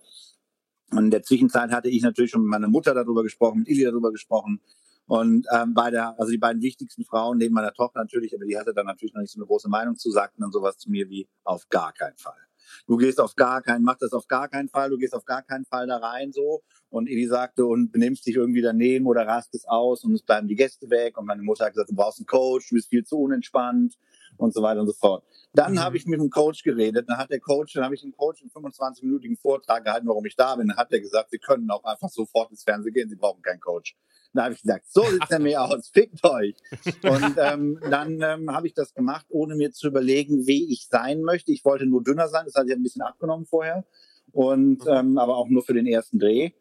H: Und in der Zwischenzeit hatte ich natürlich schon mit meiner Mutter darüber gesprochen, mit Ili darüber gesprochen. Und ähm, beide, also die beiden wichtigsten Frauen, neben meiner Tochter natürlich, aber die hatte dann natürlich noch nicht so eine große Meinung zu, sagten dann sowas zu mir wie auf gar keinen Fall. Du gehst auf gar keinen, mach das auf gar keinen Fall, du gehst auf gar keinen Fall da rein so. Und Eli sagte, und benimmst dich irgendwie daneben oder rastest aus und es bleiben die Gäste weg. Und meine Mutter hat gesagt, du brauchst einen Coach, du bist viel zu unentspannt und so weiter und so fort. Dann
G: Mhm.
H: habe ich mit dem Coach geredet. Dann hat der Coach, dann habe ich dem Coach einen 25-minütigen Vortrag gehalten, warum ich da bin. Dann hat er gesagt, Sie können auch einfach sofort ins Fernsehen gehen, Sie brauchen keinen Coach. Dann habe ich gesagt, so sieht er mir aus, fickt euch. Und ähm, dann ähm, habe ich das gemacht, ohne mir zu überlegen, wie ich sein möchte. Ich wollte nur dünner sein, das hatte ich ein bisschen abgenommen vorher. Und ähm, aber auch nur für den ersten Dreh.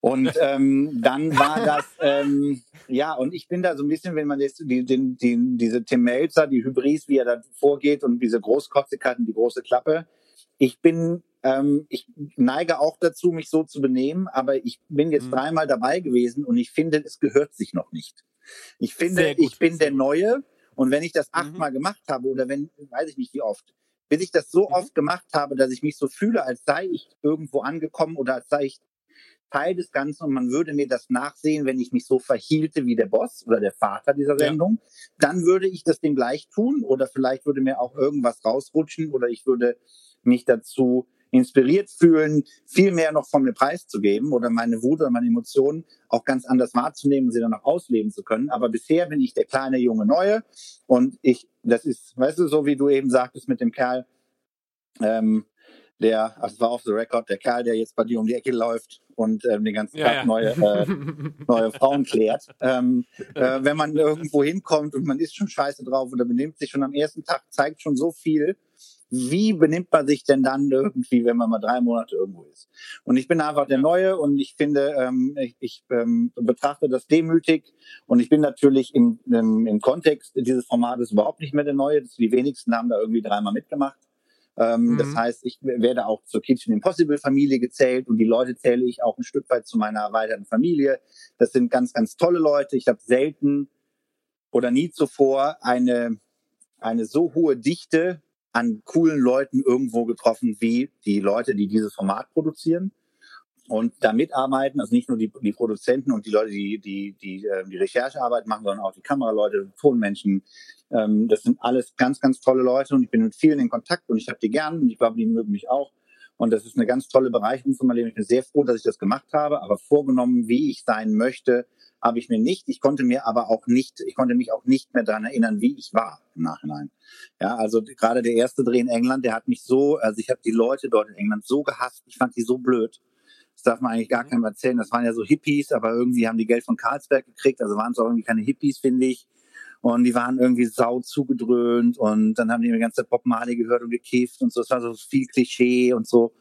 H: Und ähm, dann war das, ähm, ja, und ich bin da so ein bisschen, wenn man jetzt die, den, die, diese Tim Melzer, die Hybris, wie er da vorgeht und diese Großkotzigkeit und die große Klappe. Ich bin, ähm, ich neige auch dazu, mich so zu benehmen, aber ich bin jetzt
G: Mhm.
H: dreimal dabei gewesen und ich finde, es gehört sich noch nicht. Ich finde, ich bin der. Neue und wenn ich das
G: Mhm.
H: achtmal gemacht habe oder wenn, weiß ich nicht wie oft, bis ich das so
G: Mhm.
H: oft gemacht habe, dass ich mich so fühle, als sei ich irgendwo angekommen oder als sei ich Teil des Ganzen und man würde mir das nachsehen, wenn ich mich so verhielte wie der Boss oder der Vater dieser
G: Ja.
H: Sendung, dann würde ich das dem gleich tun oder vielleicht würde mir auch irgendwas rausrutschen oder ich würde mich dazu inspiriert fühlen, viel mehr noch von mir preiszugeben oder meine Wut oder meine Emotionen auch ganz anders wahrzunehmen und sie dann auch ausleben zu können. Aber bisher bin ich der kleine junge Neue und ich, das ist, weißt du, so wie du eben sagtest mit dem Kerl, ähm, der, also es war off the record, der Kerl, der jetzt bei dir um die Ecke läuft und ähm, den ganzen
G: Ja,
H: Tag
G: ja.
H: neue, äh, neue Frauen klärt. Ähm, äh, wenn man irgendwo hinkommt und man ist schon scheiße drauf oder benimmt sich schon am ersten Tag, zeigt schon so viel. Wie benimmt man sich denn dann irgendwie, wenn man mal drei Monate irgendwo ist? Und ich bin einfach der Neue und ich finde, ähm, ich, ich ähm, betrachte das demütig und ich bin natürlich im, im, im Kontext dieses Formates überhaupt nicht mehr der Neue. Die wenigsten haben da irgendwie dreimal mitgemacht. Ähm,
B: Mhm.
H: Das heißt, ich werde auch zur Kitchen Impossible Familie gezählt und die Leute zähle ich auch ein Stück weit zu meiner erweiterten Familie. Das sind ganz, ganz tolle Leute. Ich habe selten oder nie zuvor eine, eine so hohe Dichte an coolen Leuten irgendwo getroffen wie die Leute, die dieses Format produzieren und da mitarbeiten, also nicht nur die, die Produzenten und die Leute, die die, die, äh, die Recherchearbeit machen, sondern auch die Kameraleute, Tonmenschen. Ähm, das sind alles ganz, ganz tolle Leute und ich bin mit vielen in Kontakt und ich habe die gern und ich glaube, die mögen mich auch. Und das ist eine ganz tolle Bereicherung für mein Leben. Ich bin sehr froh, dass ich das gemacht habe, aber vorgenommen, wie ich sein möchte, habe ich mir nicht. Ich konnte mir aber auch nicht, ich konnte mich auch nicht mehr daran erinnern, wie ich war im Nachhinein. Ja, also gerade der erste Dreh in England, der hat mich so, also ich habe die Leute dort in England so gehasst, ich fand die so blöd. Das darf man eigentlich gar keinem erzählen. Das waren ja so Hippies, aber irgendwie haben die Geld von Karlsberg gekriegt, also waren es auch irgendwie keine Hippies, finde ich. Und die waren irgendwie sau zugedröhnt und dann haben die die ganze Bob Marley gehört und gekifft und so. Es war so viel Klischee und so.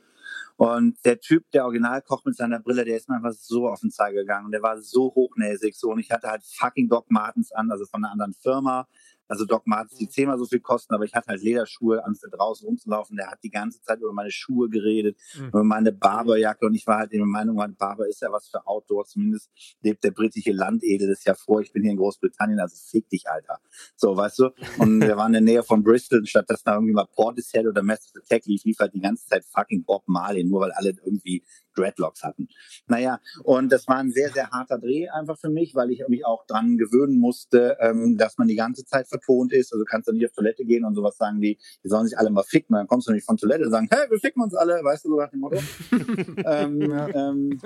H: Und der Typ, der Originalkoch mit seiner Brille, der ist mir einfach so auf den Zeiger gegangen. Der war so hochnäsig so. Und ich hatte halt fucking Doc Martens an, also von einer anderen Firma. Also Doc Martens, die zehnmal so viel kosten, aber ich hatte halt Lederschuhe an für draußen rumzulaufen. Der hat die ganze Zeit über meine Schuhe geredet,
B: Mhm.
H: über meine Barberjacke. Und ich war halt in der Meinung, mein Barber ist ja was für Outdoor. Zumindest lebt der britische Landedel das ja vor. Ich bin hier in Großbritannien, also fick dich, Alter. So, weißt du? Und wir waren in der Nähe von Bristol. Und statt dass da irgendwie mal Portishead oder Massive Attack lief, lief halt die ganze Zeit fucking Bob Marley, nur weil alle irgendwie Dreadlocks hatten. Naja, und das war ein sehr, sehr harter Dreh einfach für mich, weil ich mich auch dran gewöhnen musste, ähm, dass man die ganze Zeit vertont ist. Also kannst du nicht auf Toilette gehen und sowas sagen die, die sollen sich alle mal ficken. Dann kommst du nicht von Toilette und sagen, hey, wir ficken uns alle, weißt du, so nach dem Motto. ähm, ähm,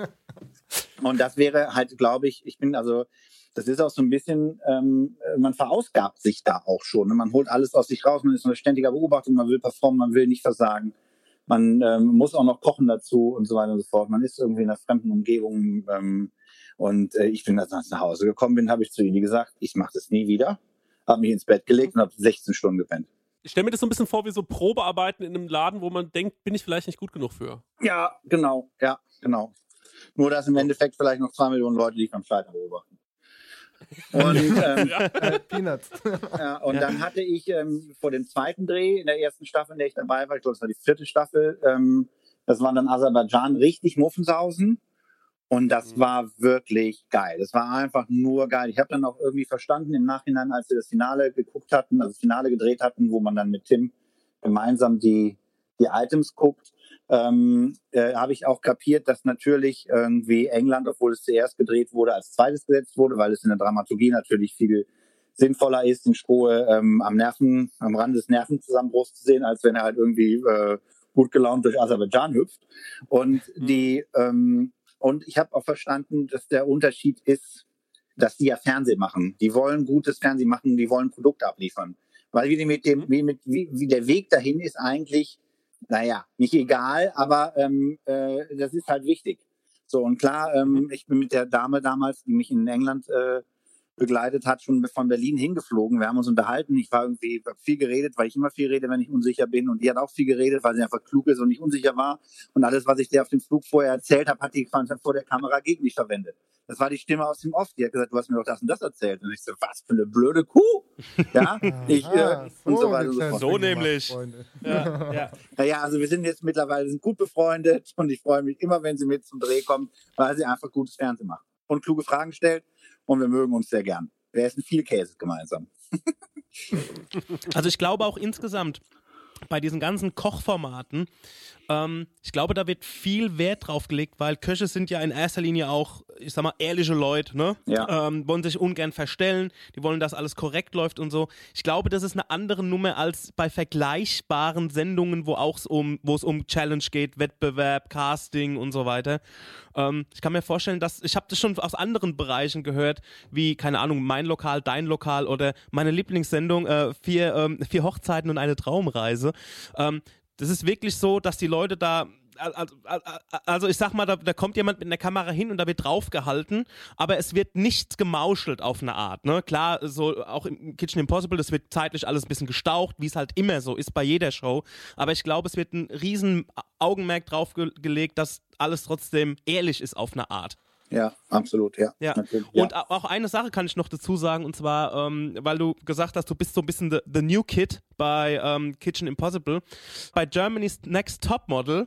H: und das wäre halt, glaube ich, ich bin also, das ist auch so ein bisschen, ähm, man verausgabt sich da auch schon. Ne? Man holt alles aus sich raus, man ist eine ständiger Beobachtung, man will performen, man will nicht versagen. Man ähm, muss auch noch kochen dazu und so weiter und so fort. Man ist irgendwie in einer fremden Umgebung. Ähm, und äh, ich bin, ich nach Hause gekommen bin, habe ich zu Ili gesagt, ich mache das nie wieder. Habe mich ins Bett gelegt und habe 16 Stunden gepennt.
G: Ich stelle mir das so ein bisschen vor wie so Probearbeiten in einem Laden, wo man denkt, bin ich vielleicht nicht gut genug für.
H: Ja, genau, ja, genau. Nur, dass im Endeffekt vielleicht noch zwei Millionen Leute dich beim Scheitern beobachten. Und, ähm,
B: Äh, Peanuts.
H: ja, und dann hatte ich ähm, vor dem zweiten Dreh in der ersten Staffel, in der ich dabei war, ich glaube, das war die vierte Staffel, ähm, Das war dann Aserbaidschan, richtig Muffensausen. Und das
G: Mhm.
H: war wirklich geil. Das war einfach nur geil. Ich habe dann auch irgendwie verstanden im Nachhinein, als wir das Finale geguckt hatten, also das Finale gedreht hatten, wo man dann mit Tim gemeinsam die, die Items guckt, ähm, äh, habe ich auch kapiert, dass natürlich irgendwie England, obwohl es zuerst gedreht wurde, als zweites gesetzt wurde, weil es in der Dramaturgie natürlich viel sinnvoller ist, den Strohe ähm, am Nerven, am Rand des Nervenzusammenbruchs zu sehen, als wenn er halt irgendwie äh, gut gelaunt durch Aserbaidschan hüpft. Und die ähm, und ich habe auch verstanden, dass der Unterschied ist, dass die ja Fernsehen machen. Die wollen gutes Fernsehen machen, die wollen Produkte abliefern. Weil wie, die mit dem, wie, mit, wie, wie der Weg dahin ist eigentlich, naja, nicht egal, aber ähm, äh, das ist halt wichtig. So, und klar, ähm, ich bin mit der Dame damals, die mich in England äh, begleitet hat, schon von Berlin hingeflogen. Wir haben uns unterhalten. Ich war irgendwie viel geredet, weil ich immer viel rede, wenn ich unsicher bin. Und die hat auch viel geredet, weil sie einfach klug ist und nicht unsicher war. Und alles, was ich dir auf dem Flug vorher erzählt habe, hat die vor der Kamera gegen mich verwendet. Das war die Stimme aus dem Off. Die hat gesagt, du hast mir doch das und das erzählt. Und ich so, was für eine blöde Kuh. Ja, ich, äh,
B: Ah,
H: und so weiter und so fort.
F: So nämlich.
B: Freunde.
F: Ja, ja.
H: Naja, also wir sind jetzt mittlerweile sind gut befreundet und ich freue mich immer, wenn sie mit zum Dreh kommt, weil sie einfach gutes Fernsehen macht und kluge Fragen stellt und wir mögen uns sehr gern. Wir essen viel Käse gemeinsam.
F: Also ich glaube auch insgesamt bei diesen ganzen Kochformaten, ähm, ich glaube, da wird viel Wert drauf gelegt, weil Köche sind ja in erster Linie auch, ich sag mal, ehrliche Leute, ne?
H: Ja.
F: Ähm, wollen sich ungern verstellen, die wollen, dass alles korrekt läuft und so. Ich glaube, das ist eine andere Nummer als bei vergleichbaren Sendungen, wo auch um, wo es um Challenge geht, Wettbewerb, Casting und so weiter. Ähm, ich kann mir vorstellen, dass ich habe das schon aus anderen Bereichen gehört, wie keine Ahnung, mein Lokal, dein Lokal oder meine Lieblingssendung äh, vier, ähm, vier Hochzeiten und eine Traumreise. Ähm, das ist wirklich so, dass die Leute da also, ich sag mal, da, da, kommt jemand mit einer Kamera hin und da wird draufgehalten, aber es wird nichts gemauschelt auf eine Art. Ne? Klar, so auch im Kitchen Impossible, das wird zeitlich alles ein bisschen gestaucht, wie es halt immer so ist bei jeder Show. Aber ich glaube, es wird ein riesen Augenmerk drauf ge gelegt, dass alles trotzdem ehrlich ist auf eine Art.
H: Ja, absolut, ja.
F: Ja.
H: Natürlich,
F: Und
H: ja.
F: auch eine Sache kann ich noch dazu sagen, und zwar, ähm, weil du gesagt hast, du bist so ein bisschen the, the new kid bei ähm, Kitchen Impossible. Bei Germany's Next Top Model,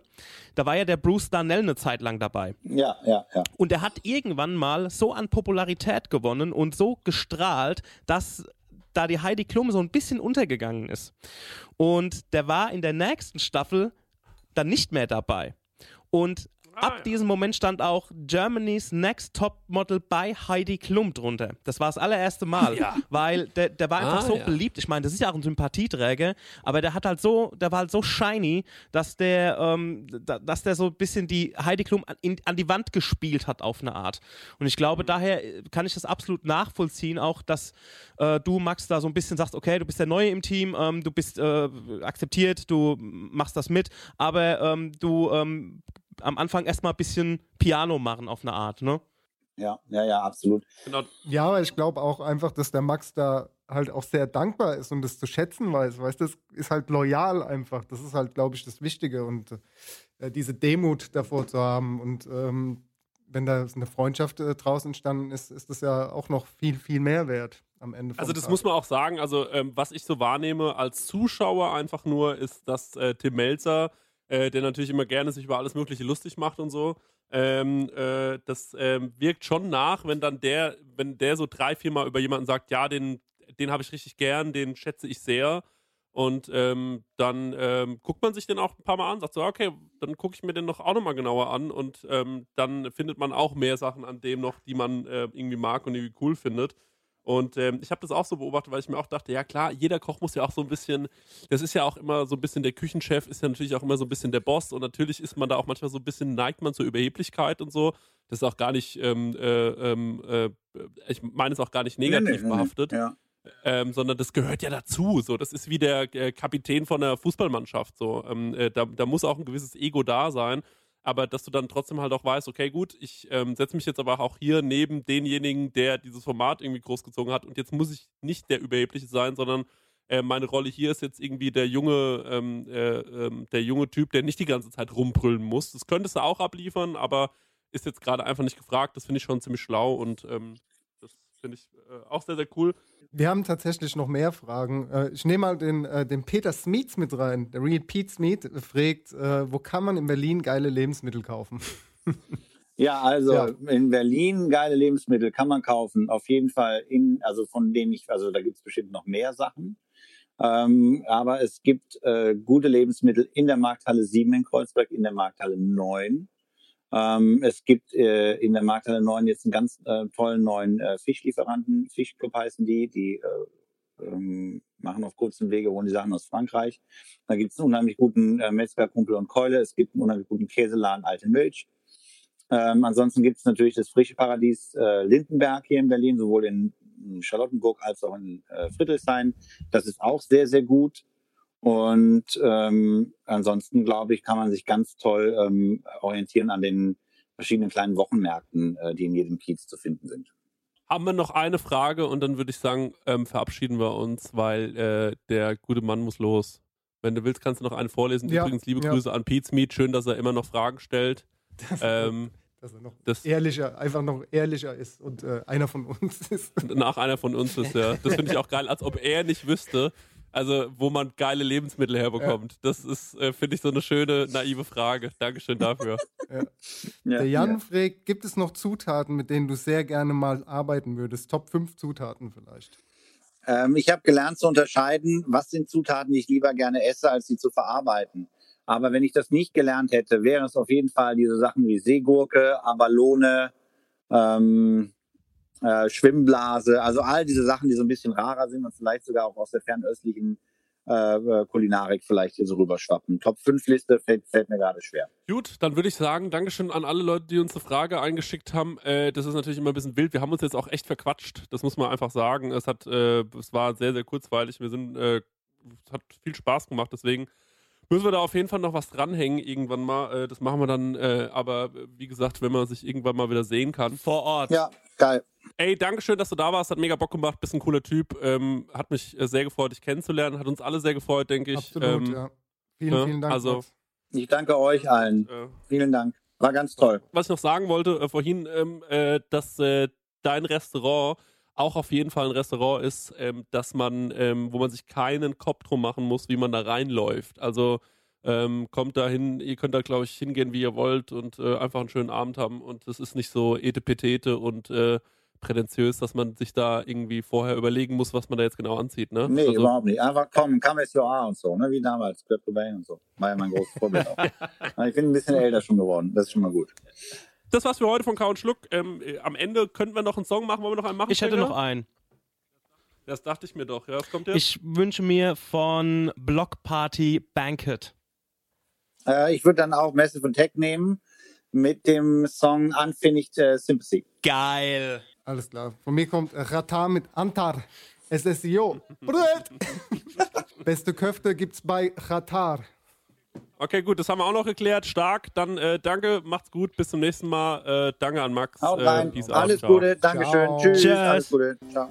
F: da war ja der Bruce Darnell eine Zeit lang dabei.
H: ja, ja, ja.
F: Und er hat irgendwann mal so an Popularität gewonnen und so gestrahlt, dass da die Heidi Klum so ein bisschen untergegangen ist. Und der war in der nächsten Staffel dann nicht mehr dabei. Und ab diesem Moment stand auch Germany's Next Top Model bei Heidi Klum drunter. Das war das allererste Mal, weil der, der war einfach
G: Ah,
F: so
G: ja.
F: beliebt. Ich meine, das ist ja auch ein Sympathieträger, aber der hat halt so, der war halt so shiny, dass der, ähm, da, dass der so ein bisschen die Heidi Klum an, in, an die Wand gespielt hat auf eine Art. Und ich glaube, daher äh, kann ich das absolut nachvollziehen, auch dass äh, du, Max, da so ein bisschen sagst, okay, du bist der Neue im Team, ähm, du bist äh, akzeptiert, du machst das mit, aber ähm, du ähm, am Anfang erstmal ein bisschen Piano machen auf eine Art, ne?
H: Ja, ja, ja, absolut.
G: Genau.
B: Ja, aber ich glaube auch einfach, dass der Max da halt auch sehr dankbar ist und das zu schätzen weiß. Weißt du, das ist halt loyal einfach. Das ist halt, glaube ich, das Wichtige und äh, diese Demut davor zu haben. Und ähm, wenn da eine Freundschaft äh, draus entstanden ist, ist das ja auch noch viel, viel mehr wert am Ende.
G: Also das
B: Tag.
G: muss man auch sagen, also ähm, was ich so wahrnehme als Zuschauer einfach nur, ist, dass äh, Tim Melzer, äh, der natürlich immer gerne sich über alles Mögliche lustig macht und so, ähm, äh, das ähm, wirkt schon nach, wenn dann der, wenn der so drei, vier Mal über jemanden sagt, ja, den, den habe ich richtig gern, den schätze ich sehr. Und ähm, dann ähm, guckt man sich den auch ein paar Mal an, sagt so, okay, dann gucke ich mir den noch auch nochmal genauer an und ähm, dann findet man auch mehr Sachen an dem noch, die man äh, irgendwie mag und irgendwie cool findet. Und ähm, ich habe das auch so beobachtet, weil ich mir auch dachte, ja klar, jeder Koch muss ja auch so ein bisschen, das ist ja auch immer so ein bisschen, der Küchenchef ist ja natürlich auch immer so ein bisschen der Boss und natürlich ist man da auch manchmal so ein bisschen, neigt man zur Überheblichkeit und so. Das ist auch gar nicht, ähm, äh, ähm, äh, ich meine es auch gar nicht negativ
H: Nee, nee, nee, nee.
G: behaftet
H: Ja.
G: ähm, sondern das gehört ja dazu. So, das ist wie der äh, Kapitän von der Fußballmannschaft. So, ähm, äh, da, da muss auch ein gewisses Ego da sein. Aber dass du dann trotzdem halt auch weißt, okay, gut, ich ähm, setze mich jetzt aber auch hier neben denjenigen, der dieses Format irgendwie großgezogen hat. Und jetzt muss ich nicht der Überhebliche sein, sondern äh, meine Rolle hier ist jetzt irgendwie der junge, ähm, äh, ähm, der junge Typ, der nicht die ganze Zeit rumbrüllen muss. Das könntest du auch abliefern, aber ist jetzt gerade einfach nicht gefragt. Das finde ich schon ziemlich schlau und ähm, Finde ich äh, auch sehr, sehr cool.
B: Wir haben tatsächlich noch mehr Fragen. Äh, ich nehme mal den, äh, den Peter Smeets mit rein. Der Real Pete Smeet fragt, äh, wo kann man in Berlin geile Lebensmittel kaufen?
H: Ja, also
B: Ja.
H: in Berlin geile Lebensmittel kann man kaufen. Auf jeden Fall in, also von denen ich, also da gibt es bestimmt noch mehr Sachen. Ähm, aber es gibt äh, gute Lebensmittel in der Markthalle 7 in Kreuzberg, in der Markthalle 9. Ähm, es gibt äh, in der Markthalle 9 jetzt einen ganz äh, tollen neuen äh, Fischlieferanten. Fischclub heißen die. Die äh, ähm, machen auf kurzem Wege, holen die Sachen aus Frankreich. Da gibt es einen unheimlich guten äh, Metzger, Kumpel und Keule. Es gibt einen unheimlich guten Käseladen Alte Milch. Ähm, ansonsten gibt es natürlich das frische Paradies äh, Lindenberg hier in Berlin, sowohl in, in Charlottenburg als auch in äh, Friedrichshain. Das ist auch sehr, sehr gut. Und ähm, ansonsten, glaube ich, kann man sich ganz toll ähm, orientieren an den verschiedenen kleinen Wochenmärkten, äh, die in jedem Kiez zu finden sind.
G: Haben wir noch eine Frage und dann würde ich sagen, ähm, verabschieden wir uns, weil äh, der gute Mann muss los. Wenn du willst, kannst du noch eine vorlesen.
B: Ja,
G: Übrigens, liebe
B: ja.
G: Grüße an Pete's Meat. Schön, dass er immer noch Fragen stellt. ähm,
B: Dass er noch
G: das
B: ehrlicher, einfach noch ehrlicher ist und äh, einer von uns ist.
G: nach einer von uns ist, ja. Das finde ich auch geil, als ob er nicht wüsste, also wo man geile Lebensmittel herbekommt. Das ist, äh, finde ich, so eine schöne, naive Frage. Dankeschön dafür.
H: Ja,
B: Der Jan
H: ja.
B: fragt, gibt es noch Zutaten, mit denen du sehr gerne mal arbeiten würdest? Top 5 Zutaten vielleicht.
H: Ähm, ich habe gelernt zu unterscheiden, was sind Zutaten, die ich lieber gerne esse, als sie zu verarbeiten. Aber wenn ich das nicht gelernt hätte, wäre es auf jeden Fall diese Sachen wie Seegurke, Abalone, ähm, äh, Schwimmblase, also all diese Sachen, die so ein bisschen rarer sind und vielleicht sogar auch aus der fernöstlichen äh, äh, Kulinarik vielleicht hier so rüberschwappen. Top 5 Liste fällt, fällt mir gerade schwer.
G: Gut, dann würde ich sagen, Dankeschön an alle Leute, die uns eine Frage eingeschickt haben. Äh, das ist natürlich immer ein bisschen wild. Wir haben uns jetzt auch echt verquatscht. Das muss man einfach sagen. Es hat, äh, es war sehr, sehr kurzweilig. Wir sind, äh, es hat viel Spaß gemacht. Deswegen müssen wir da auf jeden Fall noch was dranhängen irgendwann mal. Äh, das machen wir dann. Äh, aber äh, wie gesagt, wenn man sich irgendwann mal wieder sehen kann.
F: Vor Ort.
H: Ja, geil.
G: Ey, Dankeschön, dass du da warst. Hat mega Bock gemacht. Bist ein cooler Typ. Ähm, hat mich äh, sehr gefreut, dich kennenzulernen. Hat uns alle sehr gefreut, denke ich.
B: Absolut,
G: ähm,
B: ja. Vielen,
G: ja,
B: vielen Dank.
G: also-
B: Max.
H: Ich danke euch allen.
G: äh,
H: Vielen Dank. War ganz toll.
G: was ich noch sagen wollte äh, vorhin, ähm, äh, dass äh, dein Restaurant auch auf jeden Fall ein Restaurant ist, ähm, dass man, ähm, wo man sich keinen Kopf drum machen muss, wie man da reinläuft. Also ähm, kommt da hin, ihr könnt da, glaube ich, hingehen, wie ihr wollt und äh, einfach einen schönen Abend haben. Und es ist nicht so etepetete und äh, prätentiös, dass man sich da irgendwie vorher überlegen muss, was man da jetzt genau anzieht. Ne?
H: Nee,
G: also,
H: überhaupt nicht. Einfach kommen, come as you are und so, ne? wie damals, Kurt Cobain und so. War ja mein großes Vorbild auch. Ich bin ein bisschen älter schon geworden, das ist schon mal gut.
G: Das war's für heute von Count Schluck. Ähm, äh, am Ende könnten wir noch einen Song machen. Wollen wir noch einen machen?
F: Ich hätte noch einen.
G: Das dachte ich mir doch. Ja, was kommt jetzt?
F: Ich wünsche mir von Block Party Banquet.
H: Äh, ich würde dann auch Massive Attack nehmen mit dem Song Unfinished äh, Sympathy.
F: Geil.
B: Alles klar. Von mir kommt Rata mit Antar. SSIO. Beste Köfte gibt's bei Qatar.
G: Okay, gut, das haben wir auch noch geklärt. Stark. Dann äh, danke, macht's gut, bis zum nächsten Mal. Äh, danke an Max.
H: Haut
G: äh,
H: rein.
G: peace out,
H: Alles. Gute, Dankeschön.
B: Ciao.
H: Tschüss.
F: Tschüss.
H: Alles Gute. Ciao.